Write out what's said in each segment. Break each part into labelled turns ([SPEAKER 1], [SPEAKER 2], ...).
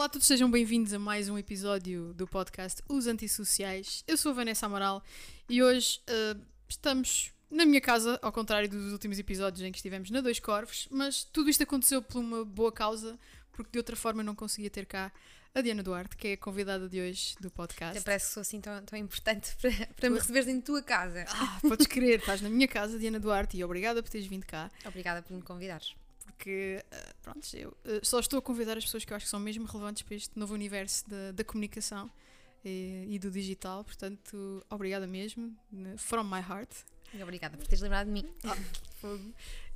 [SPEAKER 1] Olá a todos, sejam bem-vindos a mais um episódio do podcast Os Antissociais. Eu sou a Vanessa Amaral e hoje uh, estamos na minha casa, ao contrário dos últimos episódios em que estivemos na Dois Corvos, mas tudo isto aconteceu por uma boa causa, porque de outra forma não conseguia ter cá a Diana Duarte, que é a convidada de hoje do podcast.
[SPEAKER 2] Até parece que sou assim tão, tão importante para, para me receberes em tua casa.
[SPEAKER 1] Ah, podes crer, estás na minha casa, Diana Duarte, e obrigada por teres vindo cá.
[SPEAKER 2] Obrigada por me convidares.
[SPEAKER 1] Porque, uh, pronto, eu uh, só estou a convidar as pessoas que eu acho que são mesmo relevantes para este novo universo da, da comunicação e, e, do digital. Portanto, obrigada mesmo, from my heart.
[SPEAKER 2] E obrigada por teres lembrado de mim. Ah,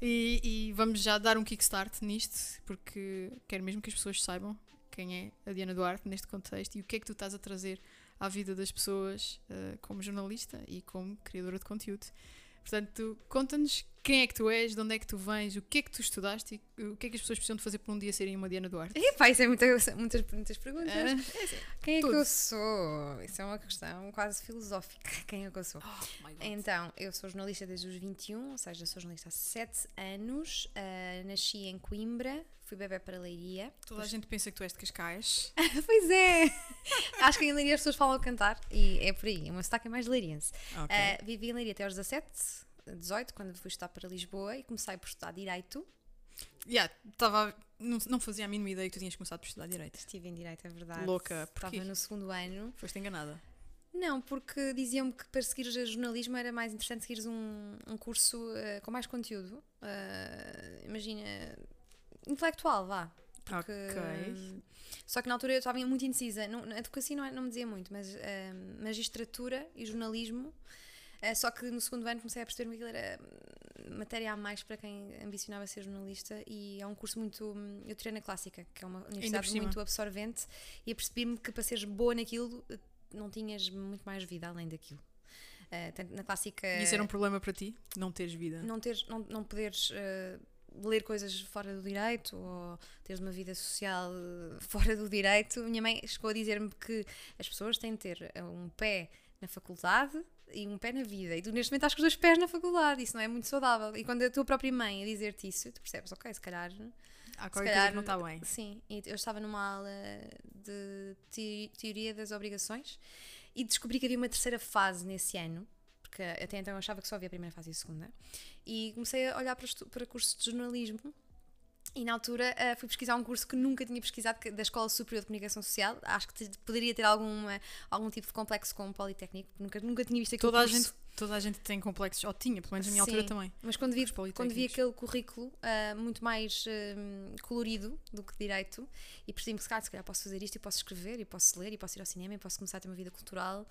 [SPEAKER 1] e, e, vamos já dar um kickstart nisto, porque quero mesmo que as pessoas saibam quem é a Diana Duarte neste contexto e o que é que tu estás a trazer à vida das pessoas uh, como jornalista e como criadora de conteúdo. Portanto, conta-nos quem é que tu és, de onde é que tu vens, o que é que tu estudaste e o que é que as pessoas precisam de fazer para um dia serem uma Diana Duarte.
[SPEAKER 2] Epá, isso é muitas, muitas, muitas perguntas. É, é, quem é tudo. que eu sou? Isso é uma questão quase filosófica. Quem é que eu sou? Oh, então, eu sou jornalista desde os 21, ou seja, sou jornalista há 7 anos. Uh, nasci em Coimbra, fui bebê para Leiria.
[SPEAKER 1] Toda a gente pensa que tu és de Cascais.
[SPEAKER 2] pois é! Acho que em Leiria as pessoas falam cantar e é por aí. O meu sotaque é mais leiriense. Okay. Uh, vivi em Leiria até aos 17, 18, quando fui estudar para Lisboa e comecei por estudar Direito.
[SPEAKER 1] Yeah, tava, não, não fazia a mínima ideia que tu tinhas começado por estudar Direito.
[SPEAKER 2] Estive em Direito, é verdade.
[SPEAKER 1] Louca,
[SPEAKER 2] porque Estava no segundo ano.
[SPEAKER 1] Foste enganada?
[SPEAKER 2] Não, porque diziam-me que para seguir jornalismo era mais interessante seguires um, um curso uh, com mais conteúdo. Uh, imagina, intelectual, vá.
[SPEAKER 1] Porque, okay.
[SPEAKER 2] Só que na altura eu estava muito indecisa. Não, a advocacia não, é, não me dizia muito, mas uh, magistratura e jornalismo. Uh, só que no segundo ano comecei a perceber que aquilo era matéria a mais para quem ambicionava ser jornalista e é um curso muito. Eu tirei na Clássica, que é uma universidade muito absorvente, e apercebi-me que para seres boa naquilo não tinhas muito mais vida além daquilo. Uh, na Clássica.
[SPEAKER 1] E isso era um problema para ti? Não teres vida?
[SPEAKER 2] Não, teres, não, não poderes. Uh, ler coisas fora do direito ou teres uma vida social fora do direito. Minha mãe chegou a dizer-me que as pessoas têm de ter um pé na faculdade e um pé na vida. E tu neste momento estás com os dois pés na faculdade, isso não é muito saudável. E quando a tua própria mãe a dizer-te isso, tu percebes, ok, se calhar.
[SPEAKER 1] Há qualquer calhar, não está bem.
[SPEAKER 2] Sim, eu estava numa aula de teoria das obrigações e descobri que havia uma terceira fase nesse ano porque até então eu achava que só havia a primeira fase e a segunda, e comecei a olhar para, para cursos de jornalismo. E na altura uh, fui pesquisar um curso que nunca tinha pesquisado, da Escola Superior de Comunicação Social. Acho que poderia ter alguma, algum tipo de complexo com o Politécnico, nunca, nunca tinha visto aquele
[SPEAKER 1] toda
[SPEAKER 2] curso.
[SPEAKER 1] A gente, toda a gente tem complexos, ou tinha, pelo menos na minha Sim, altura também.
[SPEAKER 2] Mas quando vi, quando vi aquele currículo uh, muito mais uh, colorido do que direito, e percebi-me que se calhar, se calhar posso fazer isto, e posso escrever, e posso ler, e posso ir ao cinema, e posso começar a ter uma vida cultural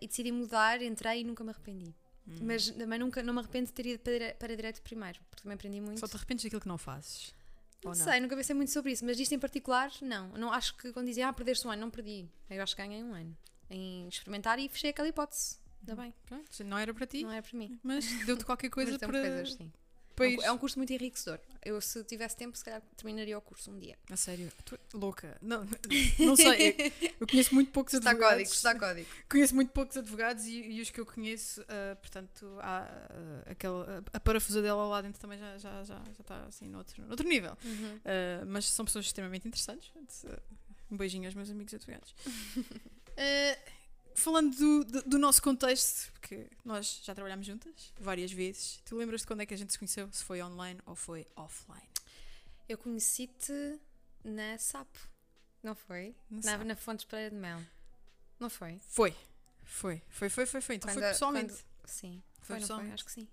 [SPEAKER 2] e decidi mudar, entrei e nunca me arrependi. Hum. Mas também nunca, não me arrependo de ter ido para, para direito primeiro, porque também aprendi muito.
[SPEAKER 1] Só te arrependes daquilo que não fazes?
[SPEAKER 2] Não, não, sei, nunca pensei muito sobre isso, mas isto em particular, não. não acho que quando dizem, ah, perdeste um ano, não perdi. Eu acho que ganhei um ano em experimentar e fechei aquela hipótese. Ainda bem.
[SPEAKER 1] Pronto, não era para ti.
[SPEAKER 2] Não era para mim.
[SPEAKER 1] Mas deu-te qualquer coisa para.
[SPEAKER 2] Coisas, sim. Pois. É um curso muito enriquecedor. Eu, se tivesse tempo, se calhar terminaria o curso um dia.
[SPEAKER 1] A sério? Tu, louca. Não, não sei. Eu, eu conheço muito poucos
[SPEAKER 2] está
[SPEAKER 1] advogados.
[SPEAKER 2] Código, está código.
[SPEAKER 1] Conheço muito poucos advogados e, e os que eu conheço, uh, portanto, há uh, a parafusa dela lá dentro também já, já, já, já está assim noutro, noutro nível. Uhum. Uh, mas são pessoas extremamente interessantes. Um beijinho aos meus amigos advogados. falando do, do, do, nosso contexto, porque nós já trabalhámos juntas várias vezes, tu lembras de quando é que a gente se conheceu? Se foi online ou foi offline?
[SPEAKER 2] Eu conheci-te na SAP, não foi? Na, na, na Fontes Pereira de Mel. Não foi?
[SPEAKER 1] Foi. Foi, foi, foi, foi, foi. Então quando, foi pessoalmente.
[SPEAKER 2] Quando, sim, foi, foi pessoalmente. Foi, acho que sim.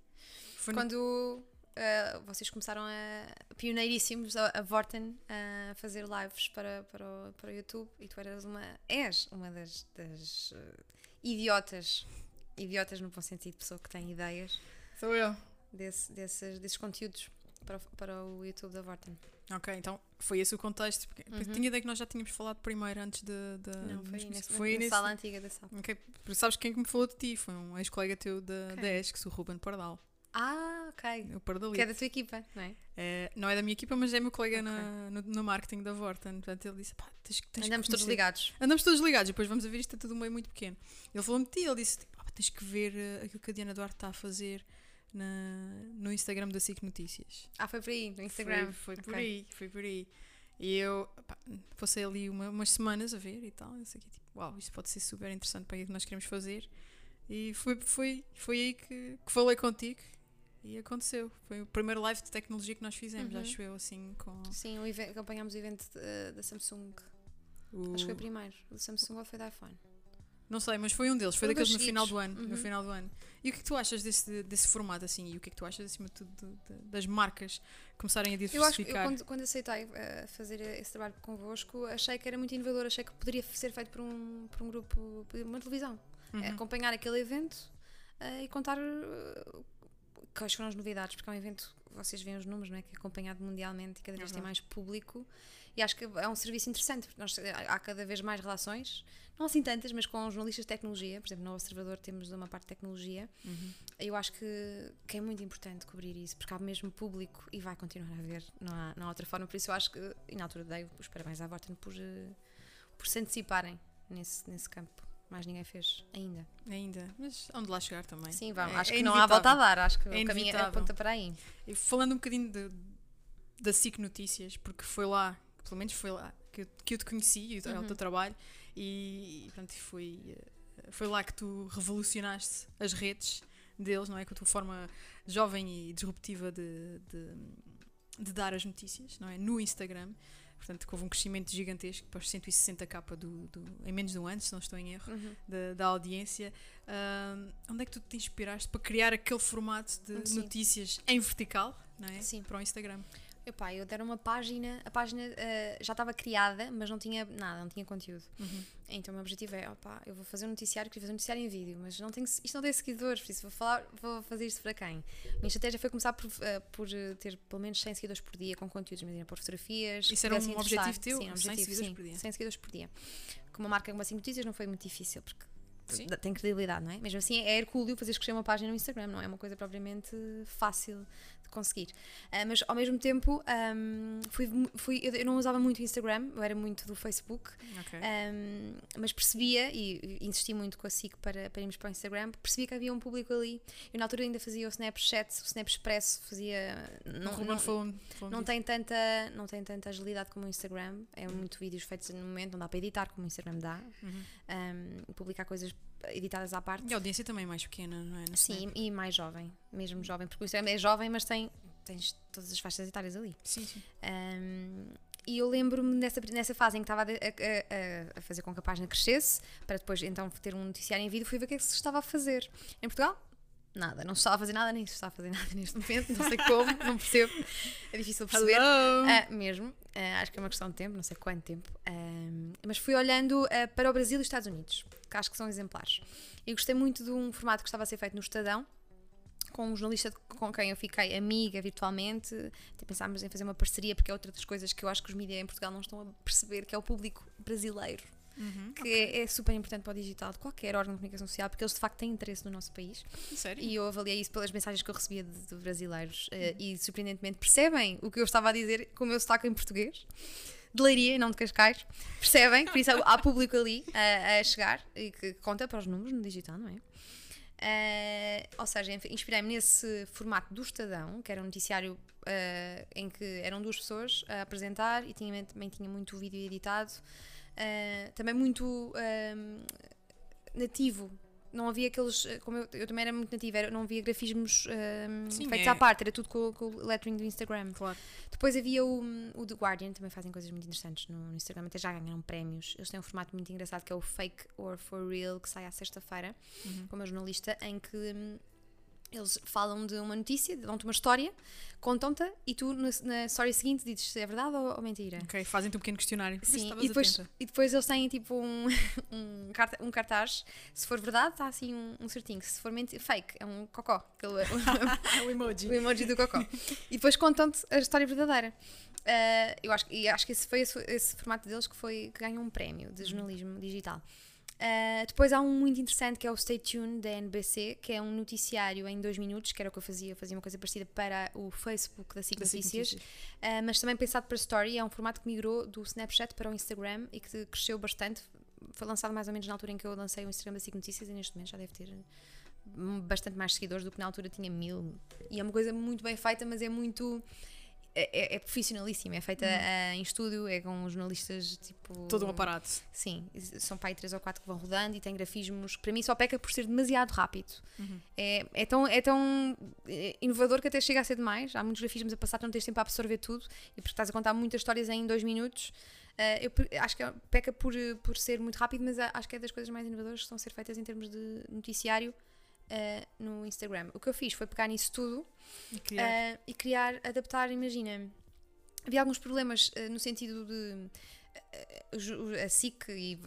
[SPEAKER 2] Foi quando uh, vocês começaram a pioneiríssimos a, a Vorten a fazer lives para, para, o, para o YouTube e tu eras uma és uma das, das uh, idiotas idiotas no bom sentido pessoa que tem ideias
[SPEAKER 1] sou eu
[SPEAKER 2] desse, desses, desses conteúdos para, para o YouTube da Vorten
[SPEAKER 1] Ok, então foi esse o contexto. Porque uhum. Tinha ideia que nós já tínhamos falado primeiro antes de. de
[SPEAKER 2] não, foi, nesse, foi nesse, sala antiga da sala.
[SPEAKER 1] Ok, sabes quem é que me falou de ti? Foi um ex-colega teu da, okay. da ESC, o Ruben Pardal.
[SPEAKER 2] Ah, ok.
[SPEAKER 1] O.
[SPEAKER 2] Que é da tua equipa, não é?
[SPEAKER 1] é não é da minha equipa, mas é meu colega okay. na, no, no, marketing da Vorten. Portanto, ele disse: pá, tens, tens
[SPEAKER 2] Andamos todos ligados.
[SPEAKER 1] Andamos todos ligados. Depois vamos a ver isto, é tudo meio muito pequeno. Ele falou-me de ti, ele disse: tens que ver uh, aquilo que a Diana Duarte está a fazer. Na, no Instagram da SIC Notícias.
[SPEAKER 2] Ah, foi por aí, no Instagram.
[SPEAKER 1] Foi, foi okay. por aí, foi por aí. E eu pá, passei ali uma- umas semanas a ver e tal. Eu sei que, tipo, uau, isto pode ser super interessante para aquilo que nós queremos fazer. E foi, foi, foi aí que, que falei contigo e aconteceu. Foi o primeiro live de tecnologia que nós fizemos,
[SPEAKER 2] Uhum.
[SPEAKER 1] acho eu, assim, com
[SPEAKER 2] Sim, o even- acompanhámos o evento eh, da Samsung.
[SPEAKER 1] o.
[SPEAKER 2] Acho que foi o primeiro. O da Samsung ou foi da iPhone?
[SPEAKER 1] Não sei, mas foi um deles, foi
[SPEAKER 2] um
[SPEAKER 1] daqueles no final do ano. No
[SPEAKER 2] Uhum.
[SPEAKER 1] final do ano. E o que é que tu achas desse, desse formato assim? E o que é que tu achas, acima de tudo, de- de- das marcas começarem a
[SPEAKER 2] Eu acho que eu,
[SPEAKER 1] diversificar?
[SPEAKER 2] quando, quando aceitei eh, fazer esse trabalho convosco, achei que era muito inovador, achei que poderia ser feito por um, por um grupo, por uma televisão.
[SPEAKER 1] Uhum.
[SPEAKER 2] É acompanhar aquele evento eh, e contar eh, quais foram as novidades, porque é um evento, vocês veem os números, não é? Que é acompanhado mundialmente e cada vez tem
[SPEAKER 1] Uhum.
[SPEAKER 2] mais público. E acho que é um serviço interessante, porque nós, há cada vez mais relações, não assim tantas, mas com jornalistas de tecnologia. Por exemplo, no Observador temos uma parte de tecnologia.
[SPEAKER 1] Uhum.
[SPEAKER 2] Eu acho que, que é muito importante cobrir isso, porque há mesmo público e vai continuar a haver, não há, não há outra forma. Por isso eu acho que, e na altura dei os parabéns à Vorten por, eh, por se anteciparem nesse, nesse campo. Mais ninguém fez ainda.
[SPEAKER 1] Ainda, mas onde lá chegar também.
[SPEAKER 2] Sim, vamos.
[SPEAKER 1] É-
[SPEAKER 2] acho
[SPEAKER 1] é
[SPEAKER 2] que não há volta a
[SPEAKER 1] inevitável.
[SPEAKER 2] dar. Acho que
[SPEAKER 1] É
[SPEAKER 2] o caminho é
[SPEAKER 1] inevitável.
[SPEAKER 2] aponta para aí.
[SPEAKER 1] E falando um bocadinho de- da SIC Notícias, porque foi lá, pelo menos foi lá, que eu, que eu te conheci e o,
[SPEAKER 2] Uhum.
[SPEAKER 1] o teu trabalho, e, e pronto, foi, eh, foi lá que tu revolucionaste as redes deles, não é? Com a tua forma jovem e disruptiva de, de, de dar as notícias, não é? No Instagram. Portanto, houve um crescimento gigantesco para os 160k do, do, em menos de um ano, se não estou em erro da, da audiência. Ahm, onde é que tu te inspiraste para criar aquele formato de
[SPEAKER 2] Sim.
[SPEAKER 1] notícias em vertical não é?
[SPEAKER 2] Sim.
[SPEAKER 1] para o Instagram?
[SPEAKER 2] Epá, eu deram uma página, a página eh, já estava criada, mas não tinha nada, não tinha conteúdo. Então o meu objetivo é, opá, eu vou fazer um noticiário, queria fazer um noticiário em vídeo, mas não tenho, isto não tem seguidores, por isso vou, falar, vou fazer isto para quem? A minha estratégia foi começar por, eh, por eh, ter pelo menos 100 seguidores por dia com conteúdos, imagina, por fotografias.
[SPEAKER 1] Isso era um objetivo teu?
[SPEAKER 2] Sim, um
[SPEAKER 1] 100
[SPEAKER 2] objetivo,
[SPEAKER 1] seguidores
[SPEAKER 2] sim,
[SPEAKER 1] por dia?
[SPEAKER 2] 100 seguidores por dia. Com uma marca como assim Notícias não foi muito difícil, porque
[SPEAKER 1] Sim.
[SPEAKER 2] tem credibilidade, não é? Mesmo assim é hercúleo fazer crescer uma página no Instagram, não é uma coisa propriamente fácil conseguir. Ah, mas ao mesmo tempo, ahm, fui, fui, eu, não usava muito o Instagram, eu era muito do Facebook,
[SPEAKER 1] Ok.
[SPEAKER 2] ahm, mas percebia, e, insisti muito com a SIC para, para irmos para o Instagram, percebia que havia um público ali. Eu na altura ainda fazia o Snapchat, o Snap Expresso, fazia. Não,
[SPEAKER 1] Ruben
[SPEAKER 2] não,
[SPEAKER 1] falou, falou
[SPEAKER 2] não
[SPEAKER 1] disso.
[SPEAKER 2] tem, tanta, não tem tanta agilidade como o Instagram. É muito vídeos feitos no momento, não dá para editar como o Instagram dá.
[SPEAKER 1] Uhum.
[SPEAKER 2] Um, publicar coisas editadas à parte.
[SPEAKER 1] E a audiência também é mais pequena, não é?
[SPEAKER 2] Sim, e mais jovem, mesmo jovem, porque o Instagram é jovem, mas tem tens todas as faixas etárias ali.
[SPEAKER 1] Sim, sim.
[SPEAKER 2] Um, e eu lembro-me nessa, nessa fase em que estava a, a- a- a fazer com que a página crescesse, para depois então ter um noticiário em vídeo, fui ver o que é que se estava a fazer. Em Portugal, nada, não se estava a fazer nada, nem se está a fazer nada neste momento, não sei como, não percebo, é difícil perceber. Ah, mesmo, Ah, acho que é uma questão de tempo, não sei quanto tempo. Ahm, mas fui olhando para o Brasil e os Estados Unidos, que acho que são exemplares. E gostei muito de um formato que estava a ser feito no Estadão, com um jornalista com quem eu fiquei amiga virtualmente. Até pensámos em fazer uma parceria, porque é outra das coisas que eu acho que os mídias em Portugal não estão a perceber, que é o público brasileiro.
[SPEAKER 1] Uhum.
[SPEAKER 2] Que é, é super importante para o digital de qualquer órgão de comunicação social, porque eles de facto têm interesse no nosso país.
[SPEAKER 1] Sério?
[SPEAKER 2] E eu avaliei isso pelas mensagens que eu recebia de, de brasileiros eh, e surpreendentemente percebem o que eu estava a dizer com o meu sotaque em português. De Leiria e não de Cascais. Percebem? Por isso há, público ali a, a chegar e que conta para os números no digital, não é? Eh, ou seja, inspirei-me nesse formato do Estadão, que era um noticiário eh, em que eram duas pessoas a apresentar e tinha, também tinha muito vídeo editado, eh, também muito ehm, nativo. Não havia aqueles. eh, Como eu, eu também era muito nativa, era- não havia grafismos ehm,
[SPEAKER 1] Sim,
[SPEAKER 2] feitos
[SPEAKER 1] é-
[SPEAKER 2] à parte, era tudo com, com o lettering do Instagram.
[SPEAKER 1] Claro.
[SPEAKER 2] Depois havia o, o The Guardian, também fazem coisas muito interessantes no, no Instagram, até já ganharam prémios. Eles têm um formato muito engraçado que é o Fake or For Real, que sai à sexta-feira,
[SPEAKER 1] Uhum.
[SPEAKER 2] com o meu jornalista, em que hum, eles falam de uma notícia, dão-te uma história, contam-te e tu na, na história seguinte dizes se é verdade ou, ou mentira.
[SPEAKER 1] Ok, fazem-te um pequeno questionário.
[SPEAKER 2] Sim, e depois,
[SPEAKER 1] atenta.
[SPEAKER 2] e depois eles têm tipo um, um, carta- cartaz. Se for verdade, está assim um, um certinho. Se for mentira, fake, é um cocó. Aquele,
[SPEAKER 1] É o emoji.
[SPEAKER 2] o emoji do cocó. E depois contam-te a história verdadeira. Ah, eu acho, e acho que esse foi esse, esse formato deles que, foi, que ganhou um prémio de jornalismo digital. Ah, depois há um muito interessante que é o Stay Tuned da NBC, que é um noticiário em dois minutos, que era o que eu fazia, eu fazia uma coisa parecida para o Facebook da SIC Notícias, ah, mas também pensado para Story, é um formato que migrou do Snapchat para o Instagram e que cresceu bastante. Foi lançado mais ou menos na altura em que eu lancei o Instagram da SIC Notícias e neste momento já deve ter bastante mais seguidores do que na altura tinha mil. E é uma coisa muito bem feita, mas é muito. É, é profissionalíssima, é feita uh, em estúdio, é com jornalistas tipo.
[SPEAKER 1] Todo um aparato.
[SPEAKER 2] Sim, são pai três ou quatro que vão rodando e tem grafismos para mim só peca por ser demasiado rápido. É, é, tão, é tão eh, inovador que até chega a ser demais. Há muitos grafismos a passar, tu não tens tempo a absorver tudo e porque estás a contar muitas histórias em dois minutos. Uh, eu acho que é- peca por, por ser muito rápido, mas acho que é das coisas mais inovadoras que estão a ser feitas em termos de noticiário uh, no Instagram. O que eu fiz foi pegar nisso tudo
[SPEAKER 1] E criar.
[SPEAKER 2] uh, e criar, adaptar, imagina. Havia alguns problemas uh, no sentido de a SIC e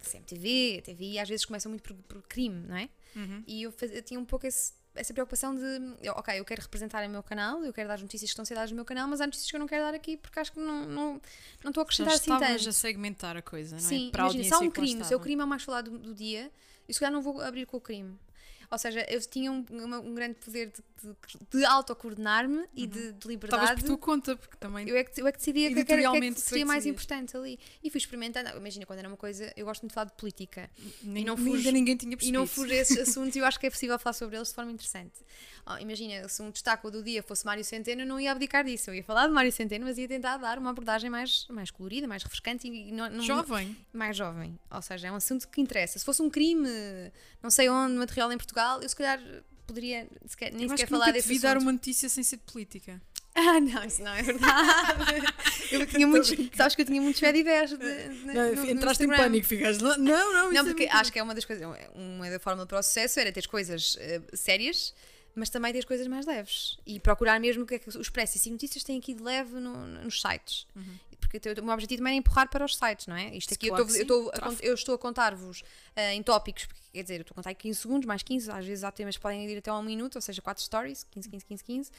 [SPEAKER 2] CMTV, a TVI, às vezes começam muito por, por crime, não é?
[SPEAKER 1] Uhum.
[SPEAKER 2] E eu, faz- eu tinha um pouco esse- essa preocupação de, ok, eu quero representar o meu canal, eu quero dar as notícias que estão a ser dadas no meu canal, mas há notícias que eu não quero dar aqui porque acho que não, não, não estou a acrescentar assim
[SPEAKER 1] estavas
[SPEAKER 2] tanto.
[SPEAKER 1] a segmentar a coisa, não
[SPEAKER 2] Sim,
[SPEAKER 1] é? Para
[SPEAKER 2] imagina, se há um crime, se é o crime é o mais falado do, do dia, eu se calhar não vou abrir com o crime. Ou seja, eu tinha um, um grande poder de, de, de autocoordenar-me e de, de liberdade.
[SPEAKER 1] por tua conta, porque também.
[SPEAKER 2] Eu é, que, eu é que decidia que, era- que, é que seria mais importante ali. E fui experimentando. Imagina, quando era uma coisa, eu gosto muito de falar de política.
[SPEAKER 1] nem,
[SPEAKER 2] não
[SPEAKER 1] ainda
[SPEAKER 2] fujo-
[SPEAKER 1] ninguém tinha
[SPEAKER 2] E
[SPEAKER 1] percebido.
[SPEAKER 2] não fujo a esses assuntos e eu acho que é possível falar sobre eles de forma interessante. Oh, imagina, se um destaque do dia fosse Mário Centeno, eu não ia abdicar disso. Eu ia falar de Mário Centeno, mas ia tentar dar uma abordagem mais, mais colorida, mais refrescante e não, não-
[SPEAKER 1] Jovem.
[SPEAKER 2] mais jovem. Ou seja, é um assunto que interessa. Se fosse um crime, não sei onde, material em Portugal, eu se calhar poderia sequer, nem sequer
[SPEAKER 1] que
[SPEAKER 2] falar desse assunto.
[SPEAKER 1] dar uma notícia sem ser de política.
[SPEAKER 2] Ah, não, isso não é verdade. eu tinha muitos, sabes que eu tinha muitos no
[SPEAKER 1] entraste em pânico, ficaste lá. Não, não, isso
[SPEAKER 2] Não,
[SPEAKER 1] é
[SPEAKER 2] porque
[SPEAKER 1] mentira.
[SPEAKER 2] acho que é uma das coisas, uma da fórmula para o sucesso era ter coisas eh, sérias, mas também ter coisas mais leves e procurar mesmo o que é que os Expresso e Notícias têm aqui de leve no- nos sites.
[SPEAKER 1] Uhum.
[SPEAKER 2] Porque o meu objetivo também é empurrar para os sites, não é? Isto aqui
[SPEAKER 1] Claro
[SPEAKER 2] eu, estou, eu, estou eu estou a contar-vos eh, em tópicos, porque, quer dizer, eu estou a contar em 15 segundos, mais 15, às vezes há temas que podem ir até a um minuto, ou seja, 4 stories, 15, 15, 15, 15.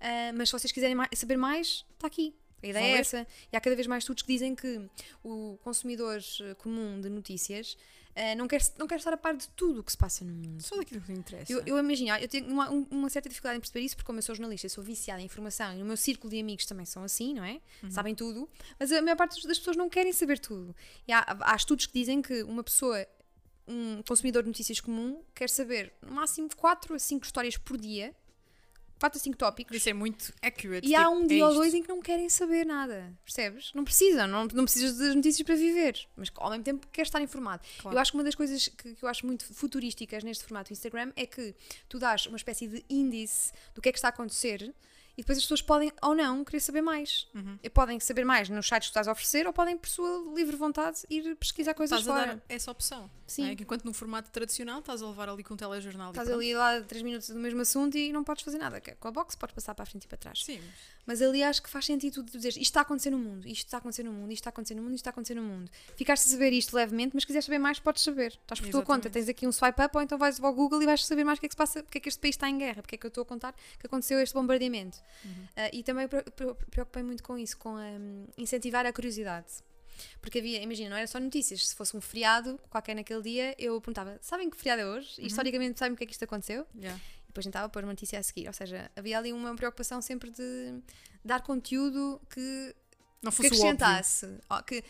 [SPEAKER 2] Eh, mas se vocês quiserem mais- saber mais, está aqui. A ideia
[SPEAKER 1] Vão
[SPEAKER 2] é essa. E há cada vez mais estudos que dizem que o consumidor eh, comum de notícias eh, não, quer, não quer estar a par de tudo o que se passa no mundo.
[SPEAKER 1] Só daquilo que lhe interessa.
[SPEAKER 2] Eu, eu imagino, eu tenho uma, um- uma certa dificuldade em perceber isso, porque como eu sou jornalista, eu sou viciada em informação e no meu círculo de amigos também são assim, não é? Sabem tudo, mas a maior parte das pessoas não querem saber tudo. E há, há estudos que dizem que uma pessoa, um consumidor de notícias comum, quer saber no máximo 4 a 5 histórias por dia, 4 a 5 tópicos.
[SPEAKER 1] Isso é muito accurate.
[SPEAKER 2] E há
[SPEAKER 1] tipo,
[SPEAKER 2] um
[SPEAKER 1] é
[SPEAKER 2] dia ou dois em que não querem saber nada, percebes? Não precisam, não, não precisas das notícias para viver, mas ao mesmo tempo queres estar informado.
[SPEAKER 1] Claro.
[SPEAKER 2] Eu acho que uma das coisas que, que eu acho muito futurísticas neste formato do Instagram é que tu dás uma espécie de índice do que é que está a acontecer e depois as pessoas podem ou não querer saber mais.
[SPEAKER 1] Uhum.
[SPEAKER 2] E podem saber mais nos sites que tu estás a oferecer ou podem, por sua livre vontade, ir pesquisar coisas
[SPEAKER 1] Estás a
[SPEAKER 2] fora.
[SPEAKER 1] dar essa opção.
[SPEAKER 2] Sim.
[SPEAKER 1] é? Enquanto num formato tradicional estás a levar ali com um telejornal.
[SPEAKER 2] Estás ali lá 3 minutos do mesmo assunto e não podes fazer nada. É Com a box podes passar para a frente e para trás.
[SPEAKER 1] Sim.
[SPEAKER 2] Mas ali acho que faz sentido tu dizer isto está a acontecer no mundo, isto está a acontecer no mundo, isto está a acontecer no mundo, isto está a acontecer no mundo. Ficaste a saber isto levemente, mas se quiseres saber mais, podes saber. Estás por tua conta,
[SPEAKER 1] Exatamente.
[SPEAKER 2] tens aqui um swipe up ou então vais ao Google e vais saber mais o que é que se passa, porque é que este país está em guerra, porque é que eu estou a contar que aconteceu este bombardeamento. Ah, e também pre- pre- preocupei muito com isso, com hum, incentivar a curiosidade. Porque havia, imagina, não era só notícias, se fosse um feriado qualquer naquele dia, eu perguntava: sabem que feriado é hoje? E historicamente sabem o que é que isto aconteceu?
[SPEAKER 1] Yeah.
[SPEAKER 2] e depois tentava pôr uma notícia a seguir. Ou seja, havia ali uma preocupação sempre de dar conteúdo que,
[SPEAKER 1] Não
[SPEAKER 2] que
[SPEAKER 1] fosse óbvio.
[SPEAKER 2] acrescentasse. Que,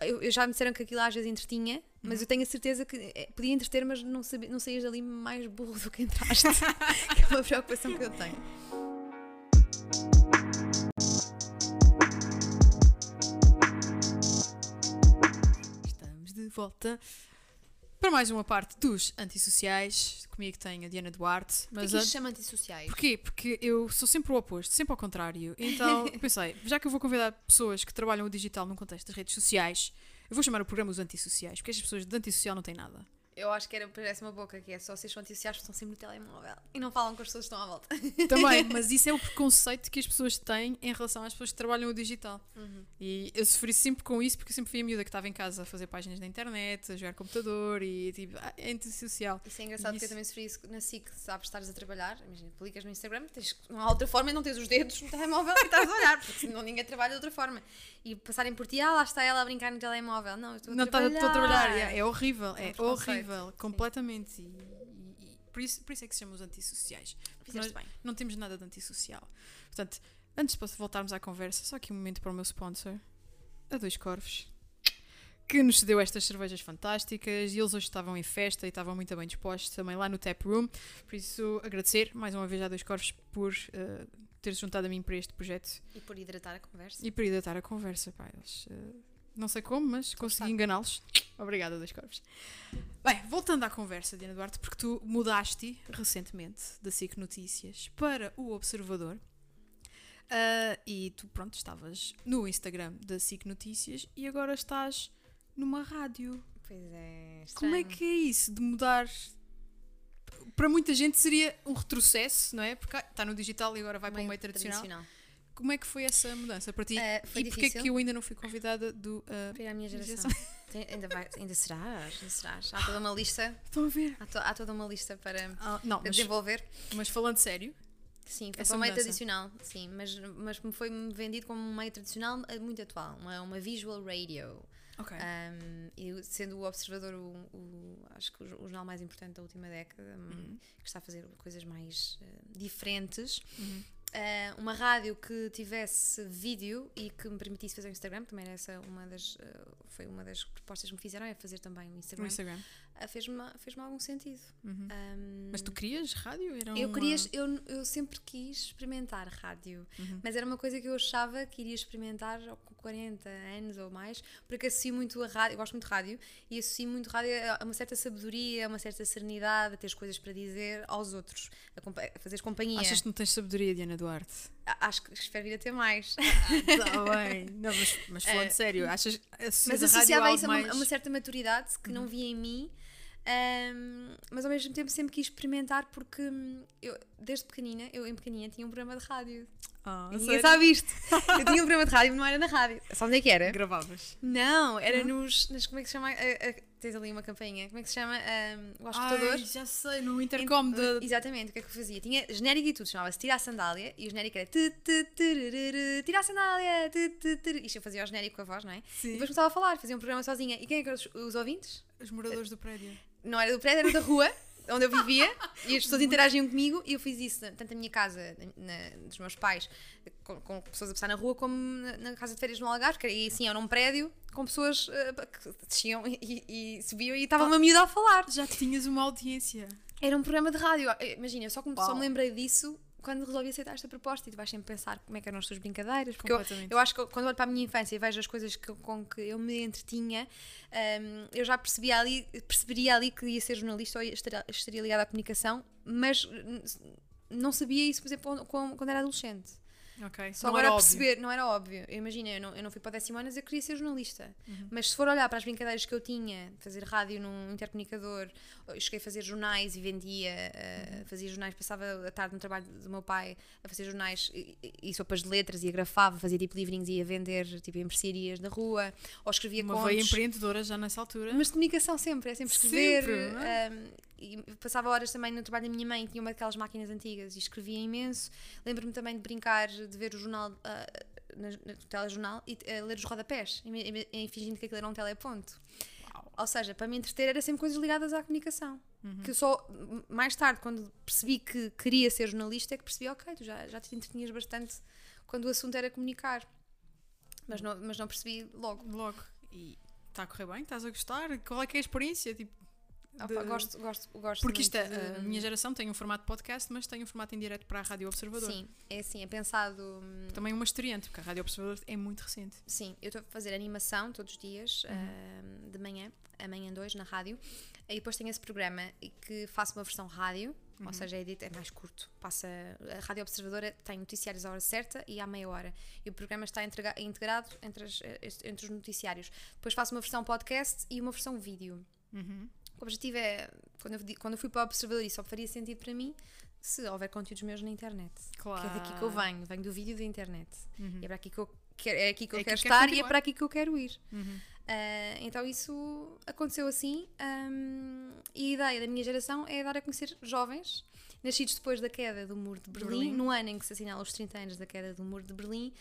[SPEAKER 2] eu, eu já me disseram que aquilo às vezes entretinha, mas eu tenho a certeza que eh, podia entreter, mas não, sabia, não saías dali mais burro do que entraste. que é uma preocupação que eu tenho.
[SPEAKER 1] Volta para mais uma parte dos antissociais. Comigo tem a Diana Duarte.
[SPEAKER 2] Mas
[SPEAKER 1] Mas
[SPEAKER 2] que se chama antissociais?
[SPEAKER 1] Porquê? Porque eu sou sempre o oposto, sempre ao contrário. Então pensei, já que eu vou convidar pessoas que trabalham o digital num contexto das redes sociais, eu vou chamar o programa os antissociais, porque estas pessoas de antissocial não têm nada.
[SPEAKER 2] Eu acho que era, parece uma boca que é só vocês são antissociais porque estão sempre no telemóvel e não falam com as pessoas que estão à volta.
[SPEAKER 1] Também, mas isso é o preconceito que as pessoas têm em relação às pessoas que trabalham o digital.
[SPEAKER 2] Uhum.
[SPEAKER 1] E eu sofri sempre com isso porque eu sempre fui a miúda que estava em casa a fazer páginas na internet, a jogar computador e tipo, ah, é antissocial.
[SPEAKER 2] Isso é engraçado porque eu
[SPEAKER 1] Isso.
[SPEAKER 2] também sofri isso na SIC, sabes, estares a trabalhar, imagina, publicas no Instagram, tens, não há outra forma e não tens os dedos no telemóvel e estás a olhar, porque senão ninguém trabalha de outra forma. E passarem por ti, ah, lá está ela a brincar no telemóvel. Não, estou a
[SPEAKER 1] Não
[SPEAKER 2] trabalhar.
[SPEAKER 1] estou a trabalhar, yeah, é horrível,
[SPEAKER 2] É
[SPEAKER 1] é horrível, completamente. E, e- e por, isso, por isso é que se chama os antissociais.
[SPEAKER 2] Fizeste bem.
[SPEAKER 1] não temos nada de antissocial. Portanto, antes de voltarmos à conversa, só aqui um momento para o meu sponsor, a Dois Corvos, que nos cedeu estas cervejas fantásticas e eles hoje estavam em festa e estavam muito bem dispostos também lá no Tap Room. Por isso, agradecer mais uma vez a Dois Corvos por eh, teres juntado a mim para este projeto
[SPEAKER 2] E por hidratar a conversa.
[SPEAKER 1] e para hidratar a conversa. Pá, eles, eh, não sei como, mas consegui enganá-los. Obrigada, dois corpos. Bem, voltando à conversa, Diana Duarte, porque tu mudaste recentemente da SIC Notícias para o Observador. Ah, e tu, pronto, estavas no Instagram da SIC Notícias e agora estás numa rádio.
[SPEAKER 2] Pois é.
[SPEAKER 1] Como é
[SPEAKER 2] estranho.
[SPEAKER 1] que é isso de mudar? Para muita gente seria um retrocesso, não é? Porque ah, está no digital e agora vai para o meio tradicional. Como é que foi essa mudança para ti?
[SPEAKER 2] Foi
[SPEAKER 1] e porquê
[SPEAKER 2] difícil.
[SPEAKER 1] que eu ainda não fui convidada do. ah,
[SPEAKER 2] Para a minha
[SPEAKER 1] Geração.
[SPEAKER 2] Tem- ainda, vai, ainda serás, ainda serás. Há toda uma lista,
[SPEAKER 1] Estão a ver?
[SPEAKER 2] há, to- há toda uma lista para,
[SPEAKER 1] Ah, não,
[SPEAKER 2] para
[SPEAKER 1] mas,
[SPEAKER 2] desenvolver.
[SPEAKER 1] mas falando sério,
[SPEAKER 2] Sim, foi o meio tradicional, sim, mas, mas foi vendido como um meio tradicional eh, muito atual, uma, uma visual radio.
[SPEAKER 1] ok.
[SPEAKER 2] Um, e sendo o Observador o, o- acho que o, jo- o jornal mais importante da última década, um,
[SPEAKER 1] Uhum.
[SPEAKER 2] que está a fazer coisas mais eh, diferentes,
[SPEAKER 1] Uhum.
[SPEAKER 2] Uh, uma rádio que tivesse vídeo e que me permitisse fazer o Instagram, também era essa uma das, uh, foi uma das propostas que me fizeram, é fazer também o Instagram.
[SPEAKER 1] Instagram.
[SPEAKER 2] Uh, Fez-me fez algum sentido.
[SPEAKER 1] Uhum.
[SPEAKER 2] Um,
[SPEAKER 1] Mas tu querias rádio? Era
[SPEAKER 2] eu,
[SPEAKER 1] uma-
[SPEAKER 2] queria, eu, eu sempre quis experimentar rádio,
[SPEAKER 1] Uhum.
[SPEAKER 2] mas era uma coisa que eu achava que iria experimentar com 40 anos ou mais, porque associo muito a rádio, eu gosto muito de rádio, e associo muito rádio a uma certa sabedoria, a uma certa serenidade, a ter coisas para dizer aos outros, a, compa- a fazeres companhia.
[SPEAKER 1] Achas que não tens sabedoria, Diana Duarte?
[SPEAKER 2] Acho que espero vir a ter mais.
[SPEAKER 1] Está bem. Não, mas, mas falando sério, achas
[SPEAKER 2] Mas associava
[SPEAKER 1] a
[SPEAKER 2] isso
[SPEAKER 1] algo
[SPEAKER 2] a uma,
[SPEAKER 1] mais...
[SPEAKER 2] a uma certa maturidade que não via em mim, ahm, mas ao mesmo tempo sempre quis experimentar porque hum, eu, desde pequenina, eu em pequenina tinha um programa de rádio.
[SPEAKER 1] Ah,
[SPEAKER 2] E
[SPEAKER 1] a
[SPEAKER 2] ninguém
[SPEAKER 1] sério?
[SPEAKER 2] sabe isto. Eu tinha um programa de rádio, mas não era na rádio. Sabe onde é que era?
[SPEAKER 1] Gravavas.
[SPEAKER 2] Não, era nos, nas. Como é que se chama? A- a- tens ali uma campainha. Como é que se chama? O escutador.
[SPEAKER 1] Ai, já sei, no intercom de...
[SPEAKER 2] Exatamente, o que é que eu fazia? Tinha genérico e tudo, chamava-se Tira a Sandália e o genérico era tu, tu, turururu, Tira a Sandália. Isto eu fazia o genérico com a voz, não é? E
[SPEAKER 1] Sim,
[SPEAKER 2] depois começava a falar, fazia um programa sozinha. E quem é que eram os, os ouvintes?
[SPEAKER 1] os moradores do prédio.
[SPEAKER 2] Não era do prédio, era da rua, onde eu vivia, e as pessoas interagiam comigo, e eu fiz isso tanto na minha casa, na, na- dos meus pais, com, com pessoas a passar na rua, como na, na casa de férias no Algarve, que era, e assim, era um prédio com pessoas eh, que desciam e, e- e subiam, e estava uma miúda a falar.
[SPEAKER 1] Já tinhas uma audiência.
[SPEAKER 2] Era um programa de rádio. Eh, Imagina, eu só, como- só me lembrei disso quando resolvi aceitar esta proposta e tu vais sempre pensar como é que eram as tuas brincadeiras. Porque eu, eu acho que quando olho para a minha infância e vejo as coisas que- com que eu me entretinha, hum, eu já percebia ali, perceberia ali que ia ser jornalista ou ia- estaria, estaria ligada à comunicação, mas hum, não sabia isso, por exemplo, quando, quando era adolescente.
[SPEAKER 1] Ok.
[SPEAKER 2] Só
[SPEAKER 1] não
[SPEAKER 2] agora
[SPEAKER 1] óbvio.
[SPEAKER 2] perceber, não era óbvio. Eu imagina, eu não, eu não fui para o décimo ano, eu queria ser jornalista.
[SPEAKER 1] Uhum.
[SPEAKER 2] Mas se for olhar para as brincadeiras que eu tinha, fazer rádio num intercomunicador, eu cheguei a fazer jornais e vendia,
[SPEAKER 1] Uhum.
[SPEAKER 2] uh, fazia jornais, passava a tarde no trabalho do meu pai a fazer jornais e, e- sopas de letras e agrafava, fazia tipo livrinhos e ia vender tipo em mercearias na rua, ou escrevia
[SPEAKER 1] Uma veia
[SPEAKER 2] contos.
[SPEAKER 1] empreendedora já nessa altura.
[SPEAKER 2] Mas comunicação sempre, é sempre escrever.
[SPEAKER 1] Sempre, é?
[SPEAKER 2] um, e passava horas também no trabalho da minha mãe, tinha uma daquelas máquinas antigas e escrevia imenso. Lembro-me também de brincar, de ver o jornal, ah, na- no telejornal e ah, ler os rodapés, em, em- em fingindo que aquilo era um teleponto.
[SPEAKER 1] Uau.
[SPEAKER 2] Ou seja, para me entreter era sempre coisas ligadas à comunicação.
[SPEAKER 1] Uhum.
[SPEAKER 2] Que só, mais tarde, quando percebi que queria ser jornalista, é que percebi, ok, tu já, já te entretinhas bastante quando o assunto era comunicar. Mas não, mas não percebi logo.
[SPEAKER 1] Logo. E está a correr bem? Estás a gostar? Qual é que é a experiência? Tipo,
[SPEAKER 2] Opa,
[SPEAKER 1] de-
[SPEAKER 2] gosto, gosto, gosto
[SPEAKER 1] Porque isto, é,
[SPEAKER 2] de-
[SPEAKER 1] a minha geração tem um formato podcast, mas tem um formato em direto para a Rádio Observador.
[SPEAKER 2] Sim, é assim, é pensado. hum,
[SPEAKER 1] Também uma estreante, porque a Rádio Observador é muito recente.
[SPEAKER 2] Sim, eu estou a fazer animação todos os dias,
[SPEAKER 1] Uhum.
[SPEAKER 2] hum, de manhã, amanhã 2, na rádio. E depois tenho esse programa que faço uma versão rádio,
[SPEAKER 1] Uhum.
[SPEAKER 2] ou seja, é, é mais curto. Passa, a Rádio Observadora tem noticiários à hora certa e à meia hora. E o programa está entrega- integrado entre, as- este- entre os noticiários. Depois faço uma versão podcast e uma versão vídeo.
[SPEAKER 1] Uhum.
[SPEAKER 2] O objetivo é, quando eu, quando eu fui para o Observador, isso só faria sentido para mim se houver conteúdos meus na internet.
[SPEAKER 1] Claro.
[SPEAKER 2] Que é daqui que eu venho, venho do vídeo da internet.
[SPEAKER 1] Uhum.
[SPEAKER 2] E é para aqui que eu quero, é aqui que eu
[SPEAKER 1] É
[SPEAKER 2] quero
[SPEAKER 1] que quero
[SPEAKER 2] estar e é para aqui que eu quero ir.
[SPEAKER 1] Uhum.
[SPEAKER 2] Ah, então isso aconteceu assim. ahm, e a ideia da minha geração é dar a conhecer jovens, nascidos depois da queda do muro de Berlim,
[SPEAKER 1] Berlim.
[SPEAKER 2] no ano em que se assinala os 30 anos da queda do muro de Berlim.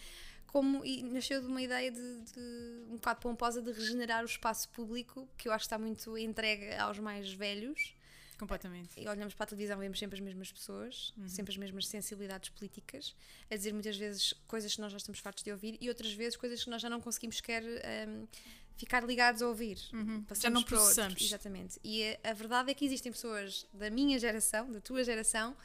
[SPEAKER 2] Como, e nasceu de uma ideia de, de um bocado pomposa de regenerar o espaço público, que eu acho que está muito entregue aos mais velhos.
[SPEAKER 1] Completamente.
[SPEAKER 2] E olhamos para a televisão, vemos sempre as mesmas pessoas,
[SPEAKER 1] Uhum.
[SPEAKER 2] sempre as mesmas sensibilidades políticas, a dizer muitas vezes coisas que nós já estamos fartos de ouvir e outras vezes coisas que nós já não conseguimos sequer ahm, ficar ligados a ouvir.
[SPEAKER 1] Uhum. Já não processamos.
[SPEAKER 2] Exatamente. E a, a verdade é que existem pessoas da minha geração, da tua geração,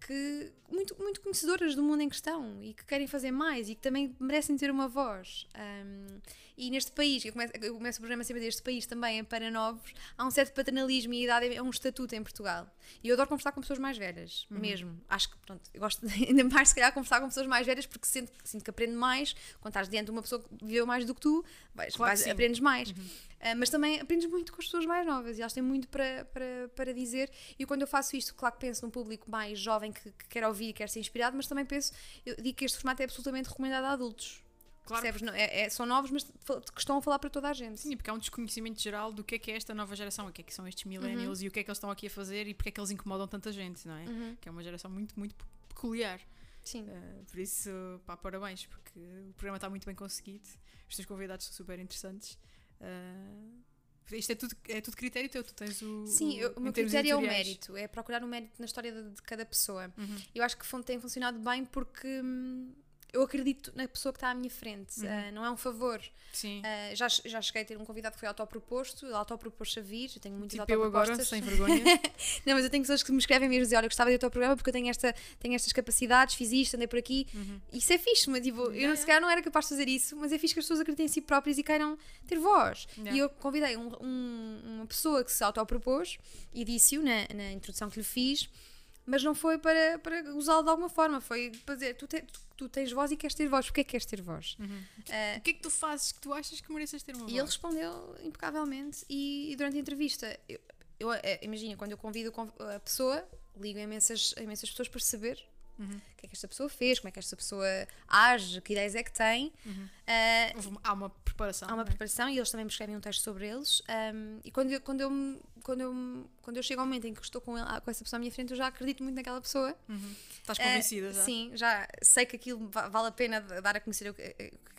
[SPEAKER 2] que muito, muito conhecedoras do mundo em questão e que querem fazer mais e que também merecem ter uma voz. Um, e neste país, eu começo, eu começo o programa sempre deste país também é para novos, há um certo paternalismo e a idade é um estatuto em Portugal. E eu adoro conversar com pessoas mais velhas, uhum. mesmo. Acho que, pronto, eu gosto de, ainda mais se calhar conversar com pessoas mais velhas porque sinto, sinto que aprendo mais quando estás diante de uma pessoa que viveu mais do que tu, vais, claro vais, aprendes mais. Uhum. Uh, mas também aprendes muito com as pessoas mais novas e elas têm muito para, para, para dizer. E quando eu faço isto, claro que penso num público mais jovem que, que quer ouvir e quer ser inspirado, mas também penso, eu digo que este formato é absolutamente recomendado a adultos. Claro. Percebes? Não, é, é, são novos, mas que estão a falar para toda a gente.
[SPEAKER 1] Sim, porque há um desconhecimento geral do que é que é esta nova geração, o que é que são estes millennials uhum. e o que é que eles estão aqui a fazer e porque é que eles incomodam tanta gente, não é? Uhum. Que é uma geração muito, muito peculiar.
[SPEAKER 2] Sim. Uh,
[SPEAKER 1] por isso, pá, parabéns, porque o programa está muito bem conseguido. Os teus convidados são super interessantes. Uh, isto é tudo, é tudo critério teu, tu tens o.
[SPEAKER 2] Sim, o, o meu critério é o mérito, é procurar o mérito na história de, de cada pessoa. Uhum. Eu acho que tem funcionado bem porque. Hum, eu acredito na pessoa que está à minha frente, uhum. uh, não é um favor.
[SPEAKER 1] Sim.
[SPEAKER 2] Uh, já, já cheguei a ter um convidado que foi autoproposto, ele autopropôs-se a vir, eu tenho muitas
[SPEAKER 1] tipo eu agora, sem vergonha.
[SPEAKER 2] não, mas eu tenho pessoas que me escrevem mesmo e dizem, olha, eu gostava de ir ao teu programa porque eu tenho, esta, tenho estas capacidades, fiz isto, andei por aqui. Uhum. Isso é fixe, mas tipo, yeah, eu não, se calhar não era capaz de fazer isso, mas é fixe que as pessoas acreditem em si próprias e queiram ter voz. Yeah. E eu convidei um, um, uma pessoa que se autopropôs e disse-o na, na introdução que lhe fiz, mas não foi para, para usá-lo de alguma forma, foi para dizer, tu, te, tu, tu, tens voz e queres ter voz, porquê é que queres ter voz?
[SPEAKER 1] Uhum. Uh, o que é que tu fazes que tu achas que mereces ter uma voz?
[SPEAKER 2] E ele respondeu impecavelmente e, e durante a entrevista, eu, eu, eh, imagina, quando eu convido a pessoa, ligo a imensas, a imensas pessoas para saber Uhum. O que é que esta pessoa fez, como é que esta pessoa age, que ideias é que tem.
[SPEAKER 1] Uhum. Uh, há uma preparação.
[SPEAKER 2] Há uma é? preparação e eles também me escrevem um texto sobre eles. Um, e quando eu, quando, eu, quando, eu, quando eu chego ao momento em que estou com, ele, com essa pessoa à minha frente, eu já acredito muito naquela pessoa.
[SPEAKER 1] Uhum. Estás convencida uh, já?
[SPEAKER 2] Sim, já sei que aquilo vale a pena dar a conhecer o que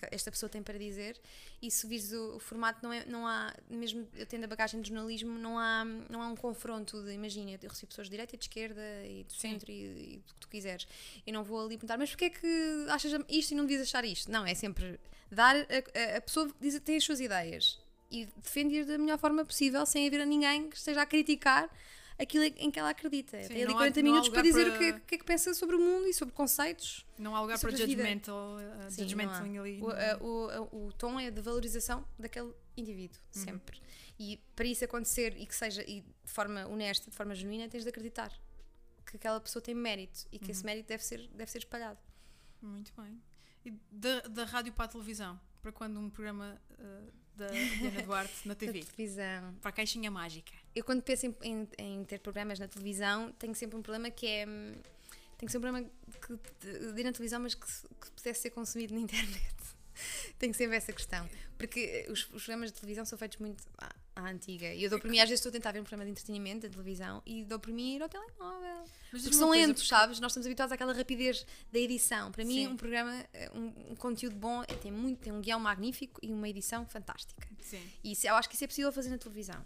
[SPEAKER 2] esta pessoa tem para dizer. E se vires o, o, formato, não, é, não há, mesmo eu tendo a bagagem de jornalismo, não há, não há um confronto de, imagina, eu recebo pessoas de direita e de esquerda e do centro e, e do que tu quiseres. E não vou ali perguntar, mas porquê é que achas isto e não devias achar isto? Não, é sempre dar. A, a pessoa diz, tem as suas ideias e defende-as da melhor forma possível, sem haver ninguém que esteja a criticar aquilo em que ela acredita. Sim, tem ali 40 há, minutos para dizer para... O, que é, o que, é, que pensa sobre o mundo e sobre conceitos.
[SPEAKER 1] Não há lugar para judgmental, uh, Sim, ali.
[SPEAKER 2] O, uh, o, o, tom é de valorização daquele indivíduo, uhum. sempre. E para isso acontecer e que seja e de forma honesta, de forma genuína, tens de acreditar que aquela pessoa tem mérito e que uhum. esse mérito deve ser, deve ser espalhado.
[SPEAKER 1] Muito bem. E da, da rádio para a televisão? Para quando um programa uh, da Diana Duarte na TV?
[SPEAKER 2] televisão.
[SPEAKER 1] Para a caixinha mágica.
[SPEAKER 2] Eu quando penso em, em, em, ter programas na televisão, tenho sempre um problema que é... Hum, tenho sempre um problema que, de ir na televisão, mas que, que pudesse ser consumido na internet. tenho sempre essa questão. Porque os, os programas de televisão são feitos muito à antiga. E eu dou por mim, às vezes estou a tentar ver um programa de entretenimento da televisão e dou por mim ir ao telemóvel. Mas porque são lentos, porque... sabes? Nós estamos habituados àquela rapidez da edição. Para mim, Sim. um programa, eh, um, um, conteúdo bom é, tem, muito, tem um guião magnífico e uma edição fantástica.
[SPEAKER 1] Sim.
[SPEAKER 2] E isso, eu acho que isso é possível fazer na televisão.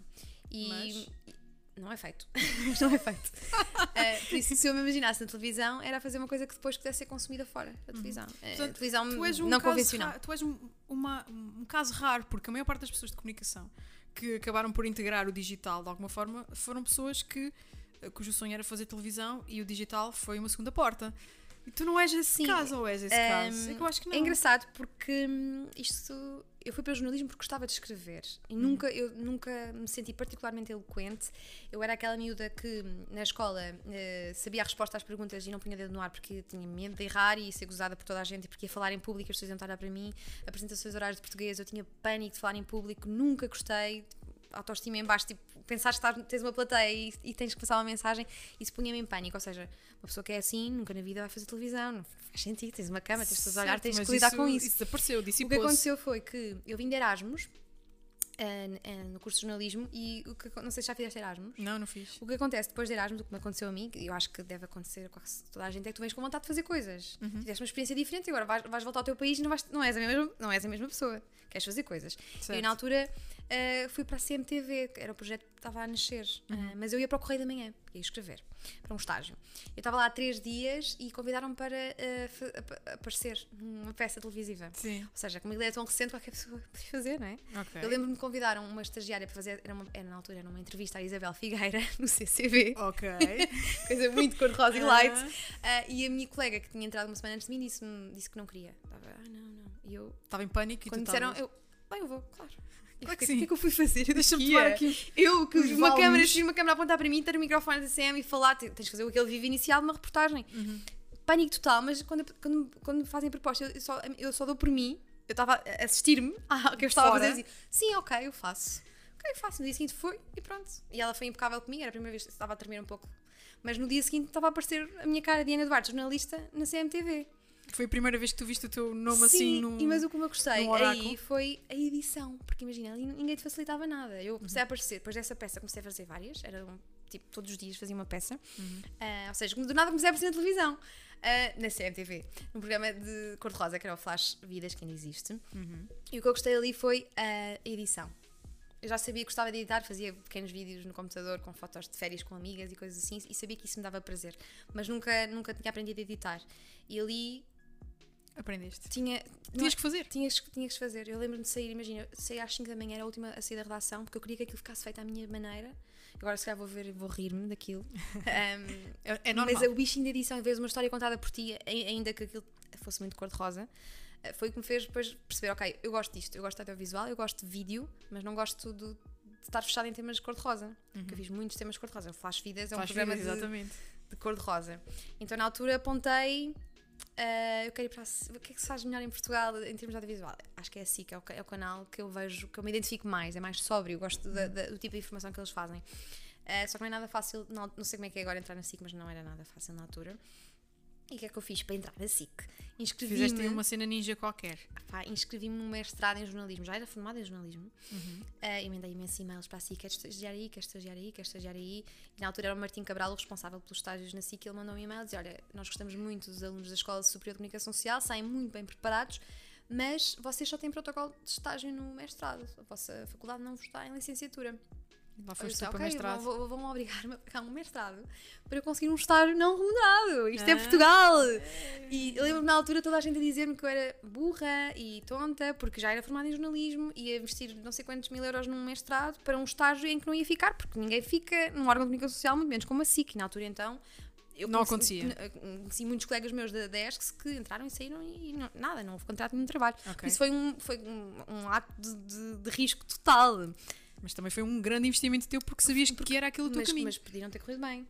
[SPEAKER 2] E.
[SPEAKER 1] Mas...
[SPEAKER 2] Não é feito. não é feito. uh, por isso, se eu me imaginasse na televisão, era fazer uma coisa que depois pudesse ser consumida fora da uhum. televisão. Uhum. Uh, Portanto, televisão tu és um não convencional.
[SPEAKER 1] Raro, tu és um, uma, um caso raro, porque a maior parte das pessoas de comunicação que acabaram por integrar o digital de alguma forma foram pessoas que eh, cujo sonho era fazer televisão e o digital foi uma segunda porta. Tu não és esse Sim, caso ou és esse um, caso? É que eu acho que não.
[SPEAKER 2] É engraçado porque hum, isto. Eu fui para o jornalismo porque gostava de escrever e hum. nunca, eu nunca me senti particularmente eloquente. Eu era aquela miúda que hum, na escola uh, sabia a resposta às perguntas e não punha dedo no ar porque tinha medo de errar e ser gozada por toda a gente e porque ia falar em público, as pessoas iam olhar para mim. Apresentações orais de português, eu tinha pânico de falar em público, nunca gostei autoestima em baixo, tipo, pensar que estás, tens uma plateia e, e, tens que passar uma mensagem, isso punha-me em pânico. Ou seja, uma pessoa que é assim, nunca na vida vai fazer televisão, não faz sentido, tens uma cama, tens de olhar, tens que lidar isso, com isso.
[SPEAKER 1] Isso desapareceu,
[SPEAKER 2] O que aconteceu foi que eu vim de Erasmus. Uh, uh, no curso de jornalismo e o que, não sei se já fizeste Erasmus.
[SPEAKER 1] Não, não fiz.
[SPEAKER 2] O que acontece depois de Erasmus, o que me aconteceu a mim, e eu acho que deve acontecer a quase toda a gente, é que tu vens com vontade de fazer coisas. Uhum. Fizeste uma experiência diferente e agora vais, vais voltar ao teu país e não, vais, não, és a mesma, não és a mesma pessoa. Queres fazer coisas. Certo. E na altura uh, fui para a CMTV, que era o projeto que estava a nascer.
[SPEAKER 1] Uhum.
[SPEAKER 2] Uh, mas eu ia para o Correio da Manhã, ia escrever, para um estágio. Eu estava lá há três dias e convidaram-me para uh, aparecer numa peça televisiva.
[SPEAKER 1] Sim.
[SPEAKER 2] Ou seja, como ele é tão recente, qualquer pessoa podia fazer, não é?
[SPEAKER 1] Ok.
[SPEAKER 2] Eu lembro-me que convidaram uma estagiária para fazer, era, uma, era na altura, era uma entrevista à Isabel Figueira, no CCV,
[SPEAKER 1] Ok.
[SPEAKER 2] coisa muito cor-de-rosa e light. E a minha colega, que tinha entrado uma semana antes de mim, disse, disse que não queria. Estava, ah, não, não. E eu,
[SPEAKER 1] Estava em pânico e
[SPEAKER 2] quando disseram,
[SPEAKER 1] estavas-
[SPEAKER 2] eu, vou, claro.
[SPEAKER 1] Claro que
[SPEAKER 2] o
[SPEAKER 1] sim.
[SPEAKER 2] que é que eu fui fazer?
[SPEAKER 1] Deixa-me tomar aqui
[SPEAKER 2] Eu, que uma câmera, fiz uma câmera a apontar para mim, ter o microfone da CM e falar, te- tens de fazer aquele vídeo inicial de uma reportagem.
[SPEAKER 1] Uhum.
[SPEAKER 2] Pânico total, mas quando, quando, quando me fazem proposta, eu só, eu só dou por mim, eu estava a assistir-me ao que eu estava
[SPEAKER 1] Fora.
[SPEAKER 2] a fazer e dizia, sim, ok, eu faço. Ok, eu faço. No dia seguinte foi e pronto. E ela foi impecável comigo, era a primeira vez que estava a tremer um pouco. Mas no dia seguinte estava a aparecer a minha cara, Diana Duarte, jornalista, na CMTV.
[SPEAKER 1] Foi a primeira vez que tu viste o teu nome
[SPEAKER 2] Sim,
[SPEAKER 1] assim no.
[SPEAKER 2] e mas o que eu gostei aí foi a edição, porque imagina, ali ninguém te facilitava nada. Eu comecei
[SPEAKER 1] Uhum.
[SPEAKER 2] a aparecer, depois dessa peça comecei a fazer várias, era um, tipo, todos os dias fazia uma peça.
[SPEAKER 1] Uhum.
[SPEAKER 2] Ah, ou seja, do nada comecei a aparecer na televisão, ah, na CMTV, num programa de cor-de-rosa, que era o Flash Vidas, que ainda existe.
[SPEAKER 1] Uhum.
[SPEAKER 2] E o que eu gostei ali foi a edição. Eu já sabia que gostava de editar, fazia pequenos vídeos no computador com fotos de férias com amigas e coisas assim, e sabia que isso me dava prazer, mas nunca, nunca tinha aprendido a editar. E ali
[SPEAKER 1] Aprendeste.
[SPEAKER 2] tinha.
[SPEAKER 1] Tinhas que fazer.
[SPEAKER 2] Tinhas, tinhas que fazer. Eu lembro-me de sair, imagina, saí às 5 da manhã, era a última a sair da redação, porque eu queria que aquilo ficasse feito à minha maneira. Agora, se calhar, vou ver e vou rir-me daquilo. Um,
[SPEAKER 1] É, é normal.
[SPEAKER 2] mas o bichinho da edição, vez uma história contada por ti, ai- ainda que aquilo fosse muito cor-de-rosa, eh, foi o que me fez depois perceber: ok, eu gosto disto, eu gosto de audiovisual, eu gosto de vídeo, mas não gosto de, de estar fechado em temas de cor-de-rosa. Porque eu fiz muitos temas de cor-de-rosa. O Flash Vidas é um
[SPEAKER 1] Uhum. Faz
[SPEAKER 2] programa
[SPEAKER 1] vidas,
[SPEAKER 2] de,
[SPEAKER 1] exatamente.
[SPEAKER 2] de cor-de-rosa. Então, na altura, apontei. Ah, eu quero ir para a. O que é que se faz melhor em Portugal em termos de audiovisual? Acho que é a SIC, é o, é o canal que eu vejo, que eu me identifico mais, é mais sóbrio, gosto da- da- do tipo de informação que eles fazem. Ah, só que não é nada fácil, não, não sei como é que é agora entrar na SIC, mas não era nada fácil na altura. E o que é que eu fiz para entrar na SIC?
[SPEAKER 1] Fizeste aí
[SPEAKER 2] Inscrevi-me
[SPEAKER 1] uma cena ninja qualquer.
[SPEAKER 2] pá, inscrevi-me num mestrado em jornalismo, já era formada em jornalismo.
[SPEAKER 1] Uhum.
[SPEAKER 2] Ah, e mandei imensos e-mails para a SIC, queres estagiar aí, queres estagiar aí, queres estagiar aí. E na altura era o Martim Cabral, o responsável pelos estágios na SIC, ele mandou um e-mail e dizia, olha, nós gostamos muito dos alunos da Escola Superior de Comunicação Social, saem muito bem preparados, mas vocês só têm protocolo de estágio no mestrado, a vossa faculdade não vos dá em licenciatura.
[SPEAKER 1] Lá foste
[SPEAKER 2] disse,
[SPEAKER 1] para
[SPEAKER 2] ok,
[SPEAKER 1] mestrado.
[SPEAKER 2] vão, obrigar-me a pagar um mestrado para eu conseguir um estágio não remunerado. Isto é
[SPEAKER 1] Ah.
[SPEAKER 2] Portugal! E eu lembro-me na altura toda a gente a dizer-me que eu era burra e tonta, porque já era formada em jornalismo e ia investir não sei quantos mil euros num mestrado para um estágio em que não ia ficar, porque ninguém fica num órgão de comunicação social, muito menos como a SIC. E na altura então. Eu
[SPEAKER 1] Não
[SPEAKER 2] conheci-
[SPEAKER 1] acontecia.
[SPEAKER 2] Conheci muitos colegas meus da, ESCS que entraram e saíram e, não- nada, não houve contrato nenhum trabalho.
[SPEAKER 1] Ok.
[SPEAKER 2] Isso foi um, foi um, um ato de, de- de risco total.
[SPEAKER 1] Mas também foi um grande investimento teu porque sabias que era aquilo o teu
[SPEAKER 2] mas,
[SPEAKER 1] caminho.
[SPEAKER 2] mas podiam ter corrido bem.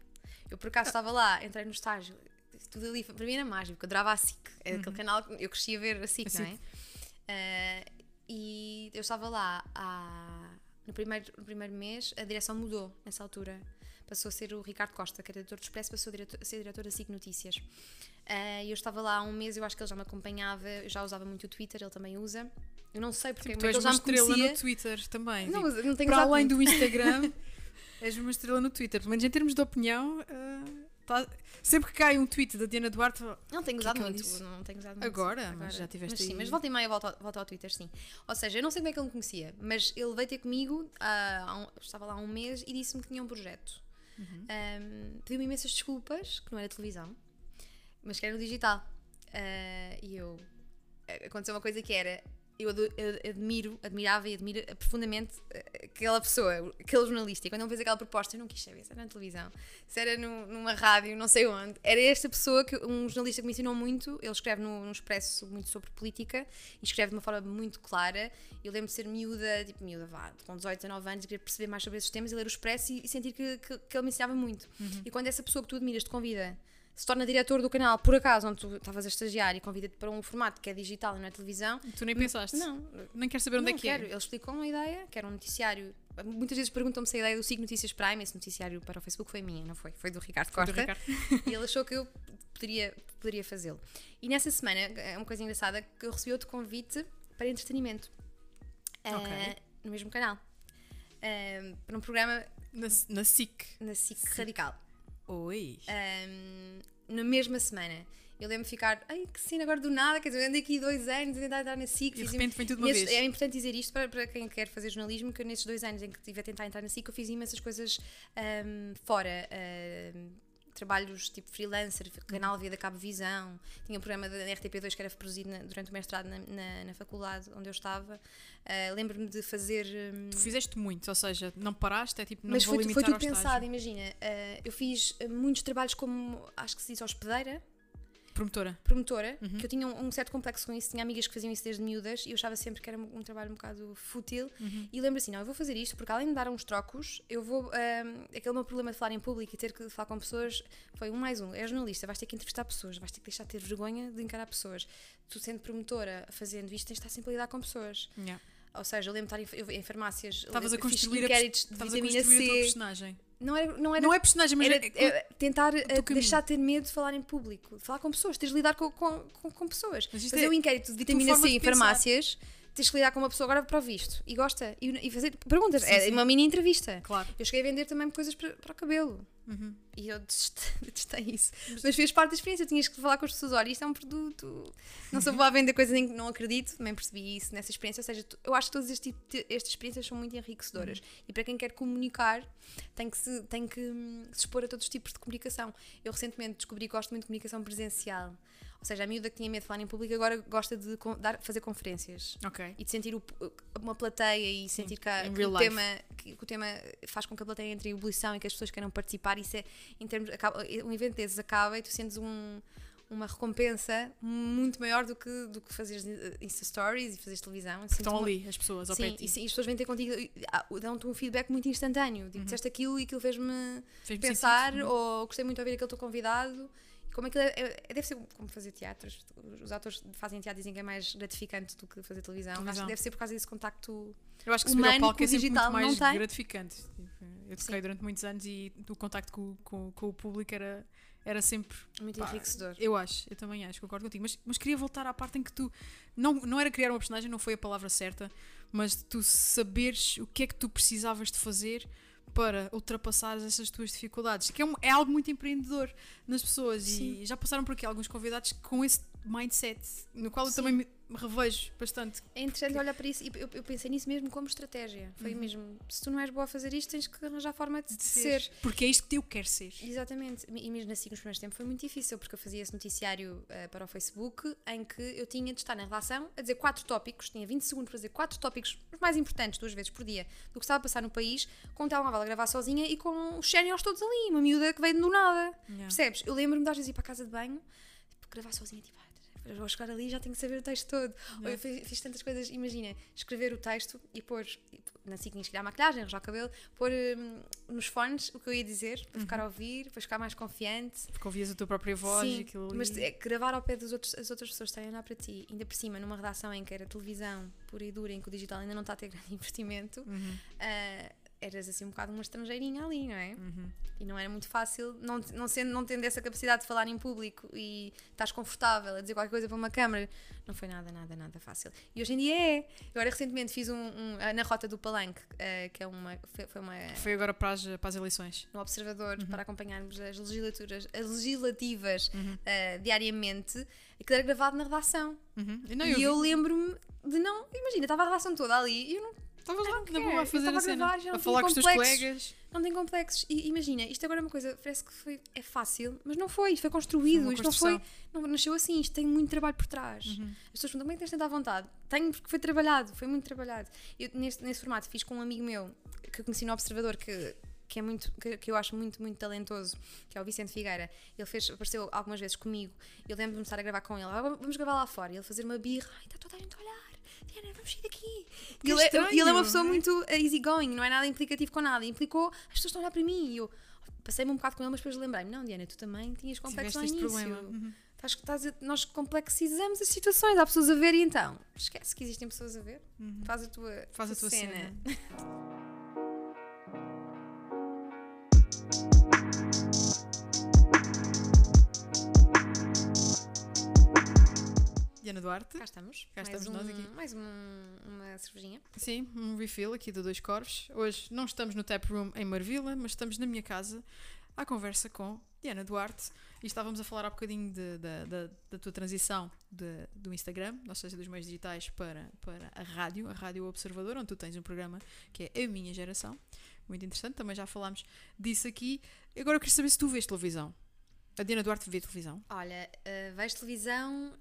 [SPEAKER 2] Eu por acaso estava lá, entrei no estágio, tudo ali, para mim era mágico, eu adorava a SIC, é aquele canal que eu crescia a ver a SIC,
[SPEAKER 1] A
[SPEAKER 2] não é? Ah, e eu estava lá há- no, primeiro, no primeiro mês, a direção mudou nessa altura. Passou a ser o Ricardo Costa, que era diretor do Expresso, passou a, diretor, a ser diretor da SIC Notícias. E eu estava lá há um mês, eu acho que ele já me acompanhava, eu já usava muito o Twitter, ele também usa. Eu não sei porque,
[SPEAKER 1] Tipo,
[SPEAKER 2] mas ele já me
[SPEAKER 1] estrela
[SPEAKER 2] conhecia.
[SPEAKER 1] no Twitter também.
[SPEAKER 2] Não,
[SPEAKER 1] tipo,
[SPEAKER 2] não tenho
[SPEAKER 1] para além
[SPEAKER 2] muito.
[SPEAKER 1] do Instagram, és uma estrela no Twitter. Pelo menos em termos de opinião, ah, tá- sempre que cai um tweet da Diana Duarte,
[SPEAKER 2] Não tenho
[SPEAKER 1] Que
[SPEAKER 2] usado muito,
[SPEAKER 1] disse?
[SPEAKER 2] não tenho usado muito.
[SPEAKER 1] Agora? Mas já tiveste
[SPEAKER 2] mas, sim,
[SPEAKER 1] aí-
[SPEAKER 2] mas volta e meia volta, ao- volta ao Twitter, sim. Ou seja, eu não sei como é que ele me conhecia, mas ele veio ter comigo, há um- estava lá há um mês e disse-me que tinha um projeto.
[SPEAKER 1] Uhum.
[SPEAKER 2] Ahm, Pediu-me imensas desculpas, que não era televisão, mas que era no digital. Ah, e eu. Aconteceu uma coisa que era. Eu admiro, admirava e admiro profundamente eh, aquela pessoa, aquele jornalista. E quando ele fez aquela proposta, eu não quis saber se era na televisão, se era no- numa rádio, não sei onde. Era esta pessoa, que um jornalista que me ensinou muito. Ele escreve no, no Expresso muito sobre política e escreve de uma forma muito clara. Eu lembro de ser miúda, tipo miúda, vá, com 18, 19 anos, e querer perceber mais sobre esses temas e ler o Expresso e, e sentir que, que, que ele me ensinava muito. E quando essa pessoa que tu admiras te convida se torna diretor do canal, por acaso, onde tu estavas a estagiar e convida-te para um formato que é digital e não é televisão,
[SPEAKER 1] tu nem pensaste.
[SPEAKER 2] não,
[SPEAKER 1] Nem queres saber onde
[SPEAKER 2] não
[SPEAKER 1] é que
[SPEAKER 2] quero.
[SPEAKER 1] é.
[SPEAKER 2] Ele explicou uma ideia, que era um noticiário. Muitas vezes perguntam-me se a ideia do SIG Notícias Prime, esse noticiário para o Facebook foi minha, não foi? Foi do Ricardo
[SPEAKER 1] Foi do
[SPEAKER 2] Costa.
[SPEAKER 1] Ricardo.
[SPEAKER 2] E ele achou que eu poderia, poderia fazê-lo. E nessa semana, é uma coisa engraçada, que eu recebi outro convite para entretenimento.
[SPEAKER 1] Ok.
[SPEAKER 2] Ah, no mesmo canal. Ah, para um programa
[SPEAKER 1] Na, na SIC.
[SPEAKER 2] na SIC Radical.
[SPEAKER 1] Oi.
[SPEAKER 2] Um, na mesma semana. Eu lembro de ficar, ai que cena agora do nada, quer dizer, eu andei aqui dois anos a tentar entrar na SIC.
[SPEAKER 1] E de repente vem tudo uma
[SPEAKER 2] nesses-
[SPEAKER 1] vez.
[SPEAKER 2] É importante dizer isto para, para quem quer fazer jornalismo, que nesses dois anos em que estive a tentar entrar na SIC, eu fiz imensas coisas ahm, fora. ahm, trabalhos tipo freelancer, canal Via da Cabo Visão, tinha um programa da RTP2 que era produzido na- durante o mestrado na, na, na faculdade onde eu estava. Ah, Lembro-me de fazer. hum,
[SPEAKER 1] Tu fizeste muito, ou seja, não paraste, é tipo, não
[SPEAKER 2] mas
[SPEAKER 1] vou
[SPEAKER 2] foi, foi tudo pensado, imagina. ah, eu fiz ah, muitos trabalhos como, acho que se diz hospedeira,
[SPEAKER 1] Promotora.
[SPEAKER 2] promotora,
[SPEAKER 1] Uhum.
[SPEAKER 2] que eu tinha um, um certo complexo com isso, tinha amigas que faziam isso desde miúdas e eu achava sempre que era um, um trabalho um bocado fútil.
[SPEAKER 1] Uhum.
[SPEAKER 2] E lembro assim: não, eu vou fazer isto porque além de dar uns trocos, eu vou. ahm, aquele meu problema de falar em público e ter que falar com pessoas foi um mais um. És jornalista, vais ter que entrevistar pessoas, vais ter que deixar de ter vergonha de encarar pessoas. Tu, sendo promotora, fazendo isto, tens de estar sempre a lidar com pessoas.
[SPEAKER 1] Yeah.
[SPEAKER 2] Ou seja, eu lembro de estar em, eu- em farmácias,
[SPEAKER 1] Estavas a construir, a,
[SPEAKER 2] inquéritos
[SPEAKER 1] pers-
[SPEAKER 2] de
[SPEAKER 1] estavas a
[SPEAKER 2] vitamina
[SPEAKER 1] construir a tua
[SPEAKER 2] C.
[SPEAKER 1] personagem.
[SPEAKER 2] Não era, não era
[SPEAKER 1] Não é personagem, mas
[SPEAKER 2] era,
[SPEAKER 1] é,
[SPEAKER 2] é, tentar eh, deixar de ter medo de falar em público, de falar com pessoas, tens de lidar com, com, com, com pessoas. Fazer
[SPEAKER 1] é
[SPEAKER 2] um inquérito de vitamina C em
[SPEAKER 1] pensar.
[SPEAKER 2] farmácias, tens de lidar com uma pessoa agora para o visto e gosta e, e fazer perguntas.
[SPEAKER 1] Sim,
[SPEAKER 2] é
[SPEAKER 1] sim.
[SPEAKER 2] uma mini entrevista.
[SPEAKER 1] Claro.
[SPEAKER 2] Eu cheguei a vender também coisas para, para o cabelo
[SPEAKER 1] Uhum.
[SPEAKER 2] e eu detestei, isso. Mas fez parte da experiência, tinhas que falar com as pessoas: olha, isto é um produto, não sou boa a vender coisas em que não acredito, também percebi isso nessa experiência. Ou seja, eu acho que todas este tipo estas experiências são muito enriquecedoras e para quem quer comunicar tem que, se, tem que hum, se expor a todos os tipos de comunicação. Eu recentemente descobri que gosto muito de comunicação presencial. Ou seja, a miúda que tinha medo de falar em público agora gosta de dar, fazer conferências
[SPEAKER 1] Ok.
[SPEAKER 2] e de sentir o- uma plateia e sentir que, a- que o
[SPEAKER 1] life.
[SPEAKER 2] tema, que, o tema faz com que a plateia entre em ebulição e que as pessoas queiram participar. Isso é, em termos, acaba, um evento desses acaba e tu sentes um- uma recompensa muito maior do que, do que fazeres eh, Insta Stories e fazeres televisão.
[SPEAKER 1] Estão
[SPEAKER 2] uma-
[SPEAKER 1] ali as pessoas ao pé
[SPEAKER 2] Sim,
[SPEAKER 1] ti.
[SPEAKER 2] e, sim, as pessoas vêm ter contigo, ah, dão-te um feedback muito instantâneo. Tipo, disseste aquilo e aquilo fez-me
[SPEAKER 1] Fez-me
[SPEAKER 2] pensar,
[SPEAKER 1] sentido.
[SPEAKER 2] ou gostei muito de ouvir aquele teu convidado. Como aquilo é, é- deve ser como fazer teatro. Os atores fazem teatro dizem que é mais gratificante do que fazer televisão. Acho
[SPEAKER 1] Televisão.
[SPEAKER 2] que deve ser por causa desse contacto.
[SPEAKER 1] Eu acho que subir ao palco é
[SPEAKER 2] digital
[SPEAKER 1] muito mais gratificante. Tipo, Eu toquei
[SPEAKER 2] Sim.
[SPEAKER 1] durante muitos anos e o contacto com, com, com o público era, era sempre.
[SPEAKER 2] Muito
[SPEAKER 1] pá,
[SPEAKER 2] enriquecedor.
[SPEAKER 1] Eu acho, eu também acho, concordo contigo. Mas, mas queria voltar à parte em que tu. Não, não era criar uma personagem, não foi a palavra certa, mas tu saberes o que é que tu precisavas de fazer para ultrapassares essas tuas dificuldades. Que é, um- é algo muito empreendedor nas pessoas
[SPEAKER 2] Sim.
[SPEAKER 1] e já passaram por aqui alguns convidados com esse mindset, no qual eu
[SPEAKER 2] Sim.
[SPEAKER 1] também me revejo bastante.
[SPEAKER 2] É interessante olhar para isso e eu, eu pensei nisso mesmo como estratégia. Foi
[SPEAKER 1] Uhum.
[SPEAKER 2] mesmo, se tu não és boa a fazer isto, tens que arranjar forma de,
[SPEAKER 1] de
[SPEAKER 2] ser.
[SPEAKER 1] Porque é isto que eu quero ser.
[SPEAKER 2] Exatamente. E mesmo assim, nos primeiros tempos foi muito difícil, porque eu fazia esse noticiário eh, para o Facebook em que eu tinha de estar na redação a dizer quatro tópicos, tinha 20 segundos para dizer quatro tópicos, os mais importantes, duas vezes por dia, do que estava a passar no país, com o telemóvel a gravar sozinha e com os séniores todos ali, uma miúda que veio do nada.
[SPEAKER 1] Yeah.
[SPEAKER 2] Percebes? Eu lembro-me de às vezes ir para a casa de banho, tipo, gravar sozinha, tipo, eu vou chegar ali e já tenho que saber o texto todo. Ou eu fiz, fiz tantas coisas, imagina, escrever o texto e pôr, e na tinha que criar maquilhagem, arranjar o cabelo, pôr hum, nos fones o que eu ia dizer, para ficar a ouvir, para ficar mais confiante.
[SPEAKER 1] Porque ouvias a tua própria voz e
[SPEAKER 2] Sim,
[SPEAKER 1] aquilo ali.
[SPEAKER 2] mas é gravar ao pé das outros, as outras pessoas estarem a olhar para ti, ainda por cima, numa redação em que era televisão pura e dura, em que o digital ainda não está a ter grande investimento,
[SPEAKER 1] Uhum,
[SPEAKER 2] ah, eras assim um bocado uma estrangeirinha ali, não é?
[SPEAKER 1] uhum.
[SPEAKER 2] E não era muito fácil, não, não, sendo, não tendo essa capacidade de falar em público e estás confortável a dizer qualquer coisa para uma câmara, não foi nada, nada, nada fácil. E hoje em dia é. Eu agora recentemente fiz um, um, ah, na Rota do Palanque, ah, que é uma, foi, foi uma,
[SPEAKER 1] Foi agora para as, para as eleições.
[SPEAKER 2] no Observador
[SPEAKER 1] Uhum.
[SPEAKER 2] para acompanharmos as legislaturas, as legislativas
[SPEAKER 1] Uhum.
[SPEAKER 2] ah, diariamente, aquilo era gravado na redação.
[SPEAKER 1] Uhum. Não,
[SPEAKER 2] e eu
[SPEAKER 1] vi.
[SPEAKER 2] lembro-me de não. Imagina, estava a redação toda ali e eu não,
[SPEAKER 1] Estavas lá, na boa,
[SPEAKER 2] quero.
[SPEAKER 1] a fazer a cena.
[SPEAKER 2] gravar, não
[SPEAKER 1] a falar com os teus colegas.
[SPEAKER 2] não tem complexos. E imagina, isto agora é uma coisa, parece que foi, é fácil, mas não foi, isto foi
[SPEAKER 1] Foi
[SPEAKER 2] construído,
[SPEAKER 1] uma
[SPEAKER 2] isto não foi, não nasceu assim, isto tem muito trabalho por trás.
[SPEAKER 1] Uhum.
[SPEAKER 2] As pessoas perguntam como é que tens tanta vontade? Tenho porque foi trabalhado, foi muito trabalhado. Eu neste, nesse formato fiz com um amigo meu que eu conheci no Observador que que é muito que, que eu acho muito muito talentoso que é o Vicente Figueira ele fez apareceu algumas vezes comigo eu lembro-me de estar a gravar com ele "Ah, vamos gravar lá fora e ele fazer uma birra ai está toda a gente a olhar Diana vamos sair daqui e ele, é- ele é uma pessoa muito eh, easygoing não é nada implicativo com nada implicou as pessoas estão a olhar para mim e eu passei-me um bocado com ele mas depois lembrei-me não Diana tu também tinhas complexo
[SPEAKER 1] este
[SPEAKER 2] início
[SPEAKER 1] problema. Uhum.
[SPEAKER 2] Estás, estás a- nós complexizamos as situações, há pessoas a ver e então esquece que existem pessoas a ver,
[SPEAKER 1] Uhum.
[SPEAKER 2] faz a tua,
[SPEAKER 1] Faz a tua cena. Diana Duarte.
[SPEAKER 2] Cá estamos,
[SPEAKER 1] Cá
[SPEAKER 2] mais,
[SPEAKER 1] estamos
[SPEAKER 2] um,
[SPEAKER 1] nós aqui.
[SPEAKER 2] mais um- uma cervejinha.
[SPEAKER 1] Sim, um refill aqui do Dois Corvos. Hoje não estamos no Tap Room em Marvila, mas estamos na minha casa. à conversa com Diana Duarte e estávamos a falar há bocadinho de- da, da, da tua transição de- do Instagram, ou seja, dos meios digitais para, para a rádio, a Rádio Observador, onde tu tens um programa que é A Minha Geração. Muito interessante, também já falámos disso aqui. Agora eu queria saber se tu vês televisão. A Diana Duarte vê televisão.
[SPEAKER 2] Olha, uh, vejo televisão.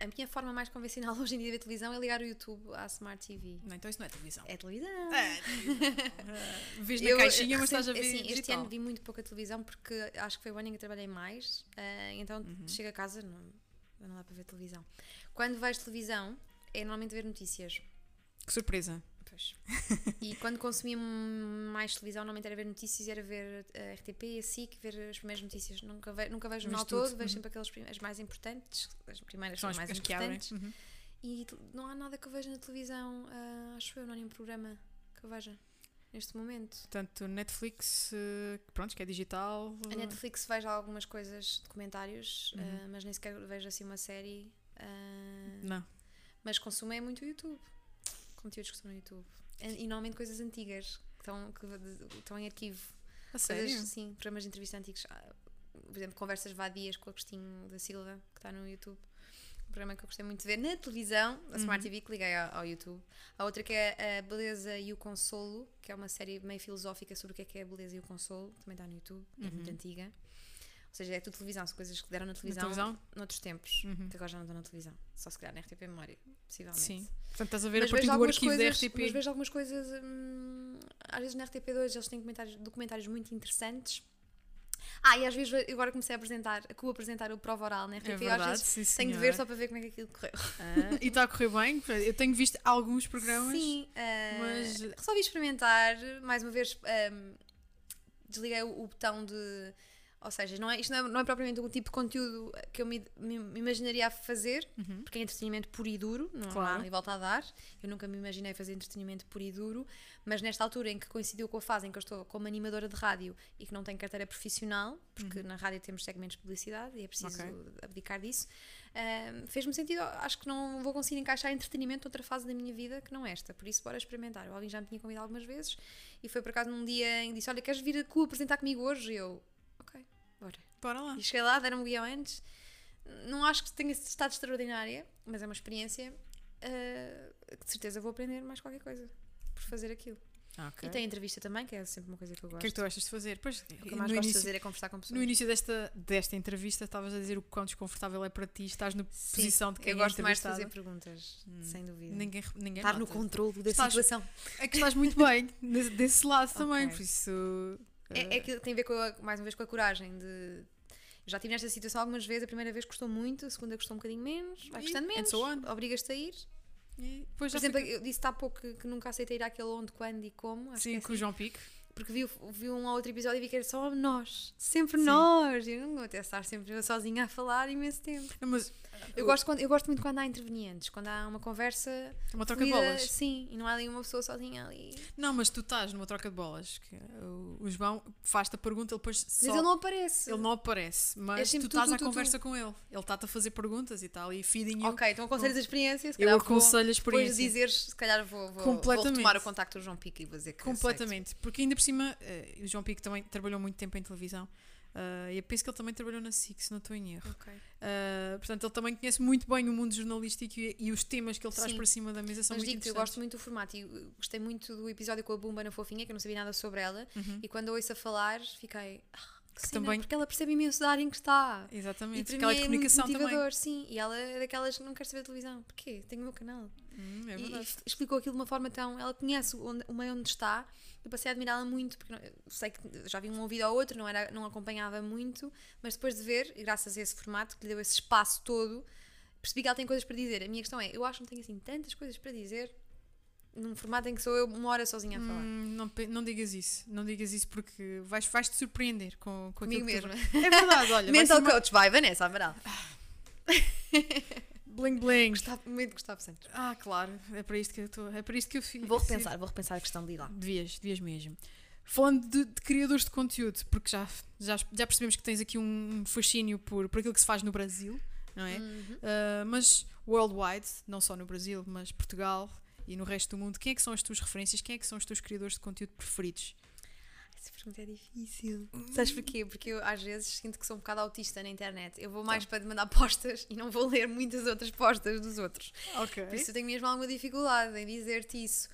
[SPEAKER 2] A minha forma mais convencional hoje em dia de ver televisão é ligar o YouTube à Smart TV.
[SPEAKER 1] Não, então isso não é televisão.
[SPEAKER 2] É televisão.
[SPEAKER 1] É, Ah, vês na
[SPEAKER 2] Eu,
[SPEAKER 1] caixinha, mas estás a ver
[SPEAKER 2] assim, Este ano vi muito pouca televisão porque acho que foi o ano em que eu trabalhei mais. uh, então
[SPEAKER 1] Uhum.
[SPEAKER 2] chego a casa, não, não dá para ver televisão. Quando vejo televisão, é normalmente ver notícias.
[SPEAKER 1] Que surpresa.
[SPEAKER 2] Pois. e quando consumia mais televisão, normalmente era ver notícias, era ver a RTP, a SIC, ver as primeiras notícias. Nunca, ve nunca vejo o jornal todo, vejo
[SPEAKER 1] uhum.
[SPEAKER 2] sempre aquelas as mais importantes, as primeiras
[SPEAKER 1] São
[SPEAKER 2] são
[SPEAKER 1] as,
[SPEAKER 2] mais importantes.
[SPEAKER 1] Uhum.
[SPEAKER 2] E não há nada que eu veja na televisão, ah, acho eu, não há nenhum programa que eu veja neste momento.
[SPEAKER 1] Portanto, Netflix, eh, pronto, que é digital.
[SPEAKER 2] A Netflix vejo algumas coisas, documentários,
[SPEAKER 1] Uhum.
[SPEAKER 2] ah, mas nem sequer vejo assim uma série. ah,
[SPEAKER 1] Não.
[SPEAKER 2] mas consumo é muito o YouTube. Conteúdos que estão no YouTube. E, normalmente coisas antigas, que estão, que estão em arquivo.
[SPEAKER 1] A sério?
[SPEAKER 2] Coisas, sim, programas de entrevista antigos. Ah, Por exemplo, conversas vadias com o Agostinho da Silva, que está no YouTube. Um programa que eu gostei muito de ver na televisão, a Smart
[SPEAKER 1] Uhum.
[SPEAKER 2] TV, que liguei ao, ao YouTube. A outra que é a Beleza e o Consolo, que é uma série meio filosófica sobre o que é que é a beleza e o consolo, também está no YouTube, é muito
[SPEAKER 1] Uhum.
[SPEAKER 2] antiga. Ou seja, é tudo televisão, são coisas que deram na
[SPEAKER 1] Na
[SPEAKER 2] televisão,
[SPEAKER 1] televisão?
[SPEAKER 2] noutros tempos,
[SPEAKER 1] Uhum.
[SPEAKER 2] que agora já não estão na televisão. Só se calhar na RTP Memória, possivelmente.
[SPEAKER 1] Sim. Portanto, estás a ver
[SPEAKER 2] Mas
[SPEAKER 1] a partir do arquivo
[SPEAKER 2] coisas,
[SPEAKER 1] da RTP.
[SPEAKER 2] mas vejo algumas coisas, hum, às vezes na RTP2 eles têm documentários, muito interessantes. Ah, e às vezes ve- agora comecei a apresentar, a co-apresentar o prova oral na RTP,
[SPEAKER 1] É
[SPEAKER 2] eu às
[SPEAKER 1] verdade,
[SPEAKER 2] vezes
[SPEAKER 1] sim,
[SPEAKER 2] tenho de ver só para ver como é que aquilo correu.
[SPEAKER 1] Ah, e está a correr bem. Eu tenho visto alguns programas.
[SPEAKER 2] Sim, ah,
[SPEAKER 1] mas-
[SPEAKER 2] resolvi experimentar, mais uma vez ahm, desliguei o, o botão de. Ou seja, não é, isto não é, não é propriamente um tipo de conteúdo que eu me, me- me imaginaria a fazer,
[SPEAKER 1] Uhum.
[SPEAKER 2] porque é entretenimento puro e duro, não
[SPEAKER 1] Claro.
[SPEAKER 2] há ali volta a dar. Eu nunca me imaginei fazer entretenimento puro e duro, mas nesta altura em que coincidiu com a fase em que eu estou como animadora de rádio e que não tenho carteira profissional, porque na rádio temos segmentos de publicidade e é preciso
[SPEAKER 1] Uhum. Ok.
[SPEAKER 2] abdicar disso, ahm, fez-me sentido. Acho que não vou conseguir encaixar entretenimento noutra fase da minha vida que não esta, por isso bora experimentar. O Alvin já me tinha convidado algumas vezes e foi por acaso num dia em que disse: Olha, queres vir a cu apresentar comigo hoje? E eu, bora.
[SPEAKER 1] Lá.
[SPEAKER 2] E cheguei lá, deram-me o guião antes. Não acho que tenha estado extraordinária, mas é uma experiência ah, que de certeza vou aprender mais qualquer coisa por fazer aquilo.
[SPEAKER 1] Ah, ok.
[SPEAKER 2] E tem entrevista também, que é sempre uma coisa que eu
[SPEAKER 1] O
[SPEAKER 2] gosto.
[SPEAKER 1] que é que tu achas de fazer? Pois,
[SPEAKER 2] O que eu
[SPEAKER 1] no,
[SPEAKER 2] mais gosto de
[SPEAKER 1] início,
[SPEAKER 2] fazer é conversar com pessoas.
[SPEAKER 1] no início desta, desta entrevista estavas a dizer o quão desconfortável é para ti. Estás na
[SPEAKER 2] Sim,
[SPEAKER 1] posição de quem
[SPEAKER 2] eu
[SPEAKER 1] é
[SPEAKER 2] gosto mais de fazer perguntas, sem dúvida.
[SPEAKER 1] Ninguém, ninguém
[SPEAKER 2] Estar no
[SPEAKER 1] nota.
[SPEAKER 2] controle da
[SPEAKER 1] Estás-
[SPEAKER 2] situação.
[SPEAKER 1] É que estás muito bem desse, desse lado também,
[SPEAKER 2] Ok.
[SPEAKER 1] por isso.
[SPEAKER 2] É, é que tem a ver com a- mais uma vez com a coragem de. Já estive nesta situação algumas vezes, a primeira vez custou muito, a segunda custou um bocadinho menos, vai custando
[SPEAKER 1] and
[SPEAKER 2] menos,
[SPEAKER 1] so
[SPEAKER 2] obrigas-te a ir.
[SPEAKER 1] E
[SPEAKER 2] Por exemplo,
[SPEAKER 1] fica-
[SPEAKER 2] eu disse há pouco que, que nunca aceitei ir àquele onde, quando e como.
[SPEAKER 1] Sim,
[SPEAKER 2] é
[SPEAKER 1] com o
[SPEAKER 2] assim.
[SPEAKER 1] João Pique.
[SPEAKER 2] Porque vi, vi um ou outro episódio e vi que era só nós. Sempre
[SPEAKER 1] Sim.
[SPEAKER 2] nós. Eu não vou até estar sempre sozinha a falar imenso tempo.
[SPEAKER 1] Mas
[SPEAKER 2] Eu gosto, quando, eu gosto muito quando há intervenientes, quando há uma conversa.
[SPEAKER 1] é uma troca de
[SPEAKER 2] fluida,
[SPEAKER 1] bolas.
[SPEAKER 2] Sim, e não há ali uma pessoa sozinha ali.
[SPEAKER 1] Não, mas tu estás numa troca de bolas. Que o, João faz-te a pergunta, ele depois só.
[SPEAKER 2] Mas ele não aparece.
[SPEAKER 1] ele não aparece, mas
[SPEAKER 2] É
[SPEAKER 1] tu
[SPEAKER 2] tu,
[SPEAKER 1] estás
[SPEAKER 2] tu,
[SPEAKER 1] à
[SPEAKER 2] tu,
[SPEAKER 1] conversa com ele. Ele está-te a fazer perguntas e está ali feeding you.
[SPEAKER 2] Ok, então aconselhas a experiência. Se
[SPEAKER 1] Eu
[SPEAKER 2] calhar vou-
[SPEAKER 1] aconselho a
[SPEAKER 2] Depois
[SPEAKER 1] experiência.
[SPEAKER 2] de dizeres, se calhar vou, vou,
[SPEAKER 1] Completamente.
[SPEAKER 2] vou retomar o contacto do João Pica e vou dizer que
[SPEAKER 1] Completamente. Porque ainda por cima, eh, o João Pique também trabalhou muito tempo em televisão. eh, e eu penso que ele também trabalhou na SIC, se não estou em erro.
[SPEAKER 2] aceito. Ok.
[SPEAKER 1] Uh, portanto, ele também conhece muito bem o mundo jornalístico e, e os temas que ele traz
[SPEAKER 2] Sim.
[SPEAKER 1] para cima da mesa são
[SPEAKER 2] Mas
[SPEAKER 1] muito
[SPEAKER 2] digo-te, eu gosto muito do formato e uh, gostei muito do episódio com a Bumba na Fofinha, que eu não sabia nada sobre ela.
[SPEAKER 1] Uhum.
[SPEAKER 2] E quando a ouço a falar, fiquei. Ah, que
[SPEAKER 1] Que
[SPEAKER 2] cena,
[SPEAKER 1] também-
[SPEAKER 2] Porque ela percebe imenso da área em que está.
[SPEAKER 1] Exatamente. Aquela
[SPEAKER 2] mim é muito
[SPEAKER 1] comunicação
[SPEAKER 2] motivador,
[SPEAKER 1] também.
[SPEAKER 2] sim. E ela é daquelas que não quer saber de televisão. Porquê? Tenho o meu canal.
[SPEAKER 1] Hum, é
[SPEAKER 2] e, e explicou aquilo de uma forma tão. Ela conhece onde, o meio onde está. Eu passei a admirá-la muito, porque não- sei que já vi um ouvido ao outro, não, era, não acompanhava muito, mas depois de ver, graças a esse formato que lhe deu esse espaço todo, percebi que ela tem coisas para dizer. A minha questão é: eu acho que não tenho assim tantas coisas para dizer num formato em que sou eu uma hora sozinha a falar.
[SPEAKER 1] Hum, não, não digas isso. Não digas isso porque vais, vais te surpreender com, com
[SPEAKER 2] Comigo
[SPEAKER 1] que tu É verdade, olha. vai
[SPEAKER 2] Mental
[SPEAKER 1] ser uma-
[SPEAKER 2] Coach, vai, Vanessa Amaral.
[SPEAKER 1] Bling bling.
[SPEAKER 2] Gustavo, muito Gustavo Santos.
[SPEAKER 1] Ah, claro. É para isto que eu estou. É para isto que eu fiz.
[SPEAKER 2] Vou repensar, vou repensar a questão de ir lá.
[SPEAKER 1] Devias, devias mesmo. Falando de, de criadores de conteúdo, porque já, já, já percebemos que tens aqui um fascínio por, por aquilo que se faz no Brasil, não é?
[SPEAKER 2] Uhum.
[SPEAKER 1] Uh, mas worldwide, não só no Brasil, mas Portugal e no resto do mundo, quem é que são as tuas referências? Quem é que são os teus criadores de conteúdo preferidos?
[SPEAKER 2] Essa pergunta é difícil. Sabes porquê? Porque eu às vezes sinto que sou um bocado autista na internet. Eu vou mais para mandar postas e não vou ler muitas outras postas dos outros.
[SPEAKER 1] Ok.
[SPEAKER 2] Por isso eu tenho mesmo alguma dificuldade em dizer-te isso.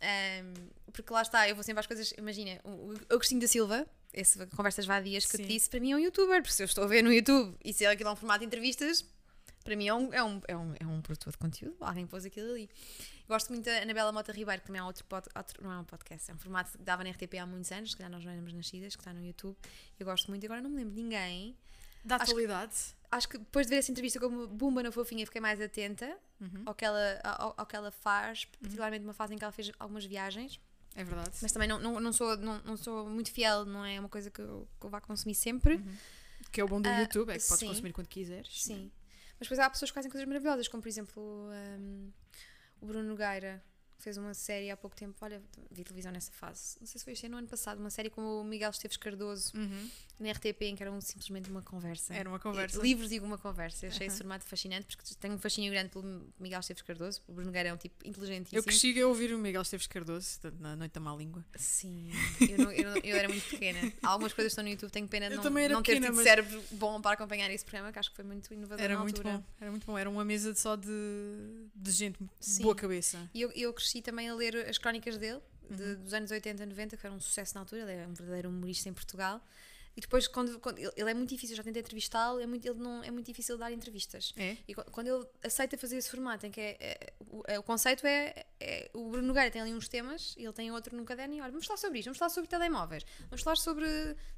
[SPEAKER 2] Ahm, porque lá está, eu vou sempre às coisas. Imagina, o Agostinho da Silva, esse Conversas Vadias que eu te disse, para mim é um youtuber. Porque se eu estou a ver no YouTube e se aquilo é um formato de entrevistas, para mim é um, é um, é um, é um produtor de conteúdo. Alguém pôs aquilo ali. Gosto muito da Anabela Mota Ribeiro, que também é outro, pod, outro não é um podcast, é um formato que dava na RTP há muitos anos, que já nós não éramos nascidas, que está no YouTube. Eu gosto muito, agora não me lembro de ninguém.
[SPEAKER 1] Da
[SPEAKER 2] Acho que-
[SPEAKER 1] atualidade.
[SPEAKER 2] Acho que depois de ver essa entrevista como Bumba na Fofinha, fiquei mais atenta
[SPEAKER 1] Uhum.
[SPEAKER 2] ao, que ela, ao, ao que ela faz, particularmente numa fase em que ela fez algumas viagens.
[SPEAKER 1] É verdade.
[SPEAKER 2] Mas também não, não, não, sou, não, não sou muito fiel, não é uma coisa que eu, que eu vá consumir sempre.
[SPEAKER 1] Que é o bom do
[SPEAKER 2] Ah,
[SPEAKER 1] YouTube, é que podes
[SPEAKER 2] sim.
[SPEAKER 1] consumir quando quiseres.
[SPEAKER 2] Sim. Mas depois há pessoas que fazem coisas maravilhosas, como por exemplo um, o Bruno Nogueira, fez uma série há pouco tempo. Olha, vi televisão nessa fase. Não sei se foi este ano ou ano passado, uma série com o Miguel Esteves Cardoso
[SPEAKER 1] Uhum.
[SPEAKER 2] na RTP, em que era um- simplesmente uma conversa.
[SPEAKER 1] Era uma conversa.
[SPEAKER 2] Livros e uma conversa. Eu achei esse
[SPEAKER 1] Aham.
[SPEAKER 2] formato fascinante porque tenho um fascínio grande pelo Miguel Esteves Cardoso. O Bruno Nogueira é um tipo inteligentíssimo.
[SPEAKER 1] Eu cresci a ouvir o Miguel Esteves Cardoso na Noite da Má Língua.
[SPEAKER 2] Sim, eu, não- eu não- eu era muito pequena. Há algumas coisas estão no YouTube, tenho pena de não, não ter
[SPEAKER 1] pequena,
[SPEAKER 2] tido
[SPEAKER 1] mas-
[SPEAKER 2] cérebro bom para acompanhar esse programa, que acho que foi muito inovador
[SPEAKER 1] Era
[SPEAKER 2] na
[SPEAKER 1] muito
[SPEAKER 2] altura.
[SPEAKER 1] bom. Era muito bom. Era uma mesa só de, de gente de
[SPEAKER 2] Sim.
[SPEAKER 1] boa cabeça.
[SPEAKER 2] E eu, eu cresci também a ler as crónicas dele, de-
[SPEAKER 1] Uhum.
[SPEAKER 2] dos anos 80 e 90, que foram um sucesso na altura. Ele é um verdadeiro humorista em Portugal. E depois, quando, quando- ele ele é muito difícil, já tentei entrevistá-lo, é muito, ele não, é muito difícil dar entrevistas.
[SPEAKER 1] É?
[SPEAKER 2] E qu- quando ele aceita fazer esse formato, em que é, é- o, é- o conceito é, é- O Bruno Nogueira tem ali uns temas, e ele tem outro no caderno, e olha, vamos falar sobre isto, vamos falar sobre telemóveis, vamos falar sobre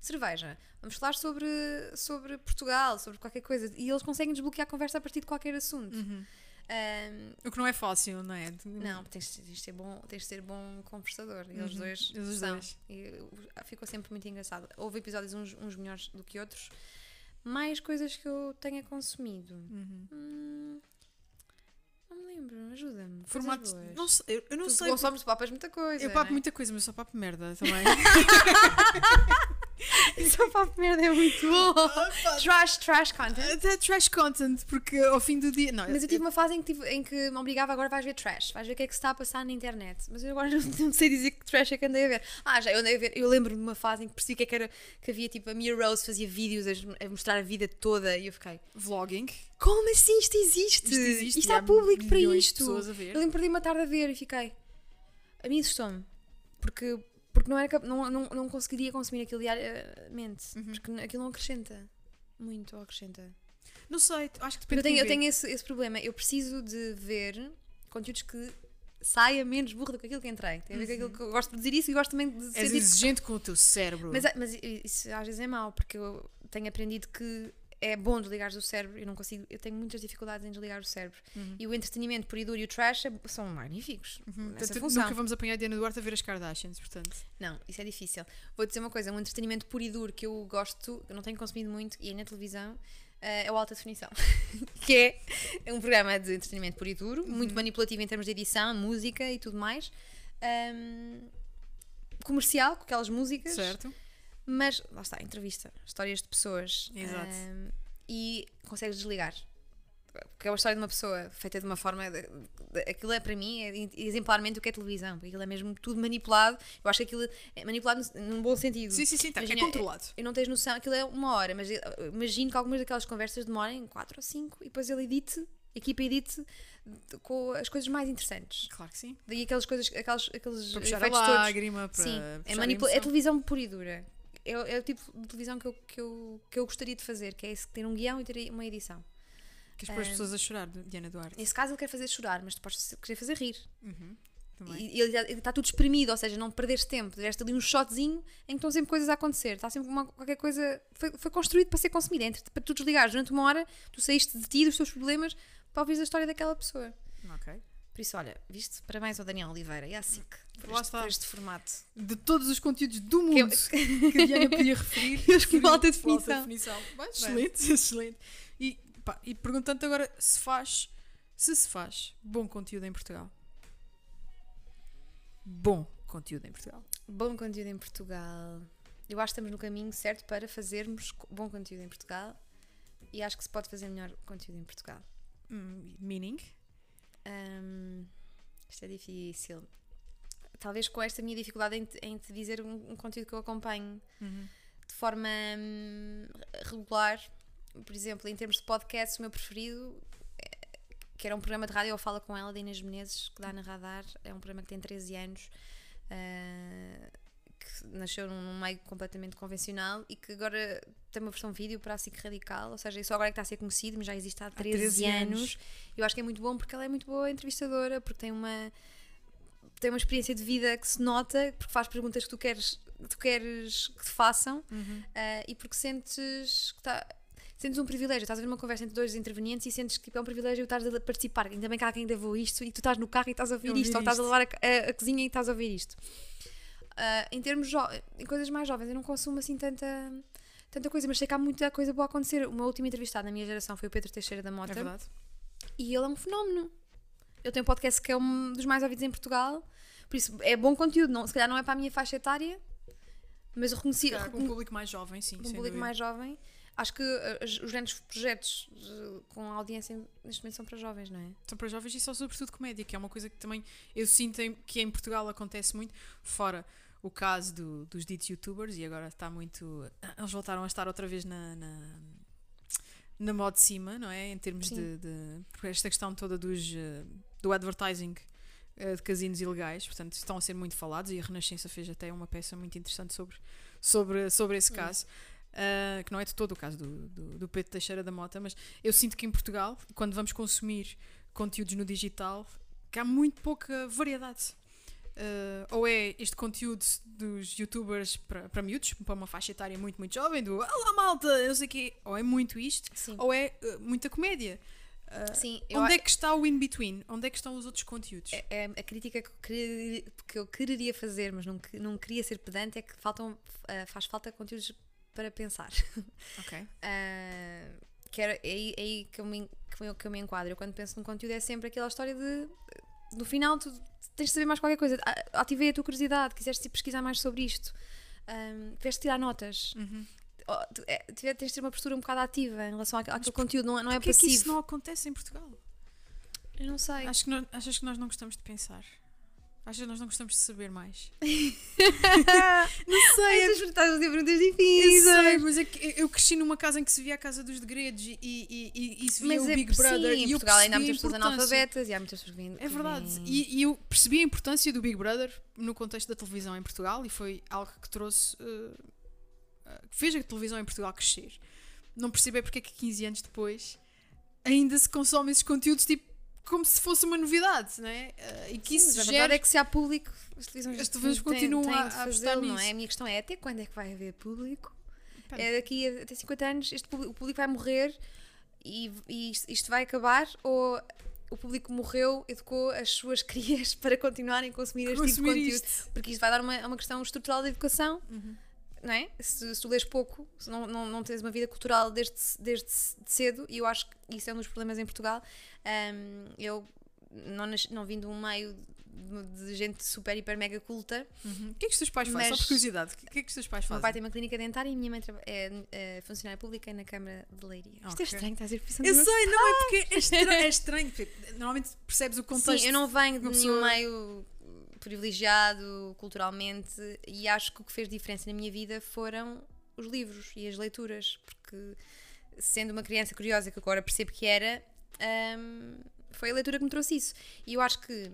[SPEAKER 2] cerveja, vamos falar sobre, sobre Portugal, sobre qualquer coisa. E eles conseguem desbloquear a conversa a partir de qualquer assunto.
[SPEAKER 1] Uhum.
[SPEAKER 2] Ahm,
[SPEAKER 1] O que não é fácil, não é?
[SPEAKER 2] não, tens, tens, de ser bom, tens de ser bom conversador. E eles
[SPEAKER 1] Uhum,
[SPEAKER 2] dois
[SPEAKER 1] eles
[SPEAKER 2] são.
[SPEAKER 1] dois.
[SPEAKER 2] E uh, ficou sempre muito engraçado. Houve episódios uns, uns melhores do que outros. Mais coisas que eu tenha consumido.
[SPEAKER 1] Uhum.
[SPEAKER 2] Hum, não me lembro, ajuda-me. Coisas
[SPEAKER 1] Formato.
[SPEAKER 2] boas.
[SPEAKER 1] Não sei, eu, eu não
[SPEAKER 2] tu
[SPEAKER 1] sei.
[SPEAKER 2] consomes, tu papas muita coisa.
[SPEAKER 1] Eu papo
[SPEAKER 2] né?
[SPEAKER 1] muita coisa, mas só papo merda também.
[SPEAKER 2] Só papo merda é muito bom. trash, trash content.
[SPEAKER 1] Até trash content, porque ao fim do dia. Não,
[SPEAKER 2] Mas eu tive uma fase em que, tive- em que me obrigava agora vais ver trash, vais ver o que é que se está a passar na internet. Mas eu agora não, sei dizer que trash é que andei a ver. Ah, já eu andei a ver. Eu lembro-me de uma fase em que percebi que, é que era que havia tipo a Mia Rose fazia vídeos a, mostrar a vida toda e eu fiquei,
[SPEAKER 1] vlogging.
[SPEAKER 2] como assim isto existe?
[SPEAKER 1] Isto existe
[SPEAKER 2] Isto há
[SPEAKER 1] há
[SPEAKER 2] público para isto. Eu lembro de uma tarde a ver e fiquei. A mim assustou-me. Porque, porque não, era, não, não, não conseguiria consumir aquilo diariamente.
[SPEAKER 1] Uhum.
[SPEAKER 2] Porque aquilo não acrescenta. Muito acrescenta.
[SPEAKER 1] Não sei, acho que depende
[SPEAKER 2] eu tenho,
[SPEAKER 1] de
[SPEAKER 2] eu tenho esse, esse problema. Eu preciso de ver conteúdos que saia menos burro do que aquilo que entrei. Tem a ver com aquilo que eu gosto de dizer isso e gosto também de
[SPEAKER 1] És
[SPEAKER 2] sentir.
[SPEAKER 1] exigente com o teu cérebro.
[SPEAKER 2] Mas, mas isso às vezes é mau, porque eu tenho aprendido que é bom desligares o cérebro. Eu não consigo, eu tenho muitas dificuldades em desligar o cérebro.
[SPEAKER 1] Uhum.
[SPEAKER 2] E o entretenimento por e duro e o trash é- são magníficos
[SPEAKER 1] Uhum.
[SPEAKER 2] nessa
[SPEAKER 1] Portanto,
[SPEAKER 2] função.
[SPEAKER 1] nunca vamos apanhar a Diana Duarte a ver as Kardashians, portanto.
[SPEAKER 2] Não, isso é difícil. Vou dizer uma coisa: um entretenimento puro e duro que eu gosto, eu não tenho consumido muito, e é na televisão, eh, é o Alta Definição. que é um programa de entretenimento puro e duro,
[SPEAKER 1] Uhum.
[SPEAKER 2] muito manipulativo em termos de edição, música e tudo mais. Ahm, comercial, com aquelas músicas.
[SPEAKER 1] Certo?
[SPEAKER 2] Mas, lá está, entrevista, histórias de pessoas.
[SPEAKER 1] Exato.
[SPEAKER 2] E consegues desligar. Porque é uma história de uma pessoa feita de uma forma. de- de- aquilo é para mim é exemplarmente o que é televisão. Porque aquilo é mesmo tudo manipulado. Eu acho que aquilo é manipulado num bom sentido.
[SPEAKER 1] Sim, sim, sim, tá, é
[SPEAKER 2] Imagina,
[SPEAKER 1] controlado.
[SPEAKER 2] Eu não tens noção, aquilo é uma hora, mas imagino que algumas daquelas conversas demorem 4 ou 5 e depois ele edite, a equipa edite com as coisas mais interessantes.
[SPEAKER 1] Claro que sim.
[SPEAKER 2] Daí aquelas coisas, aqueles, aqueles
[SPEAKER 1] Para puxar a
[SPEAKER 2] efeitos todos.
[SPEAKER 1] lágrima, para.
[SPEAKER 2] Sim, é, manipula- é televisão pura e dura. É, é o tipo de televisão que eu, que, eu, que eu gostaria de fazer, que é esse, ter um guião e ter uma edição.
[SPEAKER 1] Queres pôr as pessoas a chorar, Diana Duarte?
[SPEAKER 2] Nesse caso ele quer fazer chorar, mas tu podes querer fazer rir.
[SPEAKER 1] Uhum.
[SPEAKER 2] E, ele está tudo espremido, ou seja, não perderes tempo. Deste ali um shotzinho em que estão sempre coisas a acontecer. Está sempre uma, qualquer coisa. Foi, foi construído para ser consumido. Entre, para tu desligares durante uma hora, tu saíste de ti, dos teus problemas, para ouvir a história daquela pessoa.
[SPEAKER 1] Ok.
[SPEAKER 2] Por isso, olha, viste? Parabéns ao Daniel Oliveira e à SIC por, este, por este formato.
[SPEAKER 1] De todos os conteúdos do
[SPEAKER 2] Que eu-
[SPEAKER 1] mundo que, a Diana podia referir.
[SPEAKER 2] Eu escolhi
[SPEAKER 1] referiu
[SPEAKER 2] alta
[SPEAKER 1] o
[SPEAKER 2] definição.
[SPEAKER 1] definição. Bem, excelente, excelente. E, pá, e perguntando agora se faz, se se faz bom conteúdo em Portugal. Bom conteúdo em Portugal.
[SPEAKER 2] Bom conteúdo em Portugal. Eu acho que estamos no caminho certo para fazermos bom conteúdo em Portugal e acho que se pode fazer melhor conteúdo em Portugal.
[SPEAKER 1] Hum, meaning?
[SPEAKER 2] Hum, isto é difícil. talvez com esta minha dificuldade em, te- em te dizer um, um conteúdo que eu acompanho
[SPEAKER 1] Uhum.
[SPEAKER 2] de forma hum, regular, por exemplo, em termos de podcast, o meu preferido, eh, que era um programa de rádio, eu falo com ela, da Inês Menezes, que dá na Radar, é um programa que tem 13 anos, ah, que nasceu num, meio completamente convencional e que agora tem uma versão vídeo para a SIC Radical, ou seja, isso agora é que está a ser conhecido, mas já existe há 13,
[SPEAKER 1] 13 anos.
[SPEAKER 2] anos. Eu acho que é muito bom porque ela é muito boa entrevistadora, porque tem uma tem uma experiência de vida que se nota, porque faz perguntas que tu queres, que tu queres que te façam
[SPEAKER 1] Uhum.
[SPEAKER 2] ah, e porque sentes que tá, sentes um privilégio. Estás a ver uma conversa entre dois intervenientes e sentes que tipo, é um privilégio estar a participar. Ainda bem que há quem levou isto e tu estás no carro e estás a ouvir,
[SPEAKER 1] Ouvir
[SPEAKER 2] isto, ou estás a
[SPEAKER 1] isto.
[SPEAKER 2] levar a, a- a cozinha e estás a ouvir isto. Ah, em termos em coisas mais jovens, eu não consumo assim tanta. Tanta coisa, mas sei que há muita coisa boa a acontecer. O meu último entrevistado na minha geração foi o Pedro Teixeira da Mota
[SPEAKER 1] É verdade.
[SPEAKER 2] e ele é um fenómeno. Ele tem um podcast que é um dos mais ouvidos em Portugal, por isso é bom conteúdo. Não, se calhar não é para a minha faixa etária, mas eu reconheci,
[SPEAKER 1] Claro, um público mais jovem, sim.
[SPEAKER 2] um público
[SPEAKER 1] dúvida.
[SPEAKER 2] mais jovem. Acho que uh, os grandes projetos uh, com audiência neste momento são para jovens, não é?
[SPEAKER 1] São para jovens e só sobretudo comédia, que é uma coisa que também eu sinto que em Portugal acontece muito, fora o caso do- dos ditos youtubers, e agora está muito. Eles voltaram a estar outra vez na. na na moda de cima, não é? Em termos de, de- Porque esta questão toda dos, eh, do advertising eh, de casinos ilegais, portanto, estão a ser muito falados e a Renascença fez até uma peça muito interessante sobre, sobre, sobre esse
[SPEAKER 2] Hum.
[SPEAKER 1] caso. Uh, que não é de todo o caso do, do, do Pedro Teixeira da Mota, mas eu sinto que em Portugal, quando vamos consumir conteúdos no digital, que há muito pouca variedade. Uh, ou é este conteúdo dos youtubers para, para miúdos, para uma faixa etária muito, muito jovem, do Olá malta, eu sei quê, ou é muito isto,
[SPEAKER 2] Sim.
[SPEAKER 1] ou é uh, muita comédia. Uh,
[SPEAKER 2] Sim,
[SPEAKER 1] onde é que está o in-between? Onde é que estão os outros conteúdos?
[SPEAKER 2] é- é a crítica que eu, queria, que eu quereria fazer, mas não, não queria ser pedante, é que faltam, faz falta conteúdos para pensar.
[SPEAKER 1] Ok.
[SPEAKER 2] Que era, é aí, é aí que, eu me, que, eu, que eu me enquadro. Eu, quando penso num conteúdo, é sempre aquela história de. No final, tu tens de saber mais qualquer coisa. A- Ativei a tua curiosidade, quiseste pesquisar mais sobre isto, um, tiveste de tirar notas.
[SPEAKER 1] Uhum.
[SPEAKER 2] É, tens de ter uma postura um bocado ativa em relação àquele, àquele conteúdo, não, é- não é
[SPEAKER 1] Porquê é que
[SPEAKER 2] passivo.
[SPEAKER 1] isso não acontece em Portugal?
[SPEAKER 2] Eu não sei.
[SPEAKER 1] Acho que nós, achas que nós não gostamos de pensar? Achas que nós não gostamos de saber mais? não sei, é
[SPEAKER 2] Estas estás a fazer perguntas
[SPEAKER 1] Eu
[SPEAKER 2] difíceis.
[SPEAKER 1] sei, mas é que eu cresci numa casa em que se via a Casa dos Degredos e, e, e, e se via
[SPEAKER 2] Mas
[SPEAKER 1] o
[SPEAKER 2] é-
[SPEAKER 1] Big Brother
[SPEAKER 2] sim,
[SPEAKER 1] e
[SPEAKER 2] em
[SPEAKER 1] eu
[SPEAKER 2] Portugal ainda há muitas pessoas analfabetas e há muitas pessoas vêm.
[SPEAKER 1] É verdade. E, e eu percebi a importância do Big Brother no contexto da televisão em Portugal e foi algo que trouxe. eh, que fez a televisão em Portugal crescer. Não percebi porque é que 15 anos depois ainda se consomem esses conteúdos tipo como se fosse uma novidade, não é? Eh, e que
[SPEAKER 2] Sim,
[SPEAKER 1] isso gera
[SPEAKER 2] verdade é que se há público, as televisões,
[SPEAKER 1] As televisões
[SPEAKER 2] têm-
[SPEAKER 1] continuam a- apostar
[SPEAKER 2] fazê-lo, não
[SPEAKER 1] nisso.
[SPEAKER 2] é? A minha questão é até quando é que vai haver público?
[SPEAKER 1] Espera.
[SPEAKER 2] É daqui a até 50 anos este público, o público vai morrer e, e isto, isto vai acabar ou o público morreu, educou as suas crias para continuarem a consumir este tipo de conteúdo?
[SPEAKER 1] isto.
[SPEAKER 2] Porque isto vai dar uma, uma questão estrutural da educação,
[SPEAKER 1] Uhum.
[SPEAKER 2] Não é? Se, se tu lês pouco, se não, não, não tens uma vida cultural desde, desde cedo, e eu acho que isso é um dos problemas em Portugal. Ahm, eu não, nasci- não vim de um meio de, de gente super, hiper, mega culta.
[SPEAKER 1] Uhum. O que é que os teus pais fazem? Só por curiosidade, o que é que os teus pais
[SPEAKER 2] O meu
[SPEAKER 1] fazem?
[SPEAKER 2] pai tem uma clínica dentária e a minha mãe é, é funcionária pública na Câmara de Leiria. Isto
[SPEAKER 1] Ok.
[SPEAKER 2] é estranho, estás a ver?
[SPEAKER 1] Eu sei, não, é porque é estranho. É estranho normalmente percebes o contexto.
[SPEAKER 2] Sim, eu não venho de nenhum
[SPEAKER 1] pessoa-
[SPEAKER 2] meio privilegiado culturalmente e acho que o que fez diferença na minha vida foram os livros e as leituras, porque sendo uma criança curiosa que agora percebo que era, hum, foi a leitura que me trouxe isso. E eu acho que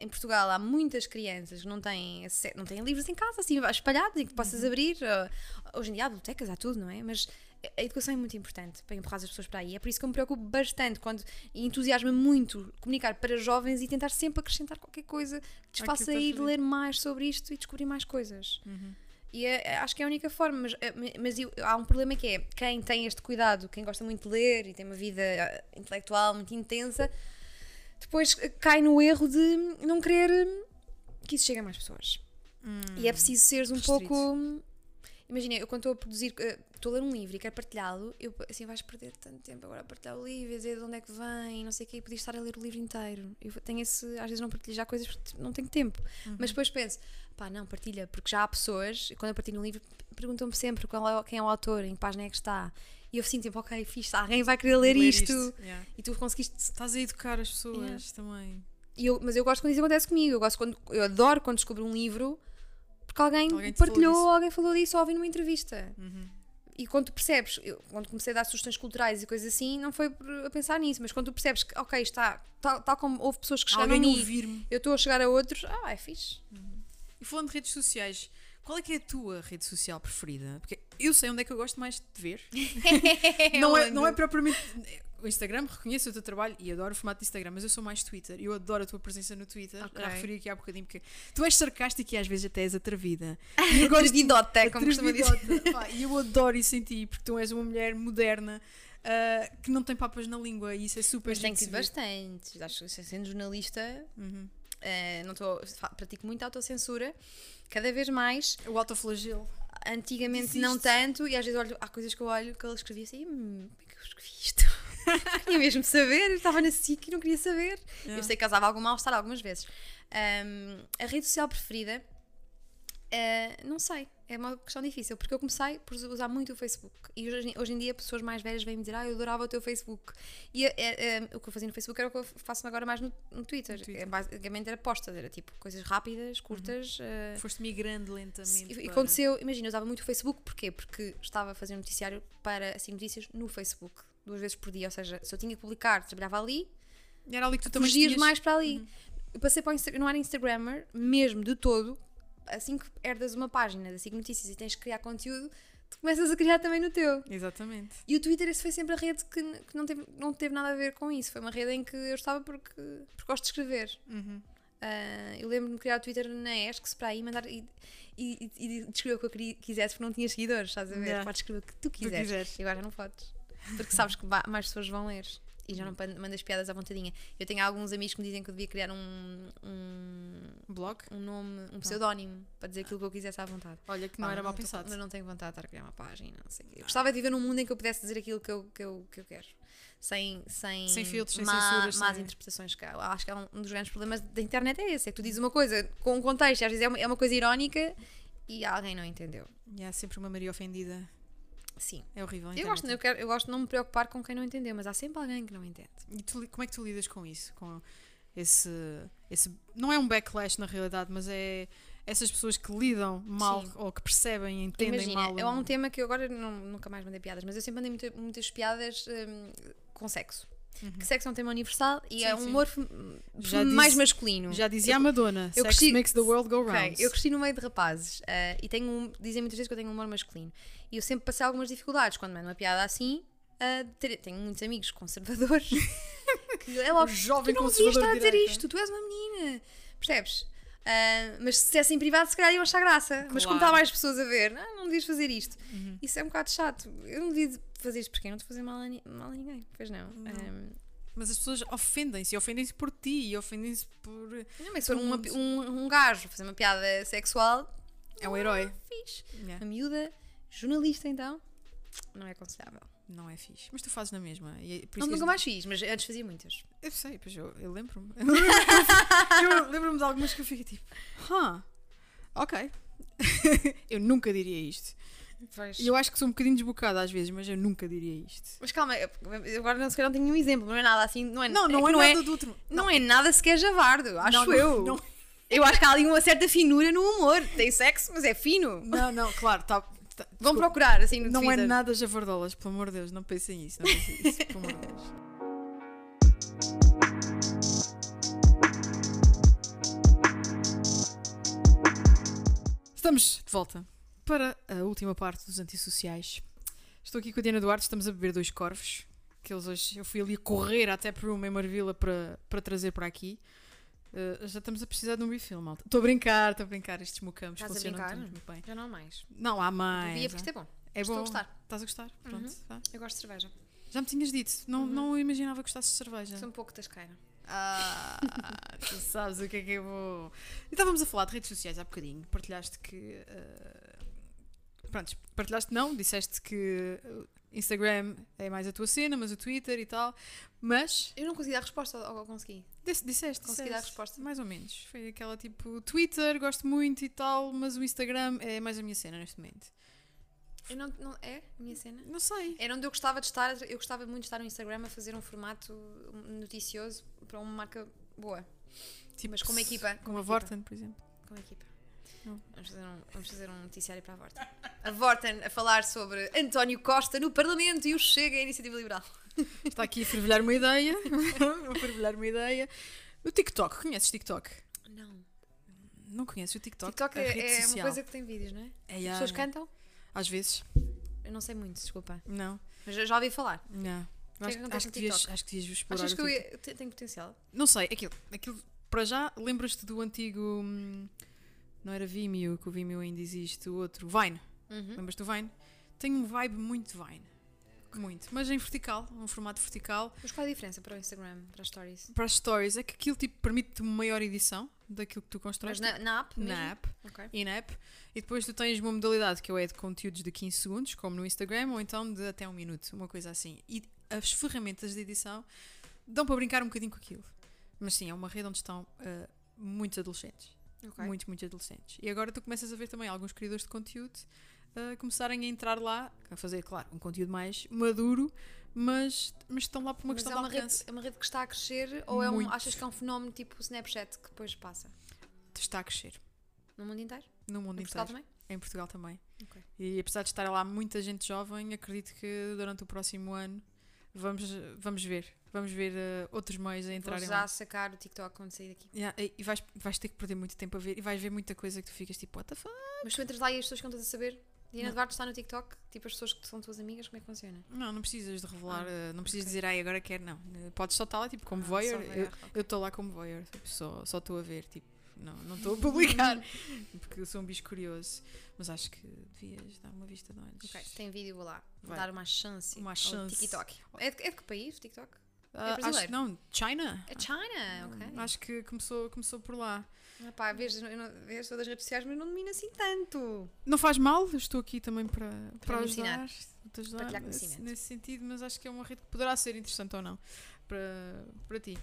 [SPEAKER 2] em Portugal há muitas crianças que não têm, não têm livros em casa, assim, espalhados e que possas abrir. Uh, Hoje em dia há bibliotecas, há tudo, não é? Mas a educação é muito importante para empurrar as pessoas para aí. É por isso que eu me preocupo bastante quando entusiasma muito comunicar para jovens e tentar sempre acrescentar qualquer coisa que
[SPEAKER 1] Aquilo
[SPEAKER 2] faça ir ler mais sobre isto e descobrir mais coisas.
[SPEAKER 1] Uhum.
[SPEAKER 2] E é- é- acho que é a única forma, mas, é, mas eu- há um problema que é quem tem este cuidado, quem gosta muito de ler e tem uma vida eh, intelectual muito intensa, depois eh, cai no erro de não querer eh, que isso chegue a mais pessoas. E é preciso seres um
[SPEAKER 1] restrito.
[SPEAKER 2] pouco. Imagina, eu quando estou a produzir, eh, estou a ler um livro e quero partilhá-lo, eu assim vais perder tanto tempo agora a partilhar o livro, a dizer de onde é que vem, não sei o quê, e podias estar a ler o livro inteiro. Eu tenho esse, às vezes não partilho já coisas porque não tenho tempo. Mas depois penso, pá, não, partilha, porque já há pessoas, quando eu partilho um livro, perguntam-me sempre qual é, quem é o autor, em que página é que está. E eu sinto tipo, ok, fixe, alguém vai querer ler, isto.
[SPEAKER 1] Yeah.
[SPEAKER 2] E tu conseguiste.
[SPEAKER 1] Estás a educar as pessoas
[SPEAKER 2] Yeah.
[SPEAKER 1] também.
[SPEAKER 2] Eu, mas eu gosto quando isso acontece comigo. Eu, gosto quando, eu adoro quando descubro um livro porque alguém,
[SPEAKER 1] Alguém falou
[SPEAKER 2] partilhou,
[SPEAKER 1] disso.
[SPEAKER 2] alguém falou disso ou ouvi numa entrevista.
[SPEAKER 1] Uhum.
[SPEAKER 2] E quando tu percebes, eu, quando comecei a dar sugestões culturais e coisas assim, não foi a pensar nisso, mas quando tu percebes que, ok, está, tal, tal como houve pessoas que chegaram a
[SPEAKER 1] Alguém
[SPEAKER 2] mim,
[SPEAKER 1] ouvir-me.
[SPEAKER 2] eu estou a chegar a outros, ah, é fixe.
[SPEAKER 1] E falando de redes sociais, qual é que é a tua rede social preferida? Porque eu sei onde é que eu gosto mais de te ver. não, é, não é propriamente. O Instagram, reconheço o teu trabalho e adoro o formato de Instagram, mas eu sou mais Twitter. Eu adoro a tua presença no Twitter.
[SPEAKER 2] Ok.
[SPEAKER 1] Já referi aqui há bocadinho, porque tu és sarcástica e às vezes até és atrevida. E gosto
[SPEAKER 2] Atrevidota, como costuma dizer.
[SPEAKER 1] E eu adoro isso em ti, porque tu és uma mulher moderna ah, que não tem papas na língua e isso é super
[SPEAKER 2] Mas
[SPEAKER 1] se ver.
[SPEAKER 2] bastante. Acho que sendo jornalista,
[SPEAKER 1] Uhum.
[SPEAKER 2] eh, não fa- pratico muita autocensura, cada vez mais.
[SPEAKER 1] O autoflagelo.
[SPEAKER 2] Antigamente
[SPEAKER 1] Existe.
[SPEAKER 2] não tanto, e às vezes olho, há coisas que eu olho que ele escrevia assim, hum, como é que eu escrevi isto? Queria mesmo saber, eu estava na SIC e não queria saber.
[SPEAKER 1] Yeah.
[SPEAKER 2] Eu sei que causava algum mal-estar algumas vezes. Ahm, a rede social preferida, eh, não sei, é uma questão difícil, porque eu comecei por usar muito o Facebook. E hoje, hoje em dia pessoas mais velhas vêm me dizer, ah, eu adorava o teu Facebook. E eh, eh, o que eu fazia no Facebook era o que eu faço agora mais no, no Twitter.
[SPEAKER 1] No Twitter.
[SPEAKER 2] É, basicamente era postas, era tipo coisas rápidas, curtas. eh,
[SPEAKER 1] Foste migrando lentamente.
[SPEAKER 2] e, e
[SPEAKER 1] para-
[SPEAKER 2] aconteceu, imagina, eu usava muito o Facebook, porquê? Porque estava a fazer um noticiário para assim notícias no Facebook, duas vezes por dia, ou seja, se eu tinha que publicar, trabalhava ali,
[SPEAKER 1] E Era ali que tu também tinhas-
[SPEAKER 2] mais para ali. Eu passei para o Instagram, não era Instagrammer, mesmo de todo, assim que herdas uma página da SIG Notícias e tens que criar conteúdo, tu começas a criar também no teu.
[SPEAKER 1] Exatamente.
[SPEAKER 2] E o Twitter, esse foi sempre a rede que, que não, teve, não teve nada a ver com isso. Foi uma rede em que eu estava porque, porque gosto de escrever.
[SPEAKER 1] Uhum.
[SPEAKER 2] Ah, eu lembro-me de criar o Twitter na ESC para aí mandar e, e, e, e de escrever o que eu queria, quisesse porque não tinha seguidores, estás a ver?
[SPEAKER 1] Yeah.
[SPEAKER 2] Podes escrever o que tu quiseres.
[SPEAKER 1] quiseres.
[SPEAKER 2] E agora não podes. Porque sabes que mais pessoas vão ler. E já não mandas piadas à vontadinha. Eu tenho alguns amigos que me dizem que eu devia criar um, um,
[SPEAKER 1] Blog?
[SPEAKER 2] um nome, um pseudónimo para dizer aquilo que eu quisesse à vontade.
[SPEAKER 1] Olha que não
[SPEAKER 2] Pá,
[SPEAKER 1] era mal pensado.
[SPEAKER 2] Mas não tenho vontade de estar a criar uma página. Não sei. Eu gostava de viver num mundo em que eu pudesse dizer aquilo que eu, que eu, que eu quero. Sem, sem,
[SPEAKER 1] Sem filtros, sem
[SPEAKER 2] má-
[SPEAKER 1] censuras,
[SPEAKER 2] Más
[SPEAKER 1] sem-
[SPEAKER 2] interpretações. Que acho que é um, dos grandes problemas da internet é esse. É que tu dizes uma coisa com um contexto, às vezes é uma, é uma coisa irónica e alguém não entendeu.
[SPEAKER 1] E há sempre uma Maria ofendida.
[SPEAKER 2] Sim.
[SPEAKER 1] É horrível.
[SPEAKER 2] Eu gosto, eu, quero, eu gosto de não me preocupar com quem não entendeu, mas há sempre alguém que não entende.
[SPEAKER 1] E tu como é que tu lidas com isso? Com esse, esse. Não é um backlash na realidade, mas é essas pessoas que lidam mal
[SPEAKER 2] Sim.
[SPEAKER 1] ou que percebem, entendem
[SPEAKER 2] Imagina,
[SPEAKER 1] mal.
[SPEAKER 2] é um tema que eu agora não- nunca mais mandei piadas, mas eu sempre mandei muita- muitas piadas hum, com sexo. Que sexo é um tema universal e
[SPEAKER 1] Uhum. Sim,
[SPEAKER 2] é um humor
[SPEAKER 1] Já
[SPEAKER 2] mais
[SPEAKER 1] disse-
[SPEAKER 2] masculino.
[SPEAKER 1] Já dizia a Madonna:
[SPEAKER 2] eu
[SPEAKER 1] Sex
[SPEAKER 2] cresci-
[SPEAKER 1] makes the world go round.
[SPEAKER 2] Eu cresci no meio de rapazes eh, e tenho um, dizem muitas vezes que eu tenho um humor masculino. E eu sempre passei algumas dificuldades quando mando uma piada assim. eh, ter- tenho muitos amigos conservadores que é logo
[SPEAKER 1] Jovem
[SPEAKER 2] tu não
[SPEAKER 1] conservador
[SPEAKER 2] estar a dizer
[SPEAKER 1] direita."
[SPEAKER 2] isto, tu és uma menina. Percebes? Ah, mas se dissesse em privado, se calhar iam achar graça. Mas como
[SPEAKER 1] Claro.
[SPEAKER 2] está mais pessoas a ver, não, não devias fazer isto.
[SPEAKER 1] Uhum.
[SPEAKER 2] Isso é um bocado chato. Eu não devia fazer isto porque eu não estou a fazer mal a, mal a ninguém. Pois não. Ahm,
[SPEAKER 1] Mas as pessoas ofendem-se, e ofendem-se por ti, e ofendem-se por.
[SPEAKER 2] não, mas se for uma um, um gajo fazer uma piada sexual,
[SPEAKER 1] É um herói.
[SPEAKER 2] fixe.
[SPEAKER 1] Yeah.
[SPEAKER 2] Uma miúda, jornalista então, não é aconselhável.
[SPEAKER 1] Não é fixe. Mas tu fazes na mesma. E é por
[SPEAKER 2] Não, nunca mais fiz, mas antes fazia muitas.
[SPEAKER 1] Eu sei, pois eu, eu lembro-me. eu lembro-me de algumas que eu fiquei tipo, huh, ok. eu nunca diria isto. E eu acho que sou um bocadinho desbocada às vezes, mas eu nunca diria isto.
[SPEAKER 2] Mas calma, agora não, se calhar não tenho nenhum exemplo, não é nada assim, não é,
[SPEAKER 1] Não, não
[SPEAKER 2] que
[SPEAKER 1] é
[SPEAKER 2] não
[SPEAKER 1] nada do outro.
[SPEAKER 2] Não é nada sequer javardo, acho
[SPEAKER 1] Não, não,
[SPEAKER 2] eu.
[SPEAKER 1] não.
[SPEAKER 2] Eu acho que há ali uma certa finura no humor. Tem sexo, mas é fino.
[SPEAKER 1] Não, não, claro, tá-
[SPEAKER 2] Vão
[SPEAKER 1] desculpa.
[SPEAKER 2] procurar assim no
[SPEAKER 1] Não é
[SPEAKER 2] Twitter.
[SPEAKER 1] nada javardolas, pelo amor de Deus, não pensem nisso, não pensem nisso, pelo amor de Deus. Estamos de volta para a última parte dos antissociais. Estou aqui com a Diana Duarte, estamos a beber dois corvos. Que eles hoje, eu fui ali correr até por uma em Marvila para, para trazer para aqui. Uh, já estamos a precisar de um refill, malta. Estou a brincar, estou a brincar. Estes mocamos
[SPEAKER 2] Estás a
[SPEAKER 1] funcionam
[SPEAKER 2] brincar?
[SPEAKER 1] todos muito bem.
[SPEAKER 2] Já não há mais.
[SPEAKER 1] Não, há mais.
[SPEAKER 2] Devia, porque isto é bom.
[SPEAKER 1] É
[SPEAKER 2] Estou a
[SPEAKER 1] bom.
[SPEAKER 2] gostar.
[SPEAKER 1] Estás a gostar? Pronto.
[SPEAKER 2] Uhum.
[SPEAKER 1] vá.
[SPEAKER 2] Eu gosto de cerveja.
[SPEAKER 1] Já me tinhas dito. Não, não imaginava que gostasses de cerveja.
[SPEAKER 2] Sou um pouco tasqueira.
[SPEAKER 1] Ah, tu sabes o que é que eu vou. E estávamos a falar de redes sociais há bocadinho. Partilhaste que. eh, Pronto, partilhaste não, disseste que Instagram é mais a tua cena, mas o Twitter e tal. Mas.
[SPEAKER 2] Eu não consegui dar resposta ao que consegui.
[SPEAKER 1] Disse- Disseste,
[SPEAKER 2] Consegui
[SPEAKER 1] disseste.
[SPEAKER 2] dar resposta.
[SPEAKER 1] Mais ou menos. Foi aquela tipo: Twitter, gosto muito e tal, mas o Instagram é mais a minha cena neste momento.
[SPEAKER 2] Eu não, não- é a minha cena?
[SPEAKER 1] Não sei.
[SPEAKER 2] Era onde eu gostava de estar. Eu gostava muito de estar no Instagram a fazer um formato noticioso para uma marca boa.
[SPEAKER 1] Tipo,
[SPEAKER 2] Mas como equipa, como
[SPEAKER 1] Como a. Vorten, por exemplo.
[SPEAKER 2] Com a equipa.
[SPEAKER 1] Não.
[SPEAKER 2] Vamos fazer, um, vamos fazer um noticiário para a Vorten. A Vorten a falar sobre António Costa no Parlamento e o Chega à Iniciativa Liberal.
[SPEAKER 1] Está aqui a fervilhar uma ideia. a fervilhar uma ideia. O TikTok, conheces TikTok?
[SPEAKER 2] Não.
[SPEAKER 1] Não conheces o TikTok?
[SPEAKER 2] TikTok
[SPEAKER 1] a
[SPEAKER 2] é, é uma coisa que tem vídeos, não é?
[SPEAKER 1] É,
[SPEAKER 2] As pessoas cantam?
[SPEAKER 1] Às vezes.
[SPEAKER 2] Eu não sei muito, desculpa.
[SPEAKER 1] Não.
[SPEAKER 2] Mas já ouvi falar.
[SPEAKER 1] Não.
[SPEAKER 2] que
[SPEAKER 1] acho,
[SPEAKER 2] acontece
[SPEAKER 1] acho que devias, acho que devias explorar
[SPEAKER 2] Achas que eu
[SPEAKER 1] TikTok.
[SPEAKER 2] ia, te- tenho potencial?
[SPEAKER 1] Não sei, aquilo, aquilo para já, lembras-te do antigo. hum, Não era Vimeo, que o Vimeo ainda existe, o outro, Vine.
[SPEAKER 2] Uhum.
[SPEAKER 1] Lembras do Vine? Tem um vibe muito Vine. Muito. Mas em vertical, um formato vertical.
[SPEAKER 2] Mas qual é a diferença para o Instagram, para as stories?
[SPEAKER 1] Para as stories, é que aquilo tipo, permite maior edição daquilo que tu
[SPEAKER 2] Mas
[SPEAKER 1] constróis.
[SPEAKER 2] na, na app mesmo?
[SPEAKER 1] na app,
[SPEAKER 2] Ok.
[SPEAKER 1] in-app, e depois tu tens uma modalidade que é de conteúdos de 15 segundos, como no Instagram, ou então de até um minuto, uma coisa assim. E as ferramentas de edição dão para brincar um bocadinho com aquilo. Mas sim, é uma rede onde estão ah, muitos adolescentes.
[SPEAKER 2] Ok.
[SPEAKER 1] Muitos, muitos adolescentes. E agora tu começas a ver também alguns criadores de conteúdo ah, começarem a entrar lá, a fazer, claro, um conteúdo mais maduro, mas, mas estão lá por uma
[SPEAKER 2] Mas
[SPEAKER 1] questão
[SPEAKER 2] é uma,
[SPEAKER 1] de
[SPEAKER 2] rede,
[SPEAKER 1] alcance.
[SPEAKER 2] é uma rede que está a crescer ou é um,
[SPEAKER 1] Muito.
[SPEAKER 2] achas que é um fenómeno tipo o Snapchat que depois passa?
[SPEAKER 1] Está a crescer
[SPEAKER 2] No mundo inteiro?
[SPEAKER 1] no mundo
[SPEAKER 2] Em
[SPEAKER 1] inteiro.
[SPEAKER 2] Portugal também?
[SPEAKER 1] Em Portugal também.
[SPEAKER 2] Ok.
[SPEAKER 1] E apesar de estar lá muita gente jovem, acredito que durante o próximo ano vamos, vamos ver. Vamos ver eh, outros meios a
[SPEAKER 2] Vou
[SPEAKER 1] entrarem
[SPEAKER 2] já
[SPEAKER 1] lá.
[SPEAKER 2] sacar o TikTok quando sair daqui.
[SPEAKER 1] Yeah, e vais, vais ter que perder muito tempo a ver e vais ver muita coisa que tu ficas tipo, what the fuck?
[SPEAKER 2] Mas tu entras lá e as pessoas que não estás a saber? Diana. Duarte está no TikTok? Tipo as pessoas que são tuas amigas, como é que funciona?
[SPEAKER 1] Não, não precisas de revelar,
[SPEAKER 2] Ah,
[SPEAKER 1] eh, não precisas
[SPEAKER 2] ok.
[SPEAKER 1] dizer, ai, agora quero, não. Eh, Podes só estar lá, tipo, como
[SPEAKER 2] Ah,
[SPEAKER 1] voyeur.
[SPEAKER 2] só
[SPEAKER 1] Eu- estou lá como voyeur, tipo, só só estou a ver, tipo, não não estou a publicar, porque eu sou um bicho curioso. Mas acho que devias dar uma vista de olhos.
[SPEAKER 2] Ok, se tem vídeo, vou lá. Vou dar uma chance.
[SPEAKER 1] Uma chance.
[SPEAKER 2] TikTok. É de, é de que país, TikTok?
[SPEAKER 1] Ah, acho
[SPEAKER 2] brasileiro?
[SPEAKER 1] que não, China.
[SPEAKER 2] É China, ok.
[SPEAKER 1] Acho que começou, começou por lá.
[SPEAKER 2] Ah, pá, vês, eu não, vês todas as redes sociais, mas não domino assim tanto.
[SPEAKER 1] Não faz mal, estou aqui também para, para,
[SPEAKER 2] me
[SPEAKER 1] ajudar, te ajudar nesse, nesse sentido, mas acho que é uma rede que poderá ser interessante ou não para, para ti.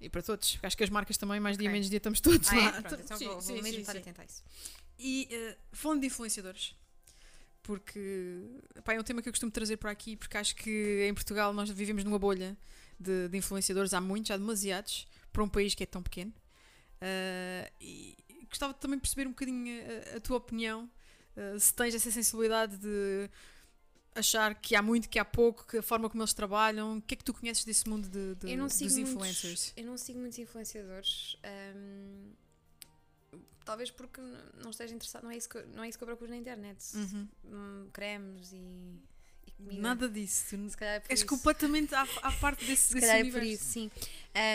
[SPEAKER 1] E para todos, acho que as marcas também, mais dia
[SPEAKER 2] Ok.
[SPEAKER 1] menos dia, estamos todos
[SPEAKER 2] Ah,
[SPEAKER 1] lá.
[SPEAKER 2] é? Pronto, então
[SPEAKER 1] Sim,
[SPEAKER 2] vou, vou
[SPEAKER 1] sim,
[SPEAKER 2] mesmo
[SPEAKER 1] sim,
[SPEAKER 2] estar
[SPEAKER 1] sim.
[SPEAKER 2] a isso.
[SPEAKER 1] E eh, falando de influenciadores, porque pá, é um tema que eu costumo trazer para aqui, porque acho que em Portugal nós vivemos numa bolha de, de influenciadores, há muitos, há demasiados, para um país que é tão pequeno. Eh, e gostava de também perceber um bocadinho a, a tua opinião, eh, se tens essa sensibilidade de achar que há muito, que há pouco, que a forma como eles trabalham, o que é que tu conheces desse mundo de, de-
[SPEAKER 2] eu não
[SPEAKER 1] dos influencers?
[SPEAKER 2] Muitos, eu não sigo muitos influenciadores. hum, talvez porque não esteja interessado. Não é isso que, eu- não é isso que eu procuro na internet.
[SPEAKER 1] Uhum.
[SPEAKER 2] Hum, cremes e, e comida.
[SPEAKER 1] Nada disso.
[SPEAKER 2] Se calhar é por
[SPEAKER 1] És
[SPEAKER 2] isso.
[SPEAKER 1] completamente à, à parte desse,
[SPEAKER 2] Se
[SPEAKER 1] desse
[SPEAKER 2] calhar é por
[SPEAKER 1] universo.
[SPEAKER 2] isso, sim.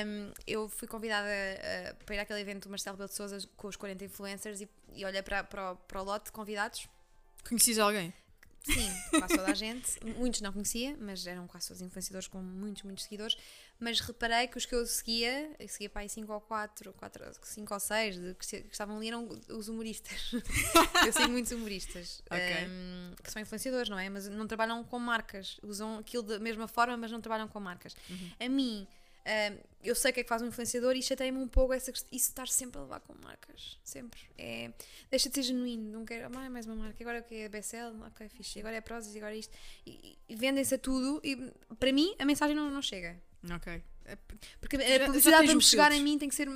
[SPEAKER 2] Um, eu fui convidada uh, para ir àquele evento do Marcelo Belo de Souza com os 40 influencers e, e olhei para, para, o, para o lote de convidados.
[SPEAKER 1] Conheces alguém?
[SPEAKER 2] Sim, quase toda a gente. Muitos não conhecia, mas eram quase todos influenciadores com muitos, muitos seguidores. Mas reparei que os que eu seguia, eu seguia para aí 5 ou 4, 5 ou 6 de, que, estavam ali eram os humoristas. eu sigo muitos humoristas
[SPEAKER 1] Ok.
[SPEAKER 2] um, que são influenciadores, não é? Mas não trabalham com marcas. Usam aquilo da mesma forma, mas não trabalham com marcas.
[SPEAKER 1] Uhum.
[SPEAKER 2] A mim, um, eu sei o que é que faz um influenciador e chateia-me um pouco essa, isso de estar sempre a levar com marcas. Sempre. É, deixa de ser genuíno. Não quero. Ah, mais uma marca. Agora o que é BSL? Ok, fixe. Agora é Prozis, agora é isto. E, e vendem-se a tudo e para mim a mensagem não, não chega.
[SPEAKER 1] Ok. É,
[SPEAKER 2] Porque a publicidade para me chegar a mim tem que ser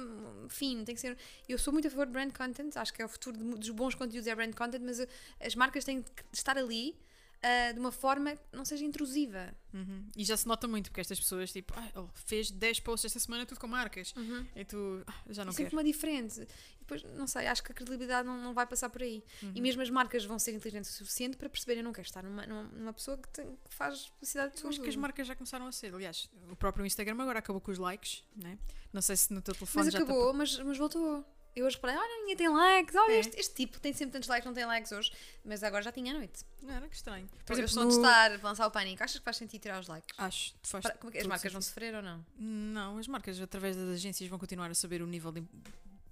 [SPEAKER 2] fino, tem que ser. Eu sou muito a favor de brand content, acho que é o futuro de dos bons conteúdos é brand content, mas uh, as marcas têm que estar ali uh, de uma forma que não seja intrusiva.
[SPEAKER 1] Uhum. E já se nota muito, porque estas pessoas, tipo, ah, ele fez 10 posts esta semana, tudo com marcas. E tu, ah, já não
[SPEAKER 2] é sempre
[SPEAKER 1] quero.
[SPEAKER 2] uma diferente. E depois, não sei, acho que a credibilidade não, não vai passar por aí.
[SPEAKER 1] Uhum.
[SPEAKER 2] E mesmo as marcas vão ser inteligentes o suficiente para perceber, eu não quero estar numa, numa, numa pessoa que, tem- que faz publicidade de
[SPEAKER 1] Eu acho
[SPEAKER 2] tudo.
[SPEAKER 1] que as marcas já começaram a ser. Aliás, o próprio Instagram agora acabou com os likes, né? Não sei se no teu telefone
[SPEAKER 2] Mas
[SPEAKER 1] já tá
[SPEAKER 2] acabou, mas, mas voltou. Eu hoje reparei, olha, ninguém tem likes, olha,
[SPEAKER 1] É.
[SPEAKER 2] este, este tipo tem sempre tantos likes, não tem likes hoje, mas agora já tinha à noite.
[SPEAKER 1] Não, era que estranho. Por
[SPEAKER 2] Por
[SPEAKER 1] exemplo,
[SPEAKER 2] de estar a lançar o pânico, achas que faz sentido tirar os likes?
[SPEAKER 1] Acho, faz
[SPEAKER 2] Para- como é que as marcas vão
[SPEAKER 1] sentido.
[SPEAKER 2] sofrer ou não?
[SPEAKER 1] Não, as marcas, através das agências, vão continuar a saber o nível de im-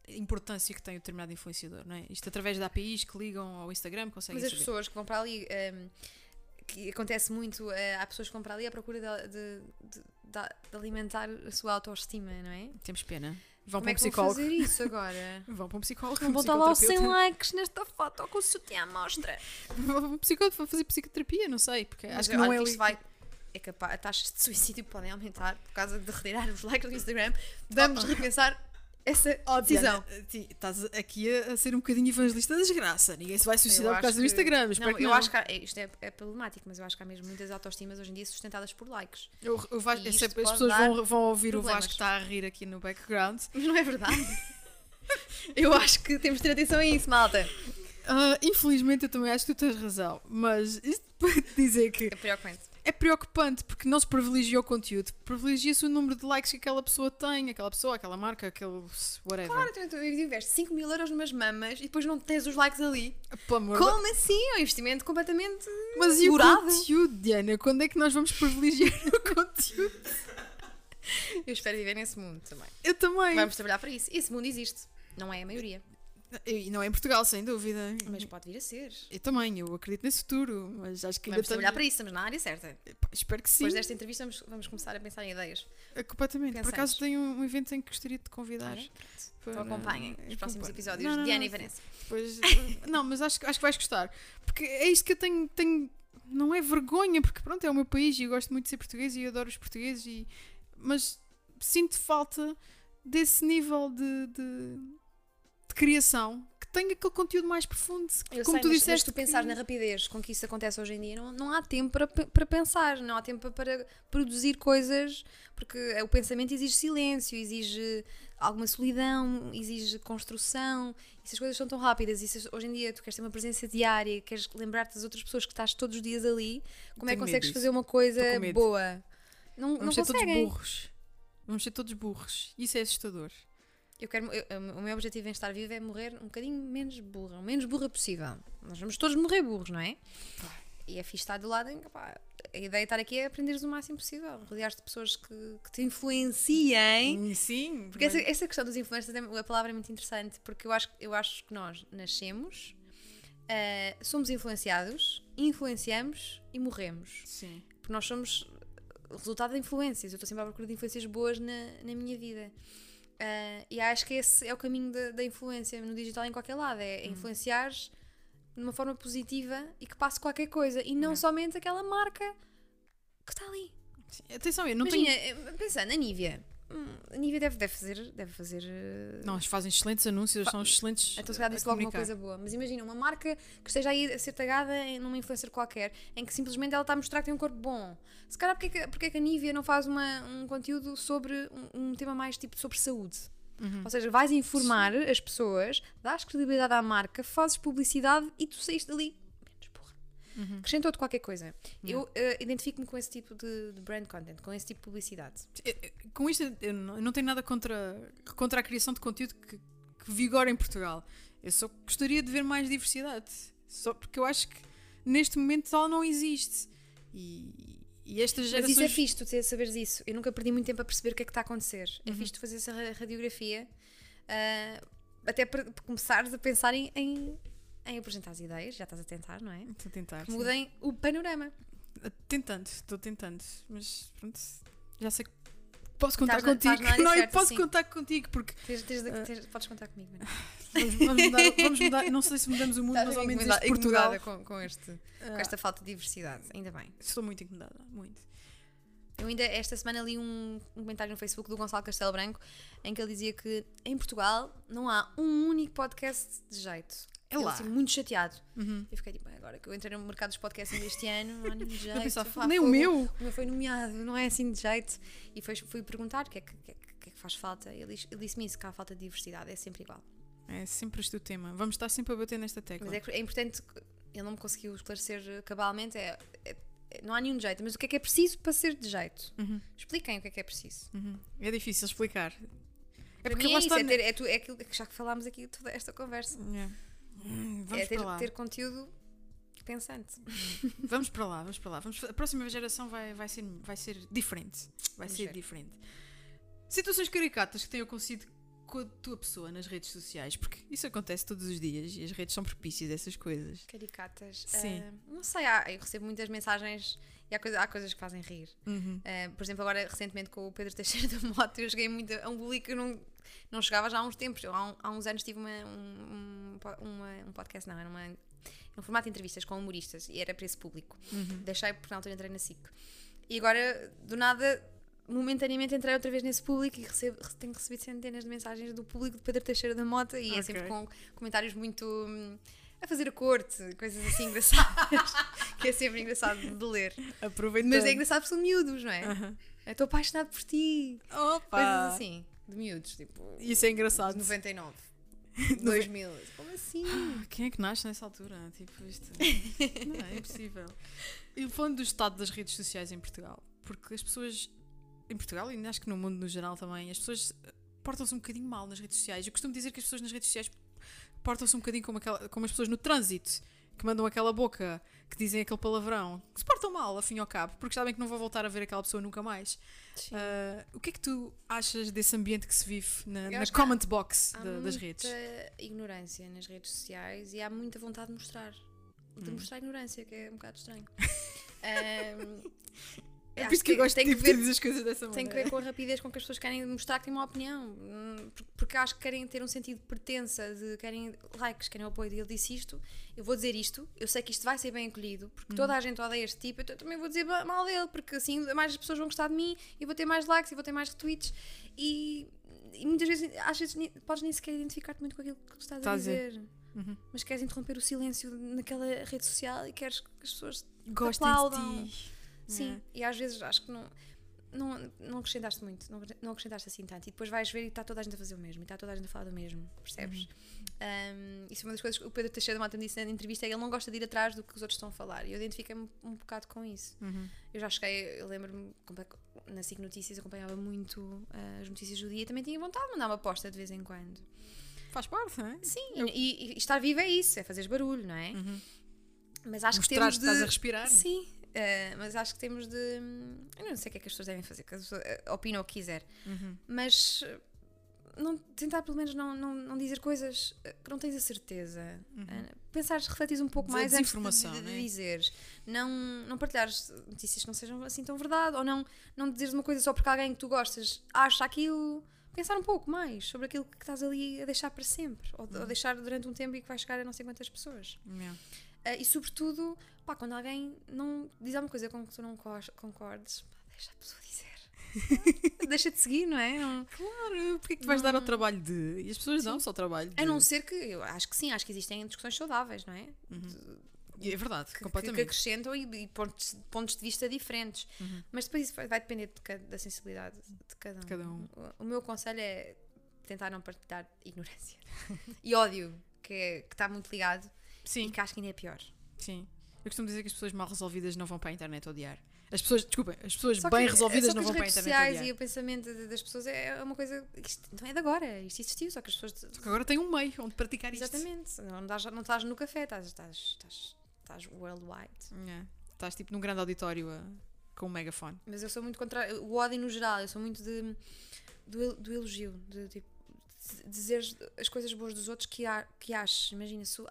[SPEAKER 1] importância que tem o determinado influenciador, não é? Isto através de APIs que ligam ao Instagram conseguem
[SPEAKER 2] Mas as
[SPEAKER 1] saber.
[SPEAKER 2] pessoas que vão para ali, um, que acontece muito, eh, há pessoas que vão para ali à procura de- de- de- de alimentar a sua autoestima, não é?
[SPEAKER 1] Temos pena. Vão
[SPEAKER 2] Como
[SPEAKER 1] para
[SPEAKER 2] é
[SPEAKER 1] um
[SPEAKER 2] que vão
[SPEAKER 1] psicólogo.
[SPEAKER 2] fazer isso agora?
[SPEAKER 1] Vão para um psicólogo.
[SPEAKER 2] Não
[SPEAKER 1] um
[SPEAKER 2] vão estar lá aos 100
[SPEAKER 1] psicoterapeuta.
[SPEAKER 2] likes nesta foto com o sutiã à mostra.
[SPEAKER 1] Vão para um psicólogo para fazer psicoterapia, não sei. Porque
[SPEAKER 2] Mas
[SPEAKER 1] acho que não é
[SPEAKER 2] que isto vai, é capaz, a taxas de suicídio podem aumentar por causa de retirar os likes do Instagram, vamos repensar essa decisão.
[SPEAKER 1] Estás aqui a, a ser um bocadinho evangelista da desgraça. Ninguém se vai suicidar
[SPEAKER 2] Eu
[SPEAKER 1] por causa
[SPEAKER 2] acho
[SPEAKER 1] do
[SPEAKER 2] que-
[SPEAKER 1] Instagram.
[SPEAKER 2] Não,
[SPEAKER 1] que
[SPEAKER 2] eu
[SPEAKER 1] não.
[SPEAKER 2] acho que há- é- isto é, é problemático, mas eu acho que há mesmo muitas autoestimas hoje em dia sustentadas por likes.
[SPEAKER 1] Eu, eu Vasco-
[SPEAKER 2] E
[SPEAKER 1] é sempre- as pessoas vão, vão ouvir o
[SPEAKER 2] problemas.
[SPEAKER 1] Vasco que está a rir aqui no background.
[SPEAKER 2] Mas não é verdade. eu acho que temos de ter atenção a isso, malta.
[SPEAKER 1] Ah, infelizmente, eu também acho que tu tens razão. Mas isto para te dizer que
[SPEAKER 2] É preocupante.
[SPEAKER 1] É preocupante porque não se privilegia o conteúdo, privilegia-se o número de likes que aquela pessoa tem, aquela pessoa, aquela marca, aquele whatever.
[SPEAKER 2] Claro, tu, tu investes 5 mil euros numas mamas e depois não tens os likes ali.
[SPEAKER 1] Amor
[SPEAKER 2] Como assim? É um investimento completamente.
[SPEAKER 1] Mas e o conteúdo, Diana? Quando é que nós vamos privilegiar o conteúdo?
[SPEAKER 2] Eu espero viver nesse mundo também.
[SPEAKER 1] Eu também.
[SPEAKER 2] Vamos trabalhar para isso. Esse mundo existe. Não é a maioria,
[SPEAKER 1] E não é em Portugal, sem dúvida.
[SPEAKER 2] mas pode vir a ser.
[SPEAKER 1] Eu também, eu acredito nesse futuro, mas acho que ainda
[SPEAKER 2] Vamos trabalhar
[SPEAKER 1] estamos-
[SPEAKER 2] para isso, estamos na área certa.
[SPEAKER 1] Espero que sim.
[SPEAKER 2] Depois desta entrevista vamos, vamos começar a pensar em ideias.
[SPEAKER 1] É, Completamente. Por
[SPEAKER 2] Pensamos.
[SPEAKER 1] acaso tenho um evento em que gostaria de te convidar.
[SPEAKER 2] Olha,
[SPEAKER 1] para-
[SPEAKER 2] Então acompanhem os próximos episódios
[SPEAKER 1] Não, não,
[SPEAKER 2] de Diana
[SPEAKER 1] não,
[SPEAKER 2] e Vanessa.
[SPEAKER 1] Depois, não, mas acho, que- acho que vais gostar. Porque é isto que eu tenho, tenho. Não é vergonha, porque pronto, é o meu país e eu gosto muito de ser português e adoro os portugueses. E, mas sinto falta desse nível de, de, de criação que tenha aquele conteúdo mais profundo. Como
[SPEAKER 2] sei,
[SPEAKER 1] tu
[SPEAKER 2] mas,
[SPEAKER 1] disseste.
[SPEAKER 2] mas tu pensar
[SPEAKER 1] que-
[SPEAKER 2] na rapidez com que isso acontece hoje em dia, não, não há tempo para, para pensar, não há tempo para produzir coisas, porque o pensamento exige silêncio, exige alguma solidão, exige construção, e se as coisas são tão rápidas, e se hoje em dia tu queres ter uma presença diária, queres lembrar-te das outras pessoas que estás todos os dias ali, como é que
[SPEAKER 1] Tenho
[SPEAKER 2] consegues fazer uma coisa boa? Não, não
[SPEAKER 1] Vamos ser todos
[SPEAKER 2] conseguem.
[SPEAKER 1] burros. Vamos ser todos burros. Isso é assustador.
[SPEAKER 2] Eu quero, eu- o meu objetivo em estar vivo é morrer um bocadinho menos burra, o menos burra possível. Nós vamos todos morrer burros, não é? E é fixe estar do lado em que, pá, a ideia de estar aqui é aprenderes o máximo possível, rodear-te de pessoas que, que te influenciem.
[SPEAKER 1] Sim,
[SPEAKER 2] Porque essa, essa questão dos influencers, é- a palavra é muito interessante, porque eu acho, eu acho que nós nascemos, ah, somos influenciados, influenciamos e morremos.
[SPEAKER 1] Sim.
[SPEAKER 2] Porque nós somos resultado de influências. Eu estou sempre à procura de influências boas na, na minha vida. Ah, e acho que esse é o caminho da, da influência no digital em qualquer lado. É influenciar de uma forma positiva e que passe qualquer coisa. E não somente aquela marca que está ali.
[SPEAKER 1] Sim. Atenção, eu não
[SPEAKER 2] Imagina,
[SPEAKER 1] tenho.
[SPEAKER 2] eh, pensando, a Nívia. Hum, A Nívia deve, deve fazer. Deve fazer eh,
[SPEAKER 1] Não, eles fazem excelentes anúncios, são excelentes.
[SPEAKER 2] então se calhar disse logo uma coisa boa. Mas imagina, uma marca que esteja aí a ser tagada em- numa influencer qualquer, em que simplesmente ela está a mostrar que tem um corpo bom. Se calhar porque, é que- porque é que a Nivea não faz uma, um conteúdo sobre um, um tema mais tipo sobre saúde?
[SPEAKER 1] Uhum.
[SPEAKER 2] Ou seja, vais informar as pessoas, dás credibilidade à marca, fazes publicidade e tu saíste dali
[SPEAKER 1] Uhum.
[SPEAKER 2] Acrescentou-te qualquer coisa. Eu eh, identifico-me com esse tipo de, de brand content, com esse tipo de publicidade.
[SPEAKER 1] Com isto, eu não tenho nada contra, contra a criação de conteúdo que, que vigora em Portugal. Eu só gostaria de ver mais diversidade. Só porque eu acho que neste momento ela não existe. E, e estas
[SPEAKER 2] Mas
[SPEAKER 1] gerações.
[SPEAKER 2] isso é fixe, tu saberes isso. Eu nunca perdi muito tempo a perceber o que é que está a acontecer. É
[SPEAKER 1] Uhum.
[SPEAKER 2] fixe tu fazer essa ra- radiografia, ah, até para começares a pensar em, em, em apresentar as ideias, já estás a tentar, não é?
[SPEAKER 1] Estou a tentar.
[SPEAKER 2] Que
[SPEAKER 1] sim.
[SPEAKER 2] mudem o panorama.
[SPEAKER 1] Tentando, estou tentando. Mas pronto, já sei que posso contar
[SPEAKER 2] Estás
[SPEAKER 1] contigo.
[SPEAKER 2] estás na
[SPEAKER 1] não, eu
[SPEAKER 2] certa,
[SPEAKER 1] posso
[SPEAKER 2] sim.
[SPEAKER 1] contar contigo porque
[SPEAKER 2] Tens- tens
[SPEAKER 1] Ah.
[SPEAKER 2] tens- podes contar comigo, Ana.
[SPEAKER 1] vamos, vamos mudar, vamos mudar. Não sei se mudamos o mundo, mas ao menos este Portugal.
[SPEAKER 2] com, com, este, com
[SPEAKER 1] Ah,
[SPEAKER 2] esta falta de diversidade, ainda bem.
[SPEAKER 1] Estou muito incomodada, muito.
[SPEAKER 2] Eu ainda esta semana li um, um comentário no Facebook do Gonçalo Castelo Branco em que ele dizia que em Portugal não há um único podcast de jeito.
[SPEAKER 1] É
[SPEAKER 2] Ele,
[SPEAKER 1] lá.
[SPEAKER 2] assim, muito chateado.
[SPEAKER 1] Uhum.
[SPEAKER 2] Eu fiquei tipo, agora que eu entrei no mercado dos podcasts este ano, não há nenhum jeito.
[SPEAKER 1] Eu pensava,
[SPEAKER 2] pá,
[SPEAKER 1] nem o meu.
[SPEAKER 2] O meu foi nomeado, não é assim de jeito. E foi, fui perguntar o que é que, é que- que é que faz falta. Ele, ele disse-me isso, que há falta de diversidade, é sempre igual.
[SPEAKER 1] É sempre este o tema. Vamos estar sempre a bater nesta tecla.
[SPEAKER 2] Mas é, é importante, ele não me conseguiu esclarecer eh, cabalmente, é, é- é- não há nenhum jeito, mas o que é que é preciso para ser de jeito?
[SPEAKER 1] Uhum,
[SPEAKER 2] Expliquem o que é que é preciso.
[SPEAKER 1] uhum. É difícil explicar. É
[SPEAKER 2] Para
[SPEAKER 1] porque
[SPEAKER 2] mim é isso, é, ter, é, tu- é aquilo que já que falámos aqui toda esta conversa.
[SPEAKER 1] É. Hum, Vamos
[SPEAKER 2] é ter,
[SPEAKER 1] para lá.
[SPEAKER 2] ter conteúdo pensante.
[SPEAKER 1] Vamos para lá, vamos para lá. Vamos- a próxima geração vai, vai, ser, vai ser diferente. Vai
[SPEAKER 2] Vamos
[SPEAKER 1] ser
[SPEAKER 2] ver.
[SPEAKER 1] diferente. Situações caricatas que tenham acontecido com a tua pessoa nas redes sociais, porque isso acontece todos os dias e as redes são propícias a essas coisas.
[SPEAKER 2] Caricatas.
[SPEAKER 1] Sim.
[SPEAKER 2] ah, não sei, há, eu recebo muitas mensagens e há, coisa, há coisas que fazem rir.
[SPEAKER 1] Uhum.
[SPEAKER 2] Ah, por exemplo, agora recentemente com o Pedro Teixeira da Moto, eu cheguei muito a um bullying que eu não, não chegava já há uns tempos. Eu, há, um- há uns anos tive uma, um, um, uma- um podcast, não, era uma, um formato de entrevistas com humoristas e era para esse público.
[SPEAKER 1] Uhum.
[SPEAKER 2] Deixei porque na altura entrei na SIC. E agora, do nada, momentaneamente entrei outra vez nesse público e recebo, tenho recebido centenas de mensagens do público de Pedro Teixeira da Mota e é
[SPEAKER 1] Ok.
[SPEAKER 2] sempre com comentários muito hum, a fazer a corte, coisas assim engraçadas, que é sempre engraçado de ler.
[SPEAKER 1] Aproveitando.
[SPEAKER 2] Mas é engraçado porque são miúdos, não é?
[SPEAKER 1] Aham.
[SPEAKER 2] Eu Estou apaixonado por ti.
[SPEAKER 1] Opa!
[SPEAKER 2] Coisas assim, de miúdos, tipo,
[SPEAKER 1] Isso é engraçado.
[SPEAKER 2] 99, 2000. Como assim?
[SPEAKER 1] Quem é que nasce nessa altura? Tipo, isto. Não, é impossível. E falando do estado das redes sociais em Portugal, porque as pessoas. Em Portugal e acho que no mundo no geral também, as pessoas eh, portam-se um bocadinho mal nas redes sociais. Eu costumo dizer que as pessoas nas redes sociais portam-se um bocadinho como, aquela, como as pessoas no trânsito, que mandam aquela boca, que dizem aquele palavrão, que se portam mal, afim ao cabo, porque sabem que não vão voltar a ver aquela pessoa nunca mais. Ah, o que é que tu achas desse ambiente que se vive na, na comment box
[SPEAKER 2] Há
[SPEAKER 1] da- das
[SPEAKER 2] muita
[SPEAKER 1] redes?
[SPEAKER 2] ignorância nas redes sociais e há muita vontade de mostrar. De
[SPEAKER 1] Hum.
[SPEAKER 2] mostrar ignorância, que é um bocado estranho. Ahm,
[SPEAKER 1] É por isso que eu gosto
[SPEAKER 2] tem
[SPEAKER 1] de
[SPEAKER 2] que ver
[SPEAKER 1] dizer as coisas dessa
[SPEAKER 2] Tem que
[SPEAKER 1] maneira.
[SPEAKER 2] ver com a rapidez com que as pessoas querem mostrar que têm uma opinião. Hum, por- Porque acho que querem ter um sentido de pertença, de querem likes, querem apoio de ele disse isto, eu vou dizer isto, eu sei que isto vai ser bem acolhido, porque
[SPEAKER 1] Uhum.
[SPEAKER 2] toda a gente odeia este tipo, então eu também vou dizer mal dele, porque assim mais pessoas vão gostar de mim e vou ter mais likes e vou ter mais retweets e, e muitas vezes, às vezes podes nem sequer identificar-te muito com aquilo que tu estás
[SPEAKER 1] Tá
[SPEAKER 2] a
[SPEAKER 1] a dizer.
[SPEAKER 2] dizer.
[SPEAKER 1] Uhum.
[SPEAKER 2] Mas queres interromper o silêncio naquela rede social e queres que as pessoas
[SPEAKER 1] Gostem
[SPEAKER 2] aplaudam.
[SPEAKER 1] de ti.
[SPEAKER 2] Sim,
[SPEAKER 1] É.
[SPEAKER 2] e às vezes acho que não, não, não acrescentaste muito, não, não acrescentaste assim tanto. E depois vais ver e está toda a gente a fazer o mesmo, e está toda a gente a falar do mesmo, percebes? Um, isso é uma das coisas que o Pedro Teixeira Mata me disse na entrevista: é ele não gosta de ir atrás do que os outros estão a falar. E eu identifiquei-me um bocado com isso.
[SPEAKER 1] Uhum.
[SPEAKER 2] Eu já cheguei, eu lembro-me, na SIC Notícias acompanhava muito uh, as notícias do dia e também tinha vontade de mandar uma aposta de vez em quando.
[SPEAKER 1] Faz parte, não é?
[SPEAKER 2] Sim, e, e estar vivo é isso, é fazer barulho, não é?
[SPEAKER 1] Uhum.
[SPEAKER 2] Mas acho que
[SPEAKER 1] Mostrar
[SPEAKER 2] temos
[SPEAKER 1] que
[SPEAKER 2] de.
[SPEAKER 1] estás a respirar.
[SPEAKER 2] Sim, eh, mas acho que temos de. Eu não sei o que é que as pessoas devem fazer, que as pessoas eh, opinam o que quiser,
[SPEAKER 1] Uhum.
[SPEAKER 2] mas eh, não, tentar pelo menos não, não, não dizer coisas que não tens a certeza. Eh, pensares, refletires um pouco
[SPEAKER 1] Uhum.
[SPEAKER 2] Mais antes de, de, de
[SPEAKER 1] né?
[SPEAKER 2] dizeres. Não, não partilhares notícias que não sejam assim tão verdade, ou não, não dizeres uma coisa só porque alguém que tu gostas acha aquilo. Pensar um pouco mais sobre aquilo que estás ali a deixar para sempre, ou,
[SPEAKER 1] Uhum.
[SPEAKER 2] ou deixar durante um tempo e que vai chegar a não sei quantas pessoas.
[SPEAKER 1] Yeah.
[SPEAKER 2] Uh, e sobretudo, pá, quando alguém não diz alguma coisa com que tu não concordes, pá, deixa a pessoa dizer. deixa de seguir, não é? Não-
[SPEAKER 1] Claro, porque é que tu vais dar ao trabalho de. E as pessoas dão só ao trabalho de.
[SPEAKER 2] a não ser que, eu acho que sim, acho que existem discussões saudáveis, não é?
[SPEAKER 1] E É verdade,
[SPEAKER 2] Que,
[SPEAKER 1] completamente.
[SPEAKER 2] que acrescentam e, e pontos, pontos de vista diferentes.
[SPEAKER 1] Uhum.
[SPEAKER 2] Mas depois isso vai, vai depender de cada- da sensibilidade de cada um.
[SPEAKER 1] cada um.
[SPEAKER 2] O, o meu conselho é tentar não partilhar ignorância e ódio, que é- que está muito ligado e
[SPEAKER 1] Sim,
[SPEAKER 2] que acho que ainda é pior.
[SPEAKER 1] sim. Eu costumo dizer que as pessoas mal resolvidas não vão para a internet odiar. As pessoas, desculpem, as pessoas
[SPEAKER 2] Só
[SPEAKER 1] bem
[SPEAKER 2] que-
[SPEAKER 1] resolvidas
[SPEAKER 2] que
[SPEAKER 1] não
[SPEAKER 2] as
[SPEAKER 1] vão para a
[SPEAKER 2] redes
[SPEAKER 1] internet
[SPEAKER 2] sociais
[SPEAKER 1] odiar.
[SPEAKER 2] e o pensamento das pessoas é uma coisa. Isto não é de agora, isto existiu, só que as pessoas.
[SPEAKER 1] Só que agora tem um meio onde praticar isto.
[SPEAKER 2] Exatamente, não estás, não estás no café, estás, estás, estás, estás worldwide.
[SPEAKER 1] Yeah. Estás tipo num grande auditório a- com um megafone.
[SPEAKER 2] Mas eu sou muito contra o ódio no geral, eu sou muito de, do, do elogio, de, tipo, dizer as coisas boas dos outros que, há, que achas. Imagina, se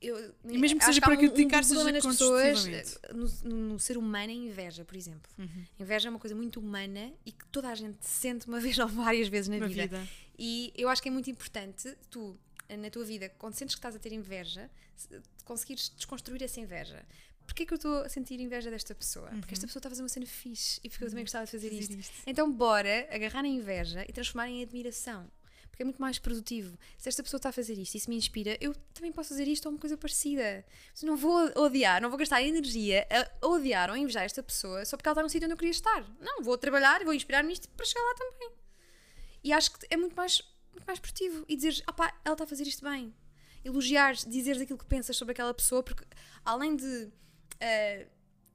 [SPEAKER 2] eu,
[SPEAKER 1] E mesmo que seja para
[SPEAKER 2] um-
[SPEAKER 1] criticar,
[SPEAKER 2] um
[SPEAKER 1] seja
[SPEAKER 2] problema nas pessoas, eh, no, no- ser humano, é inveja, por exemplo. Inveja é uma coisa muito humana e que toda a gente sente uma vez ou várias vezes na,
[SPEAKER 1] Na
[SPEAKER 2] vida.
[SPEAKER 1] vida.
[SPEAKER 2] E eu acho que é muito importante tu, na tua vida, quando sentes que estás a ter inveja, se- conseguires desconstruir essa inveja. Porquê que eu estou a sentir inveja desta pessoa? Porque esta pessoa está a fazer uma cena fixe e porque eu também gostava de fazer
[SPEAKER 1] Fazer
[SPEAKER 2] isto.
[SPEAKER 1] isto.
[SPEAKER 2] Então, bora agarrar a inveja e transformar em admiração. Porque é muito mais produtivo. Se esta pessoa está a fazer isto e isso me inspira, eu também posso fazer isto ou uma coisa parecida. Mas não vou odiar, não vou gastar energia a odiar ou a invejar esta pessoa só porque ela está no sítio onde eu queria estar. Não, vou trabalhar e vou inspirar-me nisto para chegar lá também. E acho que é muito mais, muito mais produtivo. E dizeres, opá, ela está a fazer isto bem. Elogiares, dizeres aquilo que pensas sobre aquela pessoa, porque além de eh,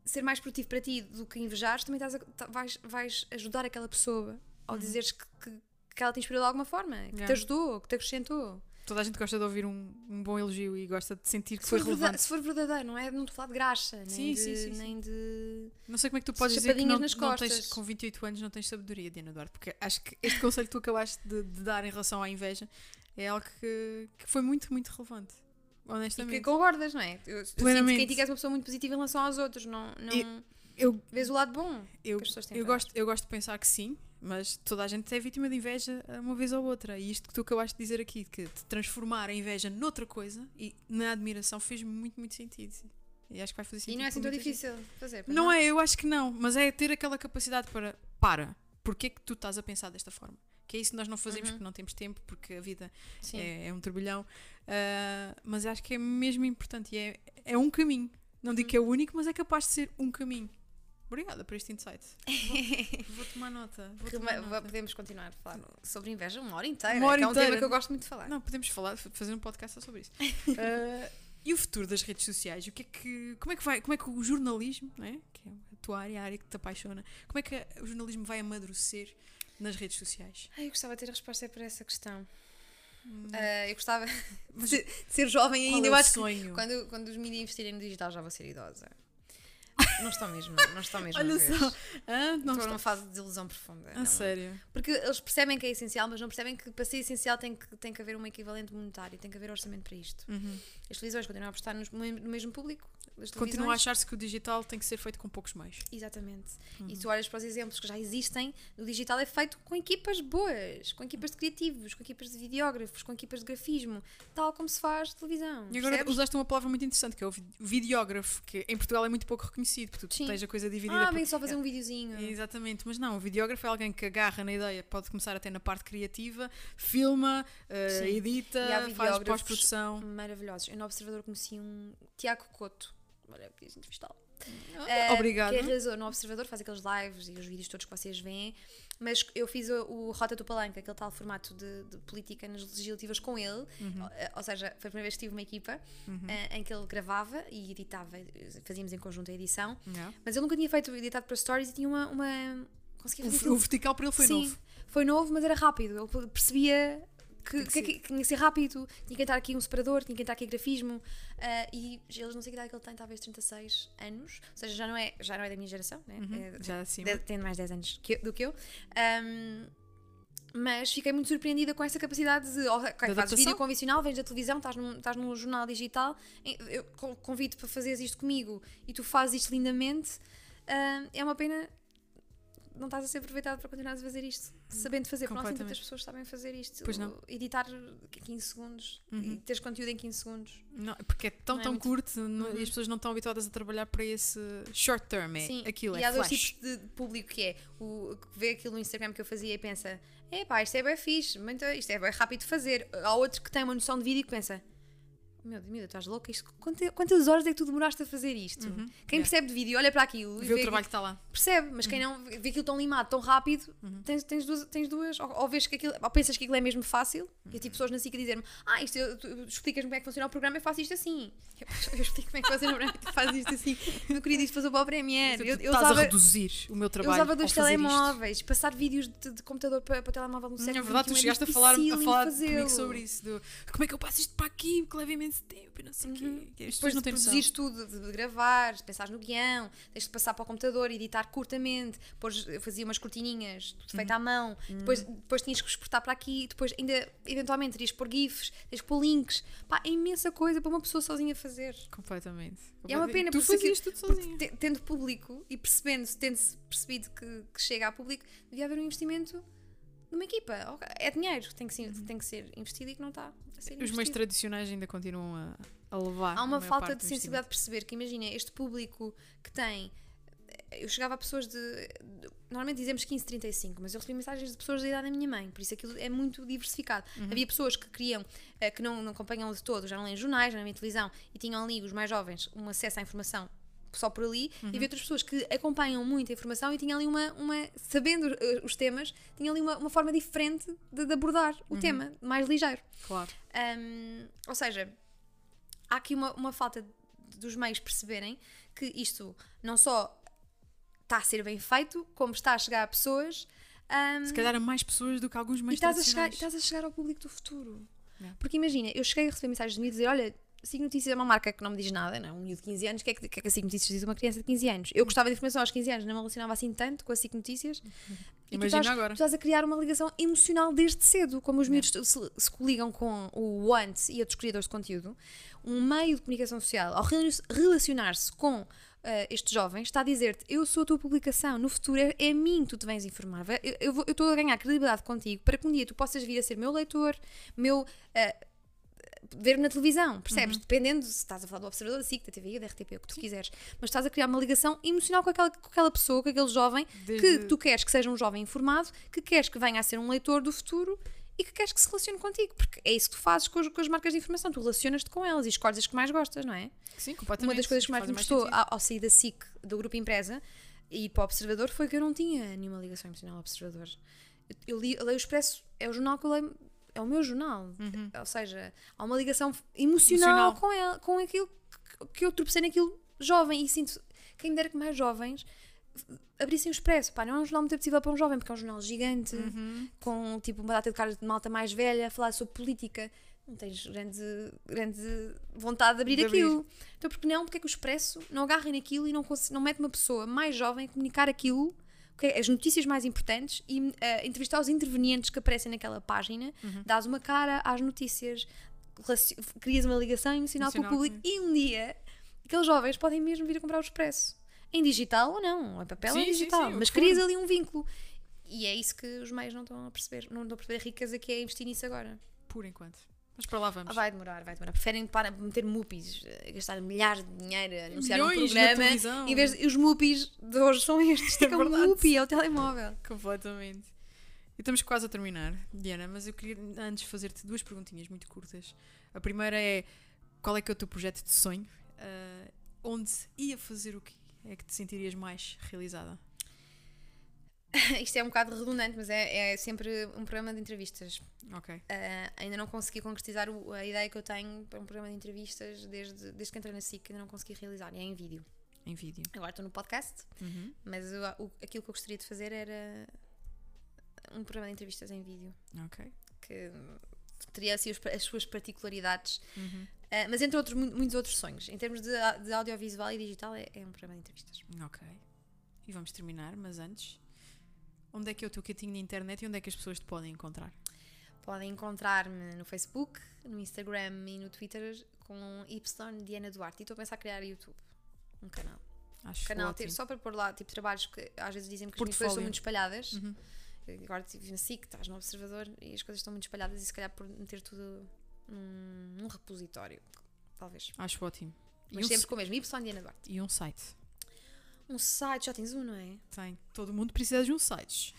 [SPEAKER 2] ser mais produtivo para ti do que invejares, também estás a- tá- vais, vais ajudar aquela pessoa ao dizeres que, que, que ela te inspirou de alguma forma, que te.
[SPEAKER 1] Yeah.
[SPEAKER 2] ajudou, que te acrescentou.
[SPEAKER 1] Toda a gente gosta de ouvir um, um bom elogio e gosta de sentir que
[SPEAKER 2] Se
[SPEAKER 1] foi relevante.
[SPEAKER 2] se for verdadeiro, não é? Não estou a falar de graxa, nem,
[SPEAKER 1] Sim,
[SPEAKER 2] de,
[SPEAKER 1] sim, sim, sim.
[SPEAKER 2] nem de.
[SPEAKER 1] Não sei como é que tu podes dizer que não,
[SPEAKER 2] nas
[SPEAKER 1] não tens, com 28 anos não tens sabedoria, Diana Duarte, porque acho que este conselho que tu acabaste de, de dar em relação à inveja é algo que, que foi muito, muito relevante.
[SPEAKER 2] E que
[SPEAKER 1] Honestamente.
[SPEAKER 2] concordas, não é? Eu, eu sinto
[SPEAKER 1] Plenamente.
[SPEAKER 2] que és uma pessoa muito positiva em relação aos outros, não, não
[SPEAKER 1] Eu,
[SPEAKER 2] vês o lado bom.
[SPEAKER 1] eu,
[SPEAKER 2] que as pessoas têm
[SPEAKER 1] eu, gosto, eu gosto de pensar que sim, mas toda a gente é vítima de inveja uma vez ou outra. E isto que tu acabaste de dizer aqui, que de transformar a inveja noutra coisa e na admiração, fez muito, muito sentido. E acho que vai fazer sentido.
[SPEAKER 2] E não é assim tão
[SPEAKER 1] gente.
[SPEAKER 2] difícil de fazer. pois
[SPEAKER 1] Não é, eu acho que não, mas é ter aquela capacidade para. Para, porquê que tu estás a pensar desta forma? Que é isso que nós não fazemos
[SPEAKER 2] Uhum.
[SPEAKER 1] porque não temos tempo, porque a vida é, é um turbilhão. Ah, mas acho que é mesmo importante e é, é um caminho. Não digo
[SPEAKER 2] Uhum.
[SPEAKER 1] que é o único, mas é capaz de ser um caminho. Obrigada por este insight. Vou, vou tomar nota. Vou
[SPEAKER 2] Que
[SPEAKER 1] tomar
[SPEAKER 2] ma-
[SPEAKER 1] nota.
[SPEAKER 2] Podemos continuar a falar sobre inveja uma hora inteira.
[SPEAKER 1] Uma hora
[SPEAKER 2] que é um
[SPEAKER 1] inteira.
[SPEAKER 2] tema que eu gosto muito de falar.
[SPEAKER 1] Não, podemos falar, fazer um podcast só sobre isso. Ah, e o futuro das redes sociais? O que é que, como, é que vai, como é que o jornalismo, não é? que é a tua área, a área que te apaixona, como é que o jornalismo vai amadurecer nas redes sociais?
[SPEAKER 2] Ai, eu gostava de ter a resposta para essa questão.
[SPEAKER 1] Hum,
[SPEAKER 2] Ah, eu gostava de, ser jovem ainda.
[SPEAKER 1] é
[SPEAKER 2] Eu acho que
[SPEAKER 1] sonho?
[SPEAKER 2] quando, quando os mídias investirem no digital já vou ser idosa. Não estão mesmo, não estão mesmo.
[SPEAKER 1] Olha
[SPEAKER 2] a ver.
[SPEAKER 1] só. Ah, não
[SPEAKER 2] Estou numa fase de desilusão profunda.
[SPEAKER 1] A
[SPEAKER 2] não.
[SPEAKER 1] sério.
[SPEAKER 2] Porque eles percebem que é essencial, mas não percebem que para ser essencial tem que, tem que haver um equivalente monetário, tem que haver orçamento para isto.
[SPEAKER 1] Uhum.
[SPEAKER 2] As televisões continuam a apostar no mesmo público.
[SPEAKER 1] Continua a achar-se que o digital tem que ser feito com poucos meios.
[SPEAKER 2] Exatamente.
[SPEAKER 1] Uhum.
[SPEAKER 2] E tu olhas para os exemplos que já existem, o digital é feito com equipas boas, com equipas de criativos, com equipas de videógrafos, com equipas de grafismo, tal como se faz televisão.
[SPEAKER 1] E agora
[SPEAKER 2] percebes?
[SPEAKER 1] usaste uma palavra muito interessante, que é o vi- videógrafo, que em Portugal é muito pouco reconhecido, porque tu
[SPEAKER 2] Sim.
[SPEAKER 1] tens a coisa dividida
[SPEAKER 2] Ah,
[SPEAKER 1] por-
[SPEAKER 2] bem, só fazer um videozinho.
[SPEAKER 1] Exatamente, mas não, o videógrafo é alguém que agarra na ideia, pode começar até na parte criativa, filma,
[SPEAKER 2] Sim.
[SPEAKER 1] edita, faz pós-produção.
[SPEAKER 2] Maravilhosos. Eu no Observador conheci um Tiago Couto. Olha, quis entrevistá-lo.
[SPEAKER 1] Ah,
[SPEAKER 2] Eh,
[SPEAKER 1] Obrigada.
[SPEAKER 2] Que arrasou no Observador, faz aqueles lives e os vídeos todos que vocês veem. Mas eu fiz o, o Rota do Palanca, aquele tal formato de, de política nas legislativas com ele.
[SPEAKER 1] Uhum.
[SPEAKER 2] Eh, Ou seja, foi a primeira vez que tive uma equipa eh, em que ele gravava e editava, fazíamos em conjunto a edição.
[SPEAKER 1] Yeah.
[SPEAKER 2] Mas eu nunca tinha feito editado para stories e tinha uma. uma conseguia
[SPEAKER 1] O,
[SPEAKER 2] fazer
[SPEAKER 1] o
[SPEAKER 2] aquilo.
[SPEAKER 1] vertical para ele foi
[SPEAKER 2] Sim,
[SPEAKER 1] novo.
[SPEAKER 2] foi novo, mas era rápido. Ele percebia que,
[SPEAKER 1] que
[SPEAKER 2] que, tinha que ser rápido, tinha que entrar aqui um separador, tinha que entrar aqui grafismo. ah, e eles não sei que idade que ele tem, talvez 36 anos. Ou seja, já não é, já não é da minha geração, né? É-
[SPEAKER 1] Já
[SPEAKER 2] de- tem mais 10 anos eu- do que eu. Ahm, mas fiquei muito surpreendida com essa capacidade de. ok, fazes
[SPEAKER 1] adaptação?
[SPEAKER 2] vídeo convencional, vens da televisão, estás num, estás num jornal digital, eu con- convido para fazeres isto comigo e tu fazes isto lindamente. ahm, é uma pena não estás a ser aproveitado para continuares a fazer isto, sabendo fazer, porque não assim tantas pessoas sabem fazer isto.
[SPEAKER 1] Pois não.
[SPEAKER 2] Editar 15 segundos e teres conteúdo em 15 segundos.
[SPEAKER 1] Não, porque é tão,
[SPEAKER 2] Não é
[SPEAKER 1] tão
[SPEAKER 2] muito-
[SPEAKER 1] curto não- e as pessoas não estão habituadas a trabalhar para esse short term. É,
[SPEAKER 2] Sim,
[SPEAKER 1] aquilo
[SPEAKER 2] e
[SPEAKER 1] é
[SPEAKER 2] há dois
[SPEAKER 1] flash.
[SPEAKER 2] tipos de público que é o que vê aquilo no Instagram que eu fazia e pensa: é pá, isto é bem fixe, muito, isto é bem rápido de fazer. Há outro que tem uma noção de vídeo e que pensa: meu Deus, Deus, estás louca? Isto, quanta- quantas horas é que tu demoraste a fazer isto? Quem
[SPEAKER 1] Uhum. Yeah.
[SPEAKER 2] percebe de vídeo olha para aquilo e
[SPEAKER 1] Vê o
[SPEAKER 2] vê
[SPEAKER 1] trabalho que está lá.
[SPEAKER 2] percebe, mas quem não vê aquilo tão limado, tão rápido, tens, tens duas, tens duas ou, ou vês que aquilo, ou pensas que aquilo é mesmo fácil, e eu tipo pessoas na SIC a dizer-me, ah, isto, eu- tu explicas-me como é que funciona o programa, eu faço isto assim. Eu, eu explico como é que funciona o programa, tu fazes isto assim. Meu querido, isto passou para o Premiere. Eu, eu
[SPEAKER 1] estás
[SPEAKER 2] usava,
[SPEAKER 1] a reduzir o meu
[SPEAKER 2] eu
[SPEAKER 1] trabalho.
[SPEAKER 2] usava
[SPEAKER 1] ao
[SPEAKER 2] dois
[SPEAKER 1] fazer isto.
[SPEAKER 2] telemóveis, passar vídeos de, de computador para, para telemóvel no
[SPEAKER 1] Hum,
[SPEAKER 2] século
[SPEAKER 1] É verdade, tu chegaste a falar, a falar comigo sobre isso. do, como é que eu passo isto para aqui? Que leva imenso tempo e não sei o quê. Que As pessoas
[SPEAKER 2] Depois
[SPEAKER 1] não
[SPEAKER 2] de produzires tudo, de, gravar, de pensares no guião, tens de passar para o computador, editar curtamente, depois eu fazia umas cortininhas, tudo feito
[SPEAKER 1] Uhum.
[SPEAKER 2] à mão, depois, depois tinhas que exportar para aqui, depois ainda, eventualmente, terias pôr GIFs, tens pôr links. Pá, é imensa coisa para uma pessoa sozinha fazer.
[SPEAKER 1] Completamente.
[SPEAKER 2] E é uma pena,
[SPEAKER 1] Tu
[SPEAKER 2] porque
[SPEAKER 1] fazias tudo sozinha.
[SPEAKER 2] te- tendo público e percebendo, tendo-se percebido que, que chega a público, devia haver um investimento numa equipa. Ok, É dinheiro que tem que, ser, tem que ser investido e que não está a ser
[SPEAKER 1] Uhum. Os meios
[SPEAKER 2] investido.
[SPEAKER 1] tradicionais ainda continuam a, a levar.
[SPEAKER 2] Há uma falta de sensibilidade de perceber que, imagina, este público que tem. Eu chegava a pessoas de. de- normalmente dizemos 15, 35, mas eu recebi mensagens de pessoas da idade da minha mãe, por isso aquilo é muito diversificado.
[SPEAKER 1] Uhum.
[SPEAKER 2] Havia pessoas que queriam, eh, que não, não acompanham de todo, já não leem jornais, já não leem televisão e tinham ali, os mais jovens, um acesso à informação só por ali,
[SPEAKER 1] Uhum.
[SPEAKER 2] e havia outras pessoas que acompanham muito a informação e tinham ali uma, uma sabendo eh, os temas, tinham ali uma, uma forma diferente de, de abordar
[SPEAKER 1] Uhum.
[SPEAKER 2] o tema, mais ligeiro.
[SPEAKER 1] Claro.
[SPEAKER 2] Um, ou seja, há aqui uma, uma falta dos meios perceberem que isto não só está a ser bem feito, como está a chegar a pessoas. um,
[SPEAKER 1] Se calhar a mais pessoas do que alguns
[SPEAKER 2] e
[SPEAKER 1] meios
[SPEAKER 2] estás a, chegar,
[SPEAKER 1] tradicionais.
[SPEAKER 2] estás a chegar ao público do futuro.
[SPEAKER 1] Yeah.
[SPEAKER 2] Porque imagina, eu cheguei a receber mensagens de mim e dizer: Olha, Sigo Notícias é uma marca que não me diz nada, não é? Um miúdo de 15 anos, o que é que, que, é que a Sigo Notícias diz uma criança de 15 anos? Eu gostava de informação aos 15 anos, não me relacionava assim tanto com a Sigo Notícias. E tu
[SPEAKER 1] Imagina
[SPEAKER 2] estás,
[SPEAKER 1] agora.
[SPEAKER 2] tu estás a criar uma ligação emocional desde cedo, como os miúdos se, se coligam com o Want e outros criadores de conteúdo. Um meio de comunicação social, ao rela- relacionar-se com eh, estes jovens, está a dizer-te: Eu sou a tua publicação, no futuro é, é a mim que tu te vens informar. Eu estou a ganhar credibilidade contigo para que um dia tu possas vir a ser meu leitor, meu. eh, ver-me na televisão, percebes? Dependendo se estás a falar do Observador, da SIC, da TVI, da RTP, o que tu quiseres. Mas estás a criar uma ligação emocional com aquela, com aquela pessoa, com aquele jovem, que tu queres que seja um jovem informado, que queres que venha a ser um leitor do futuro e que queres que se relacione contigo. Porque é isso que tu fazes com as, com as marcas de informação. Tu relacionas-te com elas e escolhes as que mais gostas, não é?
[SPEAKER 1] Sim, completamente.
[SPEAKER 2] Uma das coisas que mais me gostou ao, ao sair da SIC, do grupo Empresa, e ir para o Observador, foi que eu não tinha nenhuma ligação emocional ao Observador. Eu li, eu leio o Expresso, é o jornal que eu leio, é o meu jornal. Ou seja, há uma ligação emocional,
[SPEAKER 1] Emocional.
[SPEAKER 2] com, ele, com aquilo que, que eu tropecei naquilo jovem e sinto, quem me dera que mais jovens abrissem o Expresso. Pá, não é um jornal muito apetecível para um jovem, porque é um jornal gigante,
[SPEAKER 1] Uhum.
[SPEAKER 2] com tipo uma data de caras de malta mais velha, a falar sobre política. Não tens grande, grande vontade de abrir
[SPEAKER 1] De abrir.
[SPEAKER 2] aquilo. Então, porque não? Porque é que o Expresso não agarra naquilo e não, não mete uma pessoa mais jovem a comunicar aquilo, as notícias mais importantes, e eh, entrevistar os intervenientes que aparecem naquela página,
[SPEAKER 1] Uhum.
[SPEAKER 2] dás uma cara às notícias, crias uma ligação emocional com o público, e um dia aqueles jovens podem mesmo vir a comprar o Expresso. Em digital ou não, em papel ou em digital,
[SPEAKER 1] sim,
[SPEAKER 2] mas crias ali um vínculo. E é isso que os meios não estão a perceber. Não estão a perceber a riqueza que é investir nisso agora.
[SPEAKER 1] Por enquanto. Mas para lá vamos.
[SPEAKER 2] Ah, vai demorar, vai demorar. Preferem para meter mupis, eh, gastar milhares de dinheiro a anunciar um
[SPEAKER 1] Milhões na
[SPEAKER 2] programa.
[SPEAKER 1] televisão.
[SPEAKER 2] Em vez de, os mupis de hoje são estes. Isto é,
[SPEAKER 1] É
[SPEAKER 2] que um mupi, é o telemóvel.
[SPEAKER 1] Completamente. E estamos quase a terminar, Diana, mas eu queria antes fazer-te duas perguntinhas muito curtas. A primeira é: qual é que é o teu projeto de sonho? Ah, onde ia fazer o que é que te sentirias mais realizada?
[SPEAKER 2] Isto é um bocado redundante, mas é, é sempre um programa de entrevistas.
[SPEAKER 1] Ok.
[SPEAKER 2] Ah, ainda não consegui concretizar o- a ideia que eu tenho para um programa de entrevistas desde, desde que entrei na SIC, ainda não consegui realizar. E é em vídeo.
[SPEAKER 1] Em vídeo.
[SPEAKER 2] Agora estou no podcast,
[SPEAKER 1] Uhum.
[SPEAKER 2] mas o- o- aquilo que eu gostaria de fazer era um programa de entrevistas em vídeo.
[SPEAKER 1] Ok.
[SPEAKER 2] que teria assim as suas particularidades,
[SPEAKER 1] Uhum.
[SPEAKER 2] Ah, mas entre outros, mu- muitos outros sonhos. Em termos de, de audiovisual e digital, é, é um programa de entrevistas.
[SPEAKER 1] Ok. E vamos terminar, mas antes, onde é que é o teu cantinho na internet e onde é que as pessoas te podem encontrar?
[SPEAKER 2] Podem encontrar-me no Facebook, no Instagram e no Twitter com Y Diana Duarte. E estou a pensar em criar YouTube, um canal.
[SPEAKER 1] Acho
[SPEAKER 2] canal
[SPEAKER 1] ótimo.
[SPEAKER 2] ter, só para pôr lá tipo trabalhos que às vezes dizem que as minhas coisas estão muito espalhadas.
[SPEAKER 1] Uhum.
[SPEAKER 2] Agora estive na SIC, estás no Observador e as coisas estão muito espalhadas e se calhar por meter tudo num, num repositório, talvez.
[SPEAKER 1] Acho ótimo. E
[SPEAKER 2] Mas
[SPEAKER 1] um,
[SPEAKER 2] sempre com o mesmo Y Diana Duarte.
[SPEAKER 1] e um site.
[SPEAKER 2] Um site, já tens um, não é?
[SPEAKER 1] Tem. Todo mundo precisa de um site.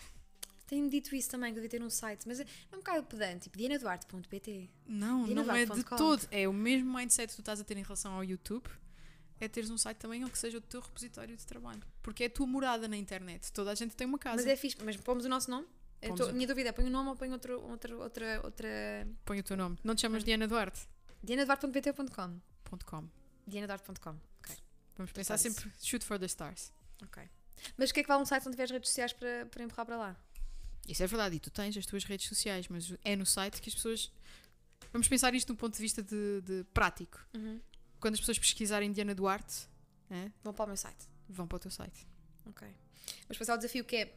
[SPEAKER 2] Tenho dito isso também, que eu devia ter um site, mas é é um bocado pedante, tipo dianaduarte.pt.
[SPEAKER 1] Não, não é de todo. É o mesmo mindset que tu estás a ter em relação ao YouTube. É teres um site também ou que seja o teu repositório de trabalho. Porque é a tua morada na internet. Toda a gente tem uma casa.
[SPEAKER 2] Mas é fixe, mas pomos o nosso nome? A minha dúvida é, põe o nome ou põe outro, outro, outra, outra...
[SPEAKER 1] Põe o teu nome. Não te chamas Diana Duarte?
[SPEAKER 2] dianaduarte.pt.com
[SPEAKER 1] .com.
[SPEAKER 2] dianaduarte.com.
[SPEAKER 1] Vamos pensar
[SPEAKER 2] Sabe-se.
[SPEAKER 1] sempre shoot for the stars.
[SPEAKER 2] ok. Mas o que é que vale um site se não tiveres redes sociais para, para empurrar para lá?
[SPEAKER 1] Isso é verdade. E tu tens as tuas redes sociais, mas é no site que as pessoas. Vamos pensar isto de um ponto de vista de, de prático. Quando as pessoas pesquisarem Diana Duarte, é,
[SPEAKER 2] Vão para o meu site.
[SPEAKER 1] vão para o teu site.
[SPEAKER 2] Ok. Mas depois há o desafio que é,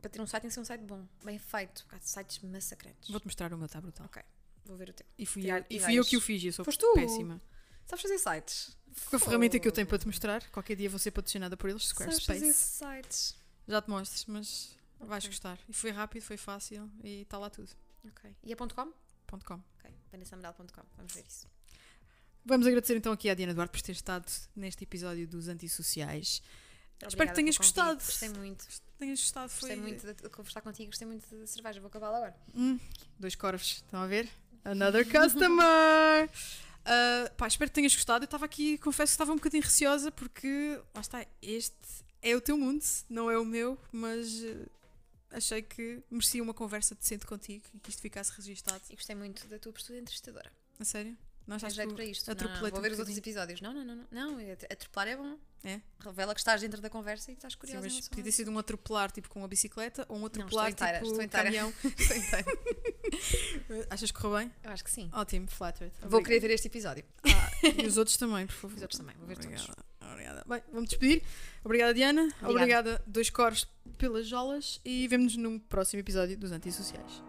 [SPEAKER 2] para ter um site tem que ser um site bom, bem feito. Há sites massacrantes.
[SPEAKER 1] Vou-te mostrar o meu, está brutal.
[SPEAKER 2] Ok, vou ver o teu.
[SPEAKER 1] E fui,
[SPEAKER 2] Tirar
[SPEAKER 1] eu, e fui eu que o fiz, eu sou
[SPEAKER 2] Foste tu?
[SPEAKER 1] péssima.
[SPEAKER 2] Sabes fazer sites?
[SPEAKER 1] Com a ferramenta que eu tenho para te mostrar, qualquer dia vou ser patrocinada por eles, Squarespace.
[SPEAKER 2] sites.
[SPEAKER 1] Já te mostro, mas vais
[SPEAKER 2] Ok.
[SPEAKER 1] gostar. E foi rápido, foi fácil e está lá tudo.
[SPEAKER 2] Ok. E é ponto .com?
[SPEAKER 1] .com.
[SPEAKER 2] Ok. vanessameral.com. Vamos ver isso.
[SPEAKER 1] Vamos agradecer então aqui à Diana Duarte por ter estado neste episódio dos Antissociais. Espero que
[SPEAKER 2] Obrigada
[SPEAKER 1] tenhas gostado.
[SPEAKER 2] Gostei muito.
[SPEAKER 1] Tenhas gostado, foi
[SPEAKER 2] Gostei muito de, de conversar contigo. Gostei muito de cerveja. Vou acabá-la agora.
[SPEAKER 1] Hum, dois corvos, estão a ver? Another customer! Uh, pá, espero que tenhas gostado. Eu estava aqui, confesso que estava um bocadinho receosa porque, lá está, este é o teu mundo, não é o meu, mas uh, achei que merecia uma conversa decente contigo e que isto ficasse registado.
[SPEAKER 2] E gostei muito da tua postura entrevistadora.
[SPEAKER 1] A sério? Não achaste
[SPEAKER 2] jeito para isto. Não, não, Vou
[SPEAKER 1] um
[SPEAKER 2] ver os outros episódios. Não, não, não. Não, não at- atropelar é bom.
[SPEAKER 1] É?
[SPEAKER 2] Revela que estás dentro da conversa e estás
[SPEAKER 1] Sim,
[SPEAKER 2] curiosa. em
[SPEAKER 1] mas podia ter sido um atropelar tipo com uma bicicleta ou um
[SPEAKER 2] Não,
[SPEAKER 1] atropelar
[SPEAKER 2] estou inteira,
[SPEAKER 1] tipo
[SPEAKER 2] estou inteira.
[SPEAKER 1] caminhão.
[SPEAKER 2] Estou inteira.
[SPEAKER 1] Achas que correu bem?
[SPEAKER 2] Eu acho que sim.
[SPEAKER 1] Ótimo, flattered.
[SPEAKER 2] Vou
[SPEAKER 1] Obrigada.
[SPEAKER 2] querer ver este episódio.
[SPEAKER 1] E os outros também, por favor.
[SPEAKER 2] Os outros também. Vou ver todos.
[SPEAKER 1] Obrigada. Obrigada. Bem, vamos despedir. Obrigada, Diana.
[SPEAKER 2] Obrigada.
[SPEAKER 1] Obrigada, Dois Coros, pelas jolas. E vemo-nos num próximo episódio dos Antissociais.